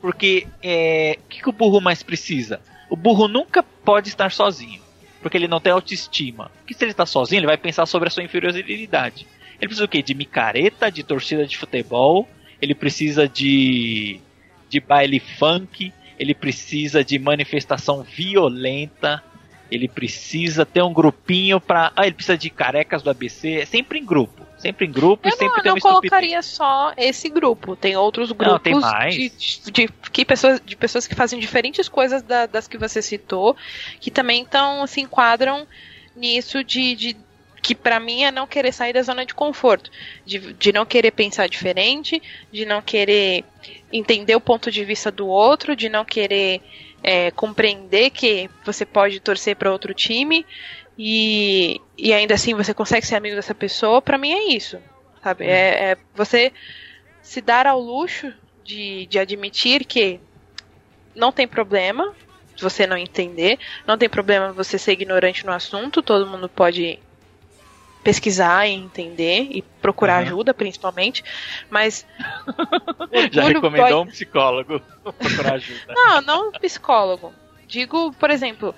porque é, o que, que o burro mais precisa? O burro nunca pode estar sozinho, porque ele não tem autoestima. Porque se ele está sozinho, ele vai pensar sobre a sua inferioridade. Ele precisa o quê? De micareta, de torcida de futebol, ele precisa de, de baile funk, ele precisa de manifestação violenta, ele precisa ter um grupinho pra. Ah, ele precisa de carecas do ABC, é sempre em grupo. Sempre em grupo Eu e sempre não, tem não uma estupidez. colocaria só esse grupo. Tem outros grupos Não, tem mais. De, de, que pessoas, de pessoas que fazem diferentes coisas da- das que você citou, que também então se enquadram nisso de, de que pra mim é não querer sair da zona de conforto, de, de não querer pensar diferente, de não querer entender o ponto de vista do outro, de não querer é, compreender que você pode torcer para outro time e, e ainda assim você consegue ser amigo dessa pessoa, pra mim é isso. Sabe? É, é você se dar ao luxo de, de admitir que não tem problema você não entender, não tem problema você ser ignorante no assunto, todo mundo pode pesquisar e entender e procurar Aham. ajuda, principalmente, mas Já recomendou dói- um psicólogo procurar ajuda. não, não um psicólogo. Digo, por exemplo,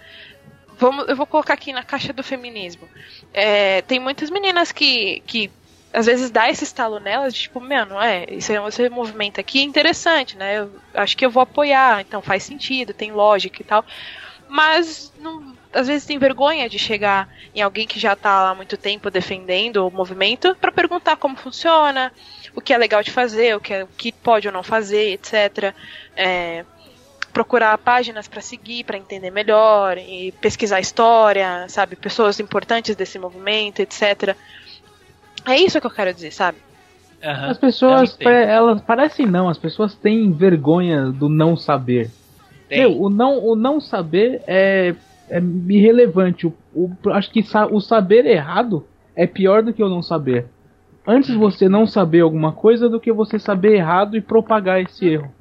vamos, eu vou colocar aqui na caixa do feminismo. É, tem muitas meninas que, que às vezes dá esse estalo nelas, de tipo, meu, não é, esse, esse movimento aqui é interessante, né? Eu acho que eu vou apoiar, então faz sentido, tem lógica e tal. Mas não- às vezes tem vergonha de chegar em alguém que já tá lá há muito tempo defendendo o movimento para perguntar como funciona, o que é legal de fazer, o que, é- o que pode ou não fazer, etc. É, procurar páginas para seguir, para entender melhor e pesquisar história, sabe, pessoas importantes desse movimento, etc. É isso que eu quero dizer, sabe? Aham, As pessoas, elas parecem não, as pessoas têm vergonha do não saber. Meu, o não, o não saber é, é irrelevante. O, o- acho que sa- o saber errado é pior do que o não saber. Antes você não saber alguma coisa do que você saber errado e propagar esse erro.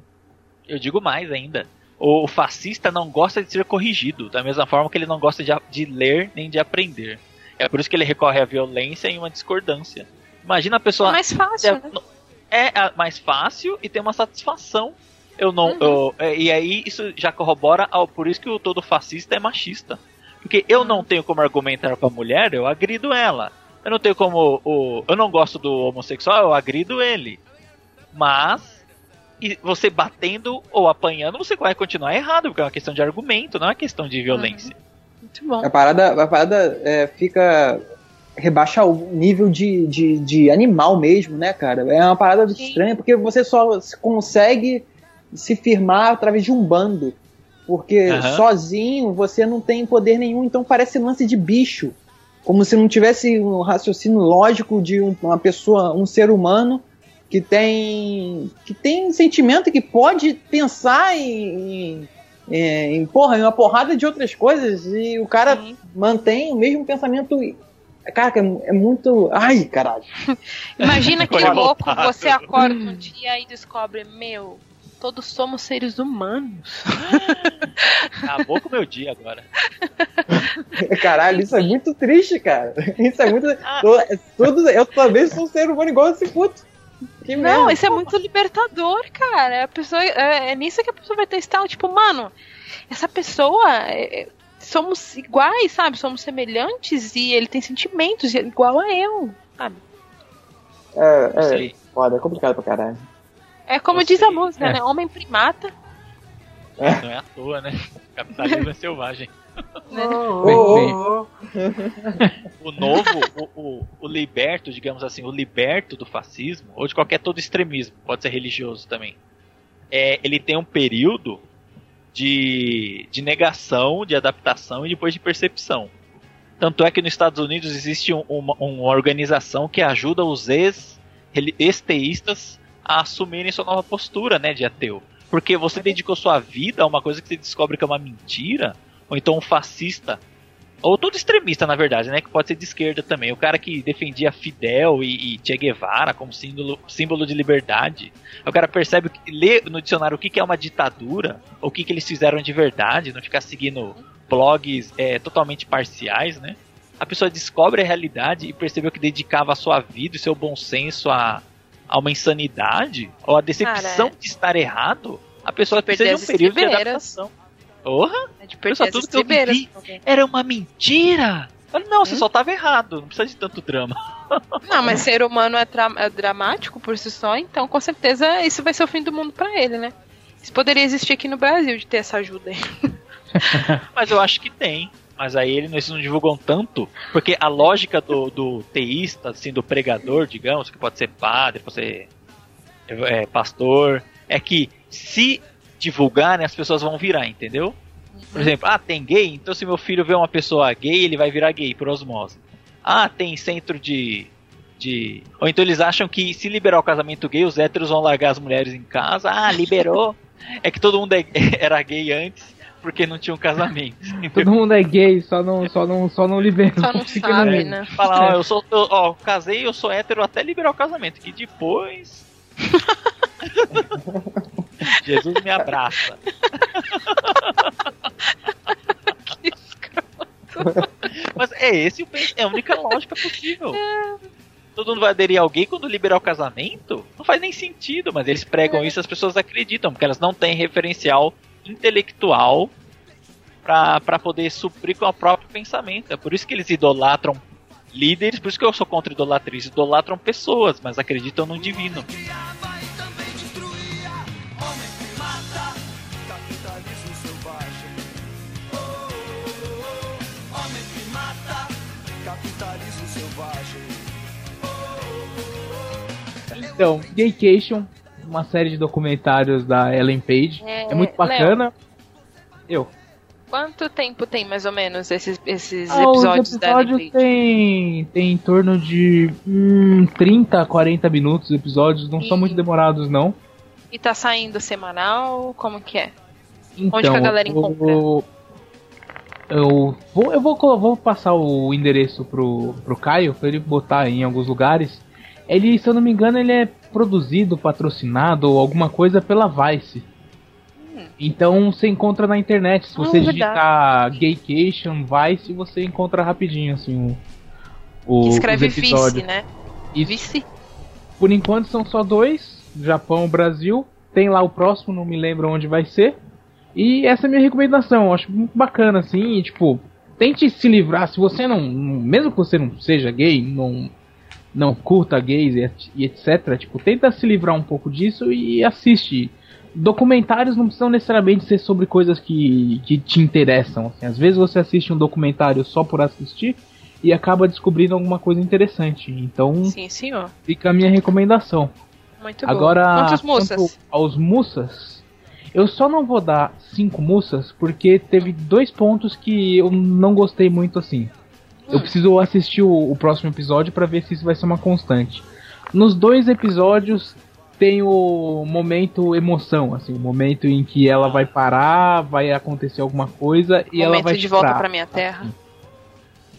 Eu digo mais ainda. O fascista não gosta de ser corrigido, da mesma forma que ele não gosta de, de ler nem de aprender. É por isso que ele recorre à violência em uma discordância. Imagina a pessoa. É mais fácil, né? É a- mais fácil e tem uma satisfação. Eu não. Uhum. eu- é, e aí isso já corrobora ao por isso que o todo fascista é machista. Porque eu não tenho como argumentar com a mulher, eu agrido ela. Eu não tenho como. O, eu não gosto do homossexual, eu agrido ele. Mas. E você batendo ou apanhando, você vai continuar errado, porque é uma questão de argumento, não é questão de violência. Muito bom. A parada, a parada é, fica. rebaixa o nível de, de, de animal mesmo, né, cara? É uma parada Sim. estranha, porque você só se consegue se firmar através de um bando. Porque Aham. sozinho você não tem poder nenhum, então parece lance de bicho. Como se não tivesse um raciocínio lógico de um- uma pessoa, um ser humano que tem que tem sentimento e que pode pensar em, em, em, porra, em uma porrada de outras coisas e o cara Sim. mantém o mesmo pensamento. Cara, é, é muito. Ai, caralho. Imagina que louco, você acorda um dia e descobre, meu, todos somos seres humanos. Acabou com o meu dia agora. Caralho, isso é muito triste, cara. Isso é muito. Ah. é tudo, eu também sou um ser humano igual esse puto. Que Não, merda. isso é muito libertador, cara. A pessoa, é, é nisso que a pessoa vai testar. Tipo, mano, essa pessoa. é- somos iguais, sabe? Somos semelhantes e ele tem sentimentos igual a eu, sabe? É, é, foda, é complicado pra caralho. É como diz a música, É. né? Homem primata. Não é à toa, né? Capitalismo é selvagem. Né? Ô, ô, ô. O novo, o, o, o liberto, digamos assim, o liberto do fascismo, ou de qualquer todo extremismo, pode ser religioso também, é, ele tem um período de, de negação, de adaptação e depois de percepção. Tanto é que nos Estados Unidos existe um- uma, uma organização que ajuda os ex-teístas a assumirem sua nova postura né, de ateu. Porque você dedicou sua vida a uma coisa que você descobre que é uma mentira, ou então um fascista ou todo extremista, na verdade, né? Que pode ser de esquerda também. O cara que defendia Fidel e, e Che Guevara como símbolo, símbolo de liberdade. O cara percebe, lê no dicionário o que, que é uma ditadura, o que, que eles fizeram de verdade, não ficar seguindo blogs é, totalmente parciais, né? A pessoa descobre a realidade e percebeu que dedicava a sua vida e seu bom senso a, a uma insanidade, ou a decepção Cara, de estar errado. A pessoa precisa de um período de adaptação. Porra! É de Pessoal, tudo que eu estribeiras. vivi era uma mentira. Não, você Hum? só tava errado, não precisa de tanto drama. Não, mas ser humano é, é dramático por si só, então com certeza isso vai ser o fim do mundo pra ele, né? Isso poderia existir aqui no Brasil de ter essa ajuda aí. Mas eu acho que tem. Mas aí eles eles não divulgam tanto, porque a lógica do, do teísta, assim, do pregador, digamos, que pode ser padre, pode ser é, pastor, é que se divulgarem, as pessoas vão virar, entendeu? Por exemplo, ah, tem gay, então se meu filho vê uma pessoa gay, ele vai virar gay por osmose. Ah, tem centro de. de. Ou então eles acham que se liberar o casamento gay, os héteros vão largar as mulheres em casa. Ah, liberou. é que todo mundo é- era gay antes, porque não tinha um casamento. Todo mundo é gay, só não, só não, só não libera. Só não sabe, né? Falar, ó, eu sou. Eu, ó, casei, eu sou hétero até liberar o casamento. Que depois. Jesus me abraça. Que escroto. Mas é esse é a única lógica possível. Todo mundo vai aderir ao gay quando liberar o casamento? Não faz nem sentido, mas eles pregam isso e as pessoas acreditam, porque elas não têm referencial intelectual pra poder suprir com o próprio pensamento. É por isso que eles idolatram líderes, por isso que eu sou contra idolatria. Eles idolatram pessoas, mas acreditam no divino. Então, Gaycation, uma série de documentários da Ellen Page. É, É, muito bacana. Eu. Quanto tempo tem mais ou menos esses, esses Ah, os episódios, da episódios Ellen Page? tem, tem em torno de hum, 30, 40 minutos os episódios, não são E- muito demorados não. E tá saindo semanal? Como que é? Então, Onde que a galera eu- encontra? Eu vou, eu vou, vou passar o endereço pro, pro Caio pra ele botar em alguns lugares. Ele, se eu não me engano, ele é produzido, patrocinado ou alguma coisa pela Vice. Hum. Então você encontra na internet. Se Ah, você verdade. digitar Gaycation, Vice, você encontra rapidinho, assim, o, o Que escreve vice, né? Isso. Vice? Por enquanto são só dois: Japão, Brasil. Tem lá o próximo, não me lembro onde vai ser. E essa é a minha recomendação. Eu acho muito bacana, assim. tipo, tente se livrar. Se você não- Mesmo que você não seja gay, não, não curta gays e, et- etc. Tipo, tenta se livrar um pouco disso e assiste. Documentários não precisam necessariamente ser sobre coisas que, que te interessam. assim. Às vezes você assiste um documentário só por assistir e acaba descobrindo alguma coisa interessante. Então Sim, senhor. fica a minha recomendação. Muito bom. Agora, moças? aos mussas, eu só não vou dar cinco mussas porque teve dois pontos que eu não gostei muito assim. Eu Hum. preciso assistir o, o próximo episódio pra ver se isso vai ser uma constante. Nos dois episódios tem o momento emoção, assim, o momento em que ela vai parar, vai acontecer alguma coisa e ela Momento vai de volta pra minha terra.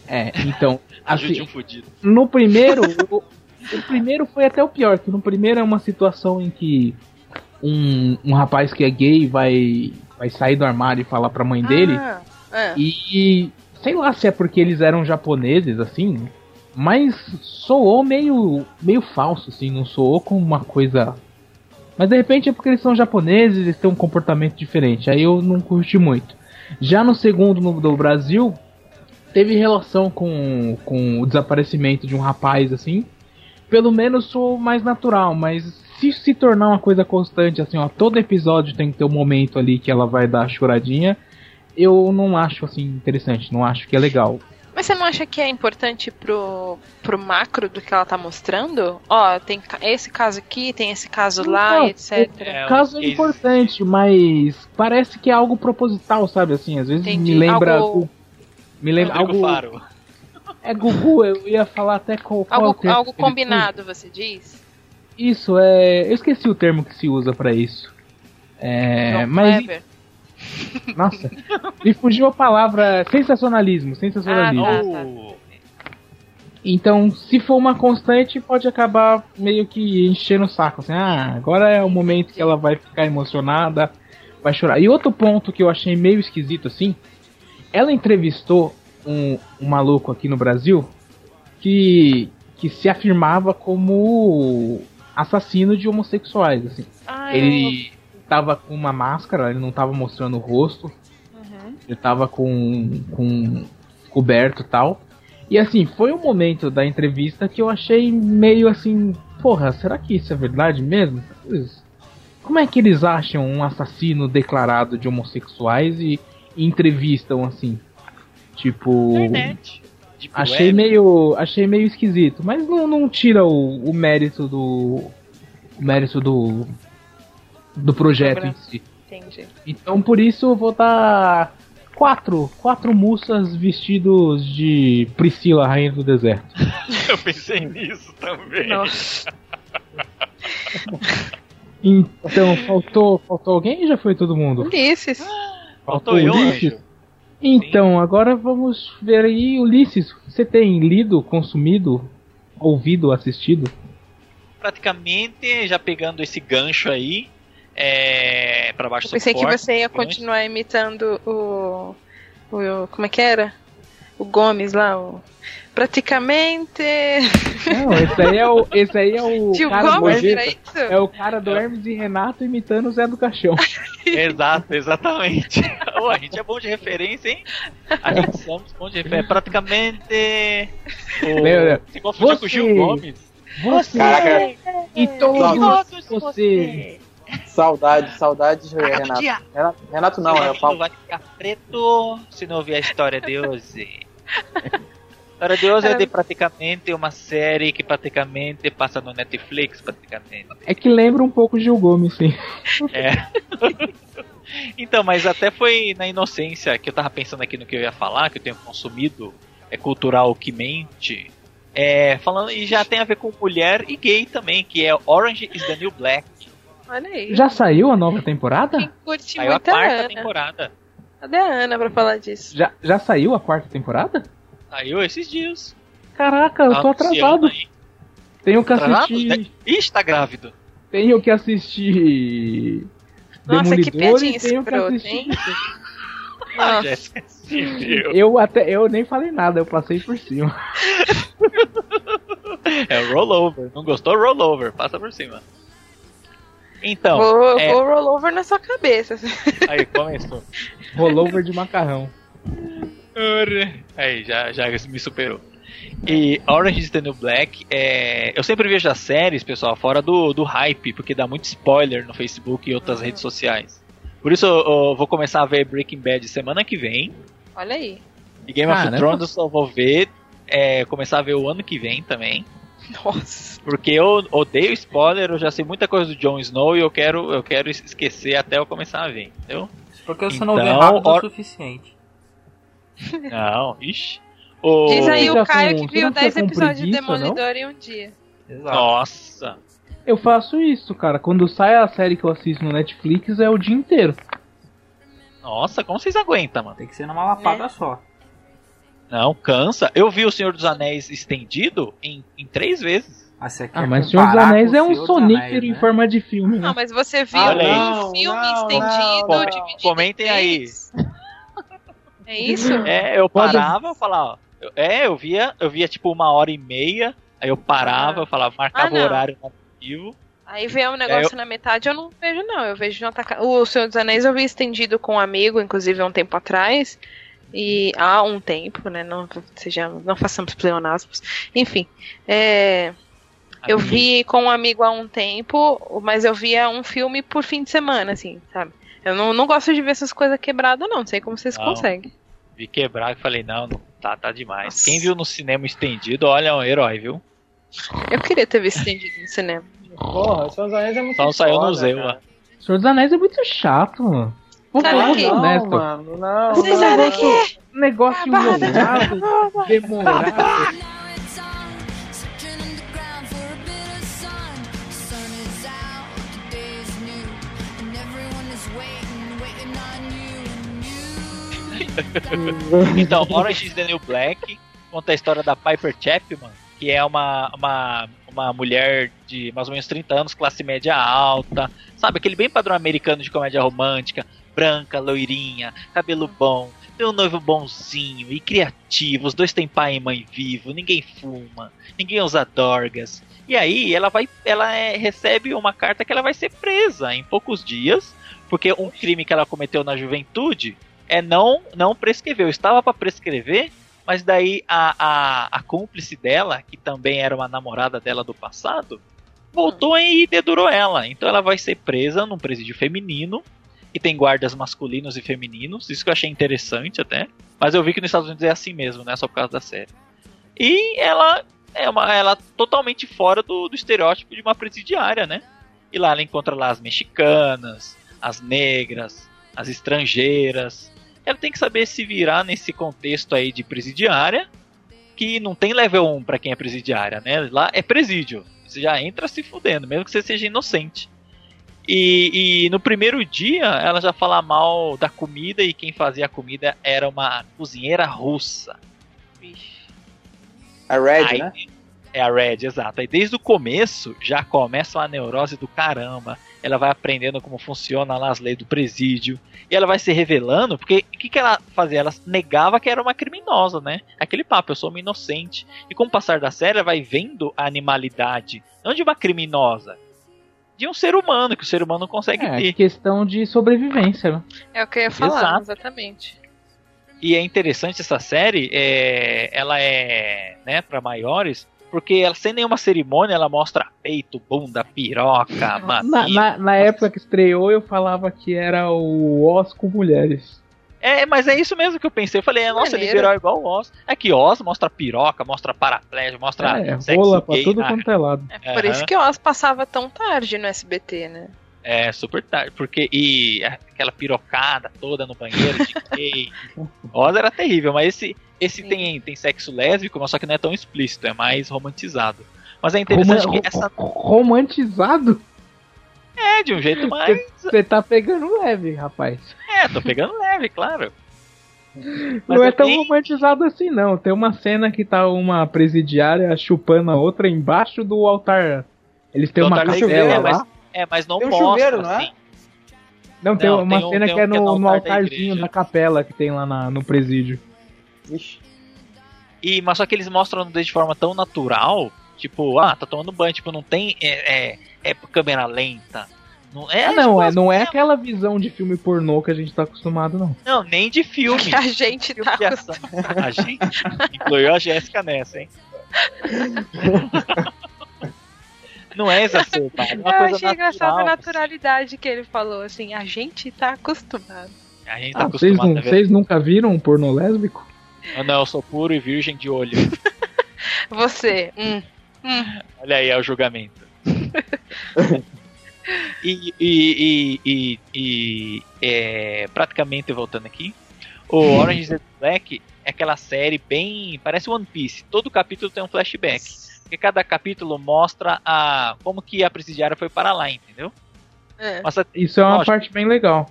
É, então, assim, um fudido. no primeiro, o, o primeiro foi até o pior, que no primeiro é uma situação em que um, um rapaz que é gay vai, vai sair do armário e falar pra mãe dele. Ah, é. E sei lá se é porque eles eram japoneses, assim, mas soou meio, meio falso, assim, não soou como uma coisa. Mas de repente é porque eles são japoneses, eles têm um comportamento diferente, aí eu não curti muito. Já no segundo no, do Brasil, teve relação com, com o desaparecimento de um rapaz, assim. Pelo menos sou mais natural, mas se se tornar uma coisa constante, assim, ó, todo episódio tem que ter um momento ali que ela vai dar a choradinha, eu não acho assim interessante, não acho que é legal. Mas você não acha que é importante pro, pro macro do que ela tá mostrando? Ó, tem ca- esse caso aqui, tem esse caso lá, Não, etc. É, o caso é importante, mas parece que é algo proposital, sabe? Assim, às vezes Entendi, me lembra. algo- Me lembra algo. Faro. É Gugu, eu ia falar até qual, qual o Algo, termo algo combinado, você diz? Isso, é. Eu esqueci o termo que se usa pra isso. É. João mas. Kleber? Nossa, me fugiu a palavra sensacionalismo. Sensacionalismo. Ah, tá. Oh, Então, se for uma constante, pode acabar meio que enchendo o saco. Assim, ah, agora é o momento que ela vai ficar emocionada, vai chorar. E outro ponto que eu achei meio esquisito assim, ela entrevistou um, um maluco aqui no Brasil que, que se afirmava como assassino de homossexuais. Assim. Ah, Ele tava com uma máscara, ele não tava mostrando o rosto, Uhum. ele tava com, com coberto e tal. E assim, foi um momento da entrevista que eu achei meio assim, porra, será que isso é verdade mesmo? Como é que eles acham um assassino declarado de homossexuais e, entrevistam assim? Tipo, internet. Deep achei web. meio, achei meio esquisito, mas não, não tira o, o mérito do o mérito do do projeto em si. Entendi. Então por isso eu vou dar quatro, quatro moças vestidos de Priscila, rainha do deserto. Eu pensei nisso também. Nossa. Então faltou, faltou alguém já foi todo mundo? Ulisses. Faltou eu, Ulisses? Anjo. Então agora vamos ver aí Ulisses. Você tem lido, consumido, ouvido, assistido? Praticamente, já pegando esse gancho aí, é, pra baixo Eu pensei que você ia continuar imitando o, o. Como é que era? O Gomes lá, o. Praticamente. Não, esse aí é o, esse aí é o Tio cara do Gomes, isso? é o cara do Hermes e Renato imitando o Zé do Caixão. Exato, exatamente. Ô, a gente é bom de referência, hein? A gente somos bom de referência. Praticamente. O... Lembra? Você confundiu com o Gil Gomes? Você Caraca, e todos você. Saudade, saudade Renato. dia. Renato. Renato não, é o Paulo. vai ficar preto se não ouvir a história de hoje. A história de hoje é de praticamente uma série que praticamente passa no Netflix, praticamente. É que lembra um pouco Gil Gomes, sim. É. então, mas até foi na inocência que eu tava pensando aqui no que eu ia falar, que eu tenho consumido é cultural que mente. É, falando e já tem a ver com mulher e gay também, que é Orange is the New Black. Olha aí. Já saiu a nova temporada? Quem curte Saiu a é a quarta Ana. temporada. Cadê a Ana pra falar disso? Já, já saiu a quarta temporada? Saiu esses dias. Caraca, eu tô Anunciando atrasado. aí. Tenho que Atrasado? assistir. Ixi, tá grávido. Tenho que assistir. Nossa, que piadinha escrota, assistir. hein? Ah. Eu até eu nem falei nada, eu passei por cima. É rollover. Não gostou? Rollover. Passa por cima. Então, vou, é, vou rollover na sua cabeça. aí começou. Rollover de macarrão. Aí, já, já me superou. E Orange is the New Black, é... eu sempre vejo as séries, pessoal, fora do, do hype, porque dá muito spoiler no Facebook e outras redes sociais. Por isso eu, eu vou começar a ver Breaking Bad semana que vem. Olha aí. E Game Ah, of né? Thrones eu só vou ver, é, começar a ver o ano que vem também. Nossa. Porque eu odeio spoiler, eu já sei muita coisa do Jon Snow e eu quero, eu quero esquecer até eu começar a ver, entendeu? Porque você não vê Então, rápido or- o suficiente. Não, ixi. O... Diz aí o Caio com- que viu não fica 10 com episódios de preguiça, Demolidor em um dia. Exato. Nossa. Eu faço isso, cara. Quando sai a série que eu assisto no Netflix é o dia inteiro. Nossa, como vocês aguentam, mano? Tem que ser numa lapada só. Não, cansa. Eu vi o Senhor dos Anéis estendido em, em três vezes. Ah, Ah, mas Senhor dos Anéis é um sonífero Anéis, em né? forma de filme, né? Não, mas você viu aí. um Não, filme não, estendido, não. dividido Comentem em aí. É isso? É, eu parava, eu falava, ó, eu- é, eu via, eu via tipo uma hora e meia, aí eu parava, Ah. eu falava, marcava Ah, o não. horário nativo. Aí vem um negócio É, na metade, eu não vejo, não. Eu vejo de um ataca... O Senhor dos Anéis eu vi estendido com um amigo, inclusive há um tempo atrás. E há um tempo, né? Não, sejamos, não façamos pleonasmos. Enfim. é, eu vi com um amigo há um tempo, mas eu via um filme por fim de semana, assim, sabe? Eu não, não gosto de ver essas coisas quebradas, não. Não sei como vocês Não. conseguem. Vi quebrar e falei, não, não tá, tá demais. Nossa. Quem viu no cinema estendido, olha, é um herói, viu? Eu queria ter visto estendido no cinema. Porra, Senhor dos Anéis é muito Só não saiu no Zeu lá. Senhor dos Anéis é muito chato, mano. Cara, falar que-. Não, mano, não. Que Negócio enrolado, demorado. Então, Orange is the New Black conta a história da Piper Chapman, que é uma, uma, uma mulher de mais ou menos 30 anos, classe média alta, sabe? Aquele bem padrão americano de comédia romântica, branca, loirinha, cabelo bom, tem um noivo bonzinho e criativo, os dois têm pai e mãe vivo, ninguém fuma, ninguém usa dorgas. E aí ela vai, ela é- recebe uma carta que ela vai ser presa em poucos dias, porque um crime que ela cometeu na juventude é não não prescreveu. Estava para prescrever, mas daí a, a, a cúmplice dela, que também era uma namorada dela do passado, voltou e dedurou ela. Então ela vai ser presa num presídio feminino, que tem guardas masculinos e femininos. Isso que eu achei interessante até. Mas eu vi que nos Estados Unidos é assim mesmo, né? Só por causa da série. E ela é uma ela totalmente fora do, do estereótipo de uma presidiária, né? E lá ela encontra lá as mexicanas, as negras, as estrangeiras. Ela tem que saber se virar nesse contexto aí de presidiária, que não tem level 1 pra quem é presidiária, né? Lá é presídio. Você já entra se fudendo, mesmo que você seja inocente. E, e no primeiro dia ela já fala mal da comida e quem fazia a comida era uma cozinheira russa. A Red, Aí- né? É a Red, exato. Aí desde o começo já começa uma neurose do caramba. Ela vai aprendendo como funciona lá as leis do presídio. E ela vai se revelando, porque o que, que ela fazia? Ela negava que era uma criminosa, né? Aquele papo, eu sou uma inocente. E com o passar da série, ela vai vendo a animalidade, não de uma criminosa, de um ser humano, que o ser humano não consegue É, ter. questão de sobrevivência, né? É o que eu ia falar, Exato. exatamente. E é interessante essa série, é, ela é, né, para maiores, porque ela sem nenhuma cerimônia ela mostra peito, bunda, piroca, Na, mamilo. na, na época que estreou, eu falava que era o com mulheres. É, mas é isso mesmo que eu pensei. Eu falei, é, nossa, ele Maneiro. virou igual o Oz. É que Oz mostra piroca, mostra paraplégia, mostra É, sexo rola pra tudo na- quanto é lado. É por Aham. isso que o Oz passava tão tarde no SBT, né? É, super tarde. Porque, e aquela pirocada toda no banheiro de gay. Oz era terrível, mas esse, esse Sim. tem, tem sexo lésbico, mas só que não é tão explícito, é mais romantizado. Mas é interessante Roma- que essa ro- Romantizado? É de um jeito mais. Você tá pegando leve, rapaz. É, tô pegando leve, claro. não é, tão bem- romantizado assim, não. Tem uma cena que tá uma presidiária chupando a outra embaixo do altar. Eles têm uma capela igreja, lá. mas- É, mas não Tem um mostra, chuveiro, não é? assim. Não, tem Não, uma tem um- cena tem que um é que é no, no no da altarzinho da capela que tem lá na- no presídio. Ixi. E, mas só que eles mostram de forma tão natural, tipo, ah, tá tomando banho, tipo, não tem. É, é, é câmera lenta. Não é, Ah, não, tipo, é, as- não é aquela visão de filme pornô que a gente tá acostumado, não. Não, nem de filme. Que a gente tá ação. A gente incluiu a Jéssica nessa, hein? Não é exacerbado, é Eu coisa achei engraçado a natural. naturalidade que ele falou, assim, a gente tá acostumado. A gente tá Ah, vocês, acostumado não, a ver. vocês nunca viram um pornô lésbico? Ah, Não, eu sou puro e virgem de olho. Você, hum. Olha aí, é o julgamento. e, e, e, e, e, é, praticamente voltando aqui, o Orange is the Black é aquela série bem. parece One Piece. Todo capítulo tem um flashback. Porque cada capítulo mostra a como que a presidiária foi para lá, entendeu? É. Isso é uma Lógico. parte bem legal.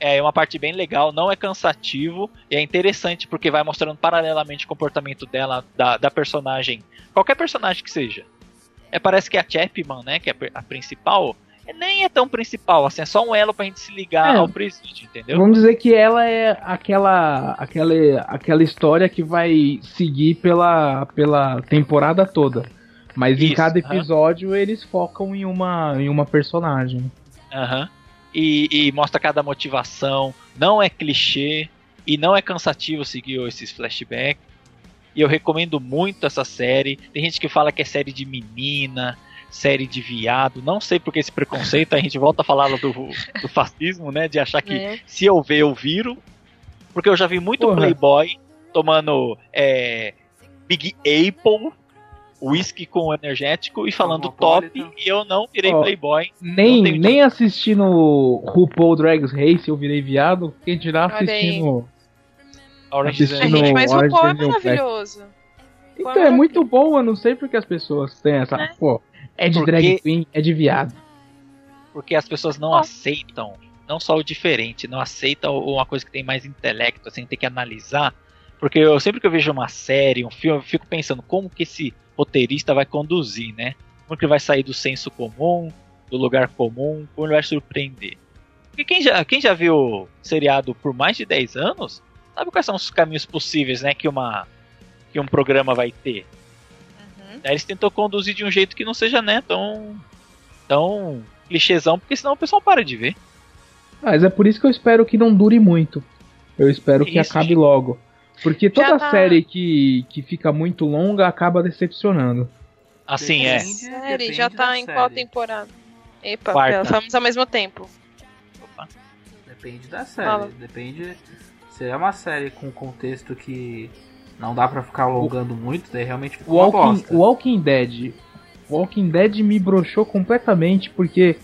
É uma parte bem legal, não é cansativo e é interessante porque vai mostrando paralelamente o comportamento dela, da, da personagem, qualquer personagem que seja. É, parece que a Chapman, né, que é a principal, é- nem é tão principal, assim, é só um elo pra gente se ligar É. ao presídio, entendeu? Vamos dizer que ela é aquela, aquela, aquela história que vai seguir pela, pela temporada toda. Mas em Isso, cada aham. episódio eles focam em uma, em uma personagem. Aham. E, e mostra cada motivação, não é clichê e não é cansativo seguir esses flashbacks. E eu recomendo muito essa série. Tem gente que fala que é série de menina, série de viado. Não sei por que esse preconceito. A gente volta a falar do, do fascismo, né? De achar que É. se eu ver, eu viro. Porque eu já vi muito Porra. playboy tomando é, Big Apple, whisky com energético e falando top. Cosmopolitan. E eu não virei Ó, playboy. Nem, nem assistindo RuPaul Drag Race eu virei viado. Quem dirá assistindo. Orange Assistindo- gente, mas Orange Paul é maravilhoso. Então é muito bom, eu não sei porque as pessoas têm essa. É. Pô, é de Porque- drag queen, é de viado. porque as pessoas não Ó. aceitam, não só o diferente, não aceitam uma coisa que tem mais intelecto, assim, tem que analisar. Porque eu sempre que eu vejo uma série, um filme, eu fico pensando como que esse roteirista vai conduzir, né? Como que ele vai sair do senso comum, do lugar comum, como ele vai surpreender. Porque quem já, quem já viu seriado por mais de 10 anos, sabe quais são os caminhos possíveis, né, que uma que um programa vai ter. Uhum. Aí eles tentam conduzir de um jeito que não seja, né, tão tão clichêzão, porque senão o pessoal para de ver. Mas é por isso que eu espero que não dure muito. Eu espero que Isso, acabe gente. logo. Porque toda tá- série que, que fica muito longa acaba decepcionando. Assim é. Série, já tá em qual série. temporada? Epa, Quarta. ao mesmo tempo. Depende da série. Fala. Depende. Se é uma série com contexto que não dá pra ficar alongando muito, daí realmente fica uma Walking, bosta. Walking Dead. Walking Dead me broxou completamente porque.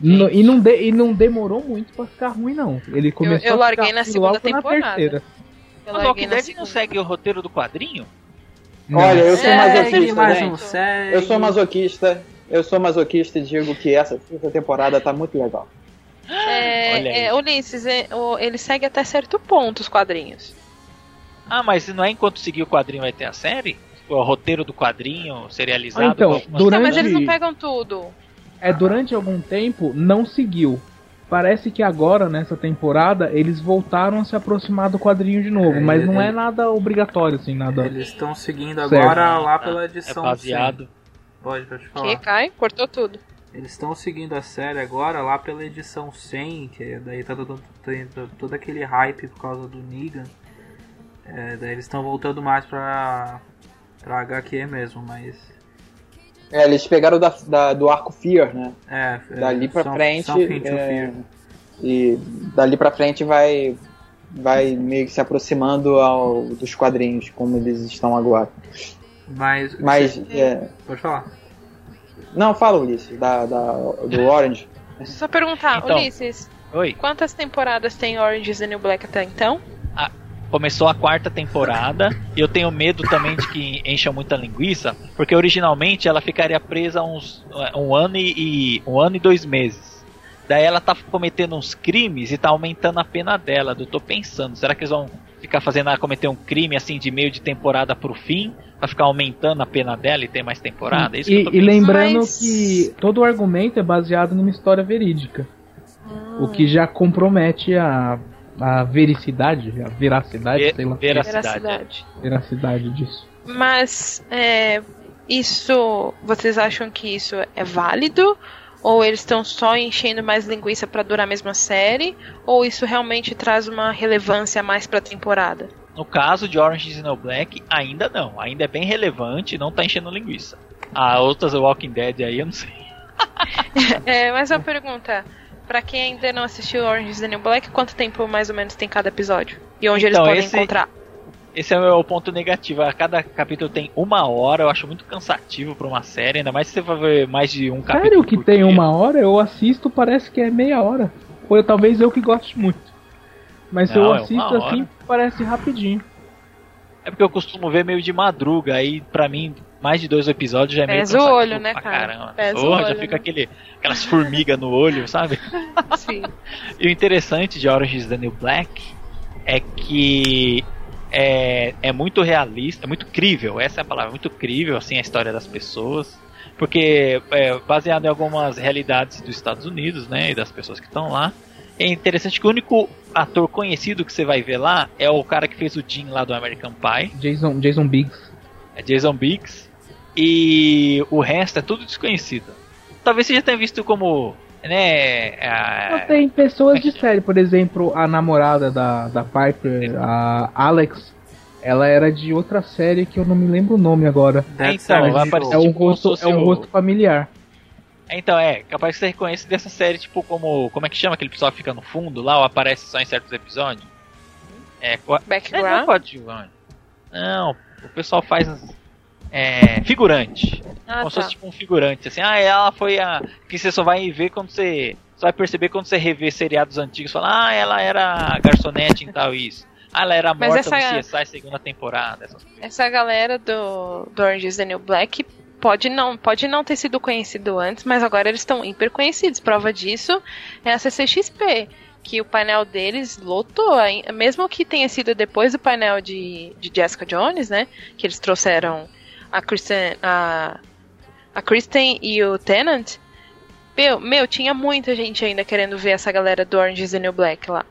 no- e, não de- e não demorou muito pra ficar ruim, não. Ele começou eu a larguei ficar na segunda logo na temporada. terceira. Eu Mas larguei Walking não segue o roteiro do quadrinho? Olha, eu sou Segue, masoquista, segue. Eu sou masoquista. Eu sou masoquista e digo que essa, essa temporada tá muito legal. É, é, Ulisses, é, o- ele segue até certo ponto os quadrinhos. Ah, mas não é enquanto seguir o quadrinho vai ter a série? O roteiro do quadrinho serializado? Ah, então, com algumas- durante- Não, mas eles não pegam tudo. É, durante algum tempo não seguiu. Parece que agora, nessa temporada, eles voltaram a se aproximar do quadrinho de novo, É, mas não é nada obrigatório, assim, nada. Eles estão seguindo Certo. agora lá Ah, pela É edição baseado. 100. Pode, pode Que falar. cai, cortou tudo. Eles estão seguindo a série agora lá pela edição 100, que daí tá todo, tem todo aquele hype por causa do Negan. É, daí eles estão voltando mais pra, pra HQ mesmo, mas. É, eles pegaram da, da- do arco Fear, né? É, é, Dali pra Some- frente. To é, e dali pra frente vai, vai meio que se aproximando ao, dos quadrinhos, como eles estão agora. Mas. Mas. é, Pode falar. não, fala, Ulisses, da, da, do Orange. Só perguntar, Então. Ulisses, Oi. quantas temporadas tem Orange is the New Black até então? Começou a quarta temporada e eu tenho medo também de que encha muita linguiça, porque originalmente ela ficaria presa uns um ano e, e- um ano e dois meses. Daí ela tá cometendo uns crimes e tá aumentando a pena dela. Eu tô pensando, será que eles vão ficar fazendo ela cometer um crime assim de meio de temporada pro fim, pra ficar aumentando a pena dela e ter mais temporada? É isso que eu E, tô e lembrando Mas- que todo o argumento é baseado numa história verídica. Hum, O que já compromete a, a vericidade, a veracidade, Ve- sei lá. veracidade. Veracidade. Disso. Mas é, isso, vocês acham que isso é válido? Ou eles estão só enchendo mais linguiça pra durar a mesma série? Ou isso realmente traz uma relevância a mais pra temporada? No caso de Orange is the New Black, ainda não. Ainda é bem relevante e não tá enchendo linguiça. A outras Walking Dead aí, eu não sei. É, mas uma pergunta. Pra quem ainda não assistiu Orange is the New Black, quanto tempo mais ou menos tem cada episódio? E onde Então, eles podem esse- encontrar? Esse é o meu ponto negativo. A cada capítulo tem uma hora, eu acho muito cansativo pra uma série, ainda mais se você vai ver mais de um capítulo. Sério que tem dia. uma hora, eu assisto, parece que é meia hora. Ou eu- talvez eu que goste muito. Mas se Não, eu é assisto assim, hora. parece rapidinho. É porque eu costumo ver meio de madruga, aí pra mim, mais de dois episódios já é meio Pesa o olho, né, cara? Caramba. Pesa o Porra, já olho, fica né? aquele, aquelas formigas no olho, sabe? Sim. E o interessante de Orange is the New Black é que é, é muito realista, é muito crível, essa é a palavra, muito crível assim a história das pessoas, porque é baseado em algumas realidades dos Estados Unidos, né, e das pessoas que estão lá. É interessante que o único ator conhecido que você vai ver lá é o cara que fez o Jim lá do American Pie, Jason, Jason Biggs. é Jason Biggs, e o resto é tudo desconhecido. Talvez você já tenha visto como, né, a- tem pessoas de série, por exemplo, a namorada da, da Piper, a Alex, ela era de outra série que eu não me lembro o nome agora. Deve Então, aparecer É um tipo rosto, é um o- rosto familiar. Então, é, capaz que você reconhece dessa série, tipo, como. Como é que chama aquele pessoal que fica no fundo lá, ou aparece só em certos episódios? É, é, não é Background? coadjuvante. Não, o pessoal faz. É, figurante. Ah, como se tá. fosse tipo um figurante, assim, ah, ela foi a. Que você só vai ver quando você. Só vai perceber quando você rever seriados antigos, fala, ah, ela era garçonete em tal isso. Ah, ela era Mas morta essa- no CSI segunda temporada. Essa galera do, do Orange is the New Black pode não, pode não ter sido conhecido antes, mas agora eles estão hiper conhecidos. Prova disso é a CCXP, que o painel deles lotou, mesmo que tenha sido depois do painel de, de Jessica Jones, né? Que eles trouxeram a Kristen, a, a Kristen e o Tennant. Meu, meu, tinha muita gente ainda querendo ver essa galera do Orange is the New Black lá.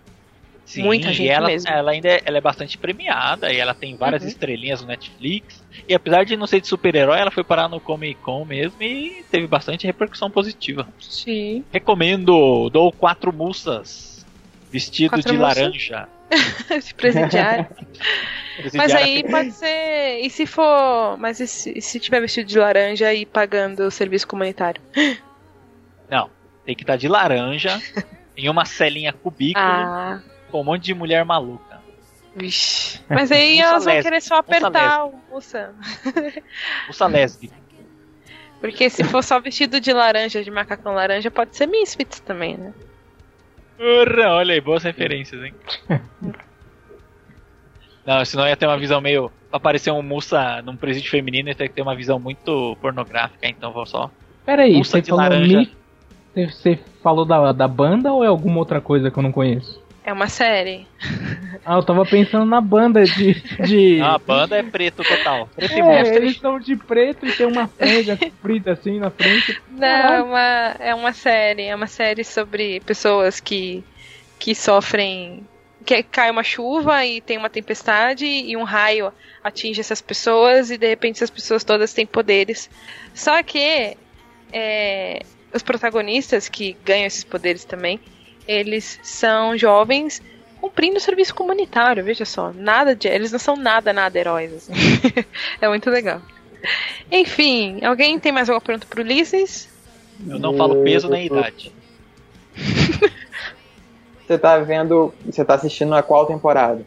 Sim, Muita e gente ela, mesmo. ela ainda é, ela é bastante premiada e ela tem várias Uhum. estrelinhas no Netflix. E apesar de não ser de super-herói, ela foi parar no Comic Con mesmo e teve bastante repercussão positiva. Sim. Recomendo, dou quatro moças vestido Quatro de laranja. Esse presidiário. Mas aí pode ser. E se for. Mas e se, e se tiver vestido de laranja e pagando o serviço comunitário? Não, tem que estar de laranja em uma celinha cubículo Ah, com um monte de mulher maluca. vixe. Mas aí elas vão lésbica, querer só apertar o moça. Moça lésbica. Porque se for só vestido de laranja, de macacão laranja, pode ser Misfits também, né? Urra, olha aí, boas referências, hein? Não, senão ia ter uma visão meio. Pra parecer um moça num presídio feminino, ia ter que ter uma visão muito pornográfica, então vou só. Peraí, você falou. Mi- você- você falou da, da banda ou é alguma outra coisa que eu não conheço? É uma série. Ah, eu tava pensando na banda de. de... Ah, a banda é preto total. Preto e é, eles estão de preto e tem uma franja comprida assim na frente. Não, é uma, é uma série. É uma série sobre pessoas que, que sofrem. Que cai uma chuva e tem uma tempestade e um raio atinge essas pessoas e de repente essas pessoas todas têm poderes. Só que é, os protagonistas que ganham esses poderes também, eles são jovens cumprindo o serviço comunitário, veja só. Nada de. Eles não são nada, nada heróis. assim. é muito legal. Enfim, alguém tem mais alguma pergunta pro Ulisses? Eu não falo peso nem idade. Você tá vendo. Você tá assistindo a qual temporada?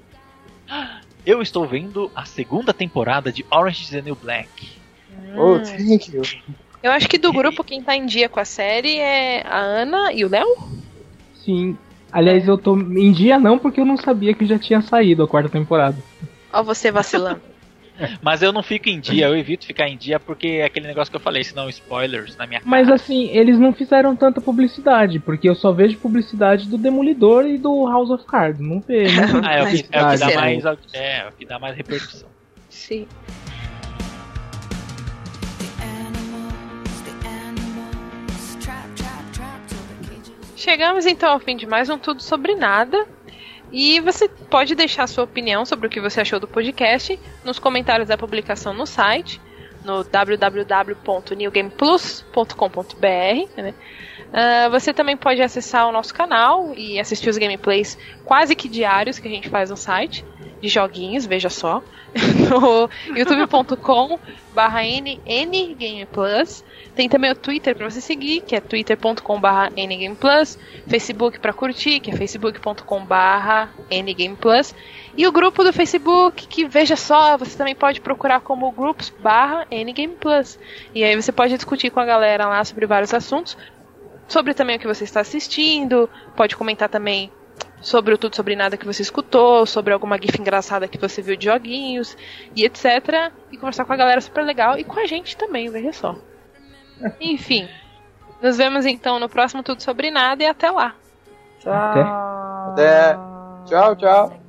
Eu estou vendo a segunda temporada de Orange is the New Black. Oh, thank you. Eu acho que do grupo quem tá em dia com a série é a Ana e o Léo? Sim. Aliás, eu tô em dia não, porque eu não sabia que já tinha saído a quarta temporada. Ó, você vacilando. Mas eu não fico em dia, eu evito ficar em dia porque é aquele negócio que eu falei, senão spoilers na minha cara. Mas assim, eles não fizeram tanta publicidade, porque eu só vejo publicidade do Demolidor e do House of Cards. Não vejo. Não Ah, é o que, é o que dá mais, é, é o que dá mais repercussão. Sim. Chegamos então ao fim de mais um Tudo Sobre Nada. E você pode deixar sua opinião sobre o que você achou do podcast nos comentários da publicação no site, no www.newgameplus.com.br. Né? Ah, você também pode acessar o nosso canal e assistir os gameplays quase que diários que a gente faz no site, de joguinhos, veja só, no youtube.com barra ngameplus. Tem também o Twitter para você seguir, que é twitter.com barra ngameplus, Facebook para curtir, que é facebook.com barra ngameplus, e o grupo do Facebook, que veja só, você também pode procurar como grupos barra ngameplus. E aí você pode discutir com a galera lá sobre vários assuntos, sobre também o que você está assistindo, pode comentar também sobre o tudo sobre nada que você escutou, sobre alguma gif engraçada que você viu de joguinhos e etc. E conversar com a galera super legal e com a gente também, veja só. Enfim, nos vemos então no próximo Tudo Sobre Nada e até lá. Até. Tchau, tchau.